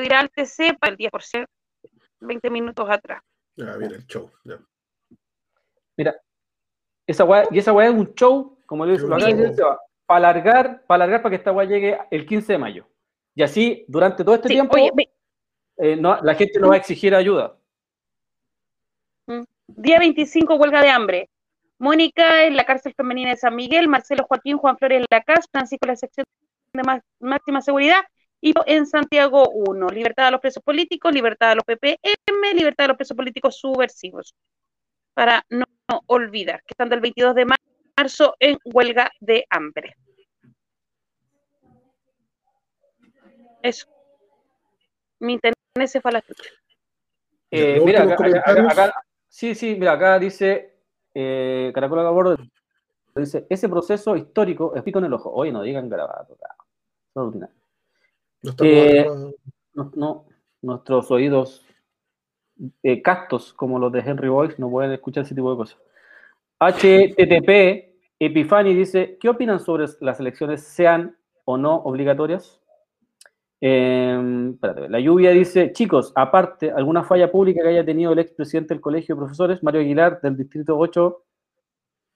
dirá al TC para el 10%, 20 minutos atrás. Ya, mira el show. Mira, esa weá, y esa weá es un show, como le lo acá, para alargar, para alargar para que esta weá llegue el 15 de mayo. Y así, durante todo este tiempo, eh, no, la gente no va a exigir ayuda. Día 25, huelga de hambre. Mónica en la cárcel femenina de San Miguel, Marcelo Joaquín, Juan Flores en la CAS, Francisco en la sección de máxima seguridad y en Santiago 1. Libertad a los presos políticos, libertad a los PPM, libertad a los presos políticos subversivos. Para no, olvidar que están del 22 de marzo en huelga de hambre. Eso. Mi internet se fue a la eh, mira, acá, Sí, sí, mira, acá dice eh, Caracol Gabordo, dice, ese proceso histórico es pico en el ojo. Oye, no digan grabado, no, eh, no, nuestros oídos eh, castos, como los de Henry Boyce, no pueden escuchar ese tipo de cosas. HTTP, Epifani dice, ¿qué opinan sobre las elecciones sean o no obligatorias? Eh, la lluvia dice, chicos, aparte, ¿alguna falla pública que haya tenido el expresidente del Colegio de Profesores, Mario Aguilar, del Distrito 8,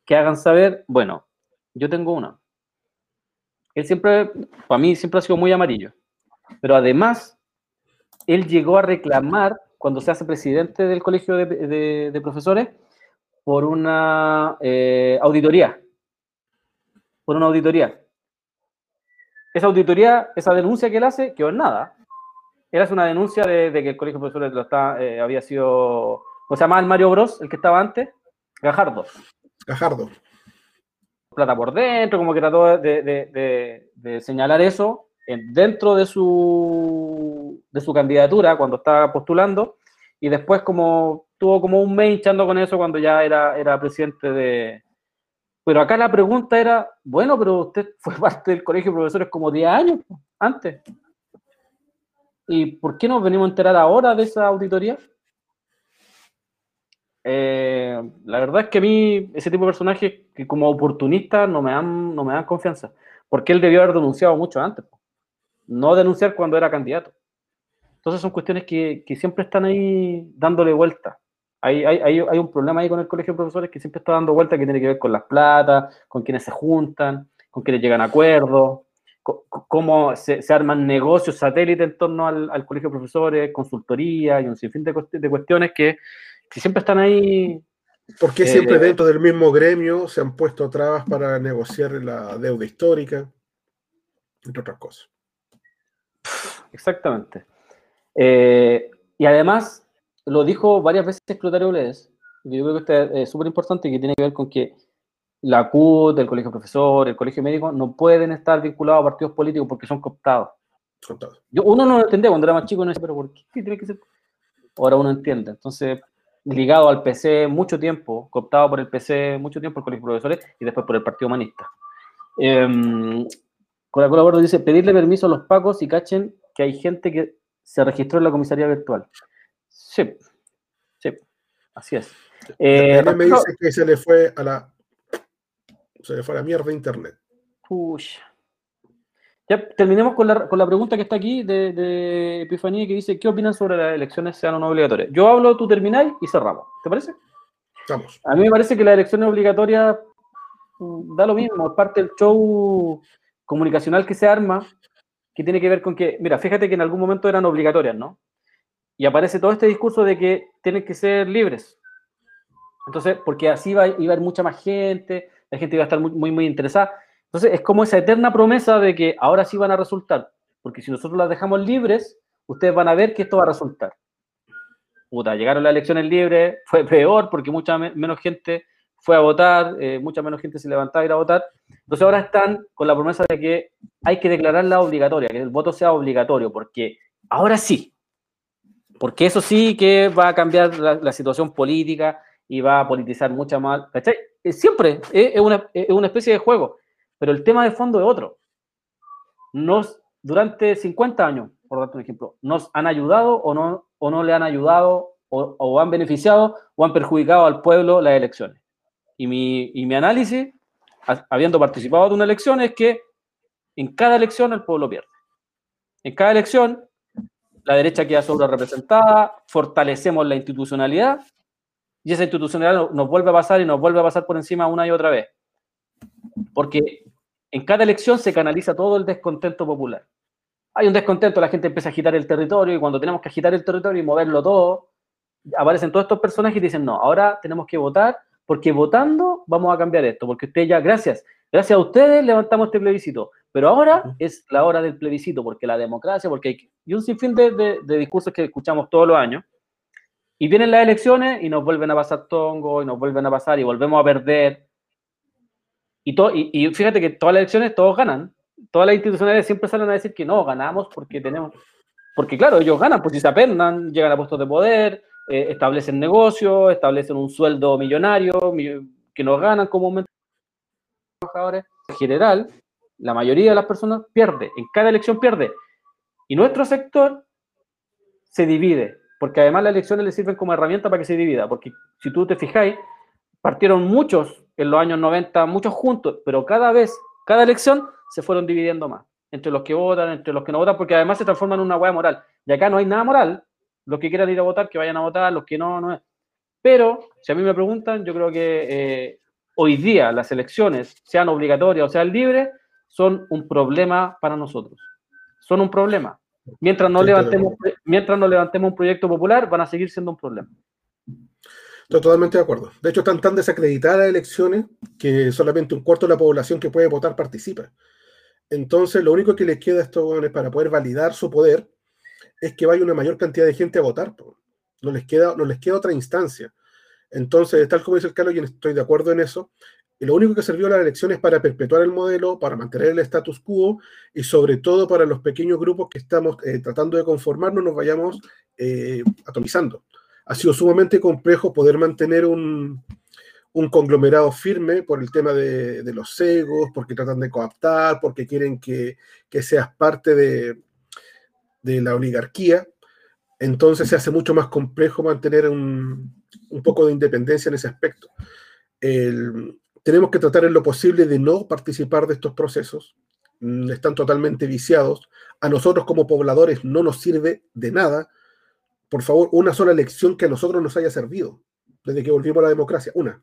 que hagan saber? Bueno, yo tengo una. Él siempre, para mí, siempre ha sido muy amarillo. Pero además, él llegó a reclamar, cuando se hace presidente del Colegio de, Profesores, por una eh, auditoría. Por una auditoría esa auditoría, esa denuncia que él hace, quedó en nada. Él hace una denuncia de, que el colegio de profesores lo está, eh, había sido, ¿cómo se llamaba el Mario Bros, el que estaba antes? Gajardo. Gajardo. Plata por dentro, como que trató de, señalar eso dentro de su, de su candidatura cuando estaba postulando y después como tuvo como un mes hinchando con eso cuando ya era, era presidente de, pero acá la pregunta era, bueno, pero usted fue parte del colegio de profesores como 10 años antes. ¿Y por qué nos venimos a enterar ahora de esa auditoría? Eh, la verdad es que a mí ese tipo de personajes que como oportunista no me dan, no me dan confianza, porque él debió haber denunciado mucho antes. No denunciar cuando era candidato. Entonces son cuestiones que, que siempre están ahí dándole vuelta. Hay, hay, hay, hay un problema ahí con el colegio de profesores que siempre está dando vuelta que tiene que ver con las platas, con quienes se juntan, con quienes llegan a acuerdos, cómo se, se arman negocios satélites en torno al, al colegio de profesores, consultoría y un sinfín de, de cuestiones que, que siempre están ahí ¿Por qué Eh, siempre dentro del mismo gremio se han puesto trabas para negociar la deuda histórica? Entre otras cosas. Exactamente. Eh, y además, lo dijo varias veces Clotario Blades, que yo creo que esto es súper importante y que tiene que ver con que la CUT, el colegio de profesores, el colegio médico, no pueden estar vinculados a partidos políticos porque son cooptados. Contado. Yo, uno no lo entendía cuando era más chico, no decía, pero ¿por qué tiene que ser? Ahora uno entiende. Entonces, ligado al PC mucho tiempo, cooptado por el PC mucho tiempo, el colegio de profesores y después por el Partido Humanista. Eh, con la colaboración dice, pedirle permiso a los pacos y cachen que hay gente que se registró en la comisaría virtual. Sí, sí, así es. Eh, me dice que se le fue a la se le fue a la mierda internet. Pucha. Ya terminemos con la, con la pregunta que está aquí de, de Epifanía que dice, ¿qué opinan sobre las elecciones sean o no obligatorias? Yo hablo, tú termináis y cerramos. ¿Te parece? Vamos. A mí me parece que las elecciones obligatorias mm, da lo mismo, es parte del show comunicacional que se arma, que tiene que ver con que, mira, fíjate que en algún momento eran obligatorias, ¿no? Y aparece todo este discurso de que tienen que ser libres. Entonces, porque así iba a haber mucha más gente, la gente iba a estar muy, muy, interesada. Entonces, es como esa eterna promesa de que ahora sí van a resultar, porque si nosotros las dejamos libres, ustedes van a ver que esto va a resultar. Puta, llegaron las elecciones libres, fue peor porque mucha me- menos gente fue a votar, eh, mucha menos gente se levantaba a ir a votar. Entonces ahora están con la promesa de que hay que declararla obligatoria, que el voto sea obligatorio, porque ahora sí, porque eso sí que va a cambiar la, situación política y va a politizar mucha más, ¿cachai? Eh, Siempre eh, es una, es una especie de juego, pero el tema de fondo es otro. Nos, durante 50 años, por darte un ejemplo, nos han ayudado o no, o no le han ayudado o, o han beneficiado o han perjudicado al pueblo las elecciones. Y mi, y mi análisis, ha- habiendo participado de una elección, es que en cada elección el pueblo pierde. En cada elección la derecha queda sobre representada, fortalecemos la institucionalidad y esa institucionalidad no- nos vuelve a pasar y nos vuelve a pasar por encima una y otra vez. Porque en cada elección se canaliza todo el descontento popular. Hay un descontento, la gente empieza a agitar el territorio y cuando tenemos que agitar el territorio y moverlo todo, aparecen todos estos personajes y dicen, no, ahora tenemos que votar porque votando vamos a cambiar esto, porque ustedes ya, gracias, gracias a ustedes levantamos este plebiscito, pero ahora es la hora del plebiscito, porque la democracia, porque hay, y un sinfín de, de- de discursos que escuchamos todos los años, y vienen las elecciones y nos vuelven a pasar tongo, y nos vuelven a pasar y volvemos a perder, y, to- y, y fíjate que todas las elecciones todos ganan, todas las institucionales siempre salen a decir que no, ganamos porque tenemos, porque claro, ellos ganan, pues si se apendan, llegan a puestos de poder, eh, establecen negocios, establecen un sueldo millonario, mi- que nos ganan comúnmente. En general, la mayoría de las personas pierde, en cada elección pierde. Y nuestro sector se divide, porque además las elecciones le sirven como herramienta para que se divida, porque si tú te fijáis, partieron muchos en los años 90, muchos juntos, pero cada vez, cada elección se fueron dividiendo más, entre los que votan, entre los que no votan, porque además se transforman en una hueá moral. Y acá no hay nada moral, los que quieran ir a votar, que vayan a votar, los que no, no es. Pero, si a mí me preguntan, yo creo que eh, hoy día las elecciones, sean obligatorias o sean libres, son un problema para nosotros. Son un problema. Mientras no, Sí, levantemos, mientras no levantemos un proyecto popular, van a seguir siendo un problema. Estoy totalmente de acuerdo. De hecho, están tan desacreditadas las elecciones que solamente un cuarto de la población que puede votar participa. Entonces, lo único que les queda a estos jóvenes para poder validar su poder es que vaya una mayor cantidad de gente a votar. No les queda, no les queda otra instancia. Entonces, tal como dice el Carlos, y estoy de acuerdo en eso, y lo único que sirvió las elecciones para perpetuar el modelo, para mantener el status quo y sobre todo para los pequeños grupos que estamos eh, tratando de conformarnos, nos vayamos eh, atomizando. Ha sido sumamente complejo poder mantener un, un conglomerado firme por el tema de, de los cegos, porque tratan de coaptar, porque quieren que seas parte de, de la oligarquía. Entonces se hace mucho más complejo mantener un, un poco de independencia en ese aspecto. Tenemos que tratar en lo posible de no participar de estos procesos, mm, están totalmente viciados. A nosotros como pobladores no nos sirve de nada. Por favor, una sola elección que a nosotros nos haya servido desde que volvimos a la democracia. Una.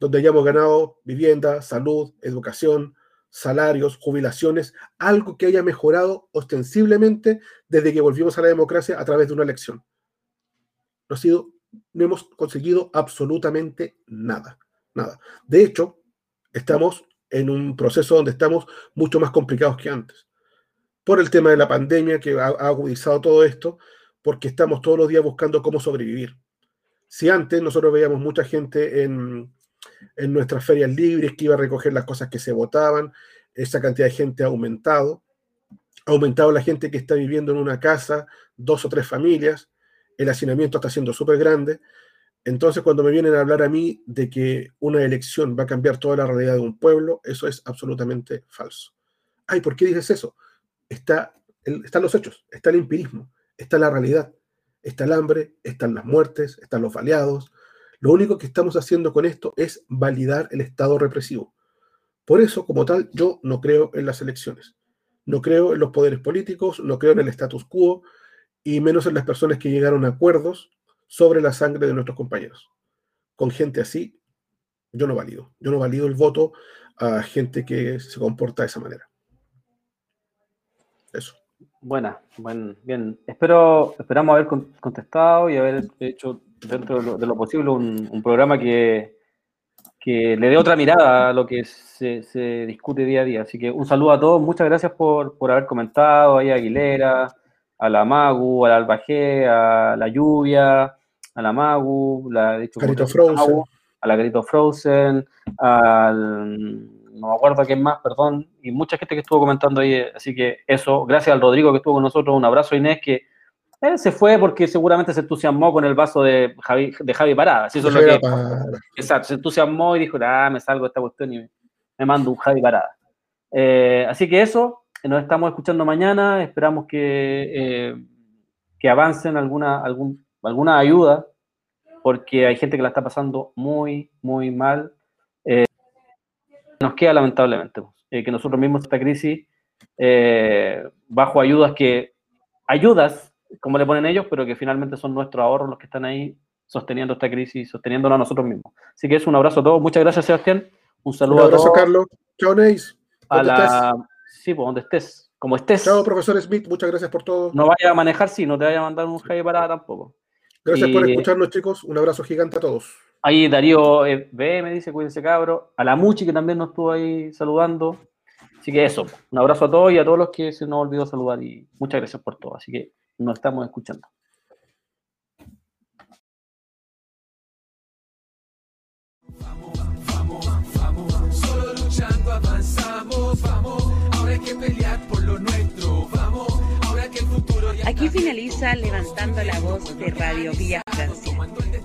Donde hayamos ganado vivienda, salud, educación, salarios, jubilaciones, algo que haya mejorado ostensiblemente desde que volvimos a la democracia a través de una elección. No, ha sido, no hemos conseguido absolutamente nada, nada. De hecho, estamos en un proceso donde estamos mucho más complicados que antes. Por el tema de la pandemia que ha, ha agudizado todo esto, porque estamos todos los días buscando cómo sobrevivir. Si antes nosotros veíamos mucha gente en, en nuestras ferias libres que iba a recoger las cosas que se votaban, esa cantidad de gente ha aumentado, ha aumentado la gente que está viviendo en una casa, dos o tres familias, el hacinamiento está siendo súper grande. Entonces, cuando me vienen a hablar a mí de que una elección va a cambiar toda la realidad de un pueblo, eso es absolutamente falso. Ay, ¿por qué dices eso? Está, están los hechos, está el empirismo, está la realidad, está el hambre, están las muertes, están los baleados, lo único que estamos haciendo con esto es validar el Estado represivo. Por eso, como tal, yo no creo en las elecciones. No creo en los poderes políticos, no creo en el status quo y menos en las personas que llegaron a acuerdos sobre la sangre de nuestros compañeros. Con gente así, yo no valido. Yo no valido el voto a gente que se comporta de esa manera. Eso. Buena, buen, bien. Espero, esperamos haber contestado y haber hecho dentro de lo, de lo posible, un, un programa que, que, le dé otra mirada a lo que se, se, discute día a día. Así que un saludo a todos, muchas gracias por, por haber comentado, ahí a Aguilera, a la Magu, a la Albajé, a la Lluvia, a la Magu, la, dicho, Carito Frozen. a la Carito Frozen, al no me acuerdo quién más, perdón, y mucha gente que estuvo comentando ahí, así que eso, gracias al Rodrigo que estuvo con nosotros, un abrazo Inés que él se fue porque seguramente se entusiasmó con el vaso de Javi, de Javi Parada. Eso es lo que, exacto, se entusiasmó y dijo, ah, me salgo de esta cuestión y me mando un Javi Parada. Eh, así que eso, nos estamos escuchando mañana, esperamos que, eh, que avancen alguna, algún, alguna ayuda, porque hay gente que la está pasando muy, muy mal. Eh, nos queda lamentablemente, que nosotros mismos esta crisis, bajo ayudas que, ayudas como le ponen ellos, pero que finalmente son nuestros ahorros los que están ahí sosteniendo esta crisis, sosteniéndonos a nosotros mismos. Así que es un abrazo a todos. Muchas gracias, Sebastián. Un saludo un abrazo, a todos. Carlos. Chao, Neis. A la... Sí, pues donde estés. Como estés. Chao, profesor Smith. Muchas gracias por todo. No vaya a manejar, sí. No te vaya a mandar un jaque parada tampoco. Gracias y... por escucharnos, chicos. Un abrazo gigante a todos. Ahí Darío eh, B me dice, cuídense cabro. A la Muchi que también nos estuvo ahí saludando. Así que eso, un abrazo a todos y a todos los que se nos olvidó saludar y muchas gracias por todo. Así que nos estamos escuchando. Aquí finaliza Levantando la Voz de Radio Villa Francia.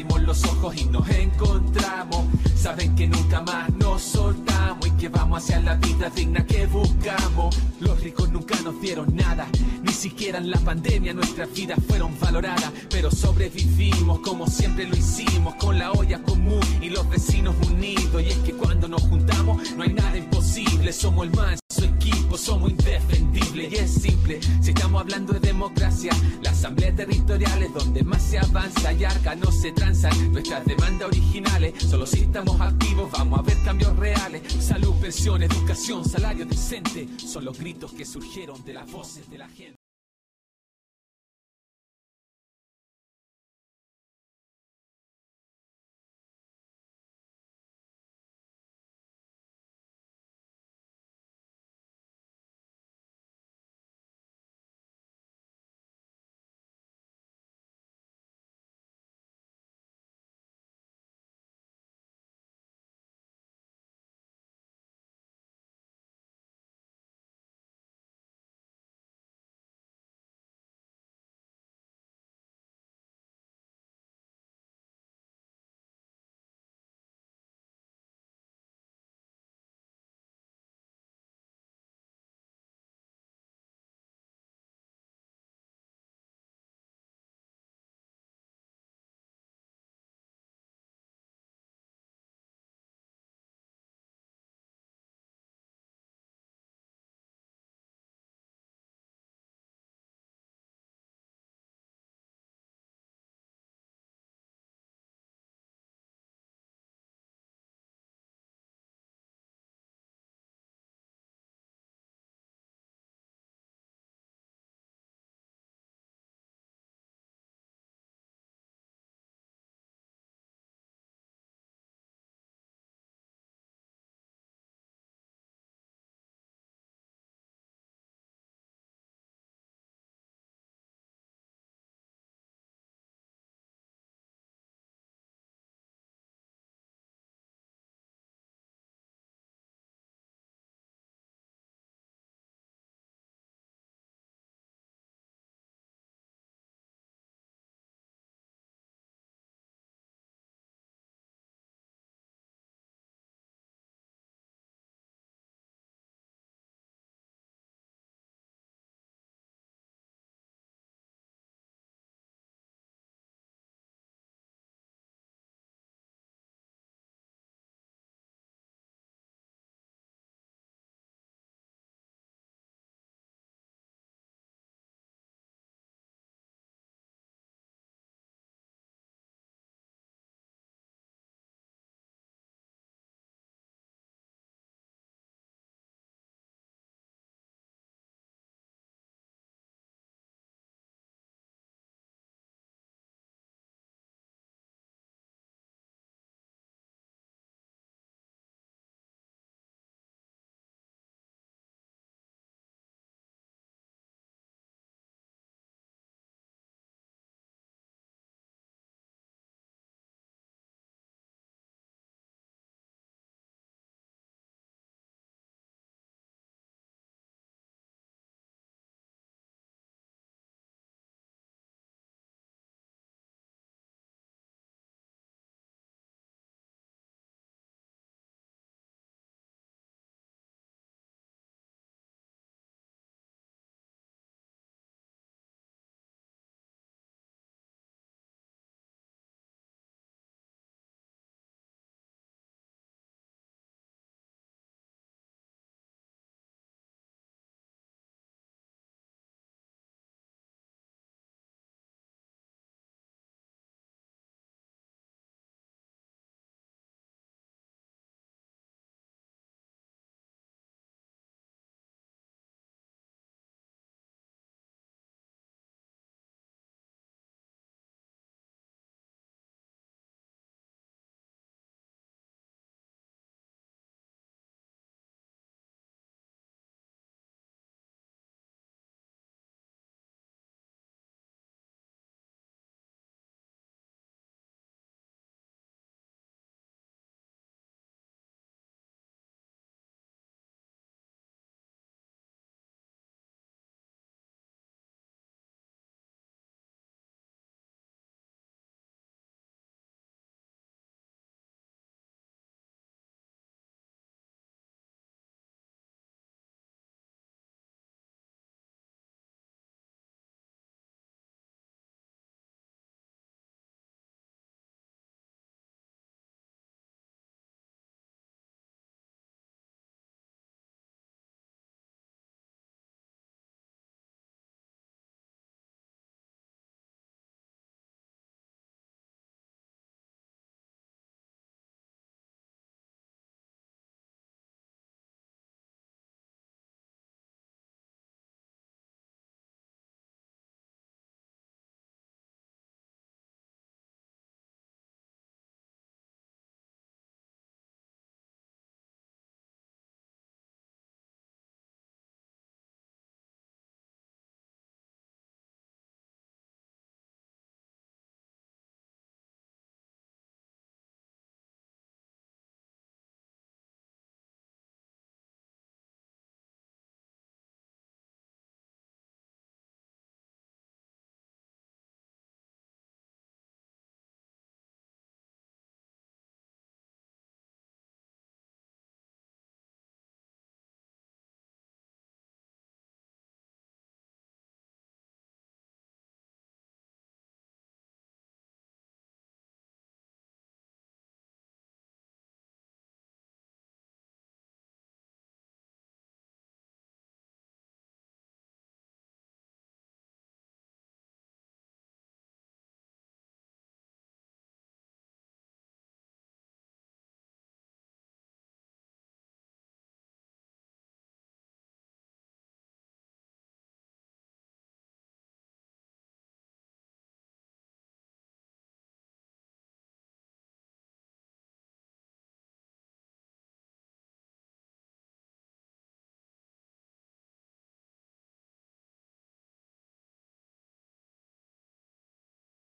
abrimos los ojos y nos encontramos. Saben que nunca más nos soltamos y que vamos hacia la vida digna que buscamos. Los ricos nunca nos dieron nada, ni siquiera en la pandemia nuestras vidas fueron valoradas, pero sobrevivimos como siempre lo hicimos, con la olla común y los vecinos unidos. Y es que cuando nos juntamos no hay nada imposible, somos el manso somos indefendibles y es simple. Si estamos hablando de democracia, la asamblea territorial es donde más se avanza y arca no se transan nuestras demandas originales. Solo si estamos activos vamos a ver cambios reales. Salud, pensión, educación, salario decente son los gritos que surgieron de las voces de la gente.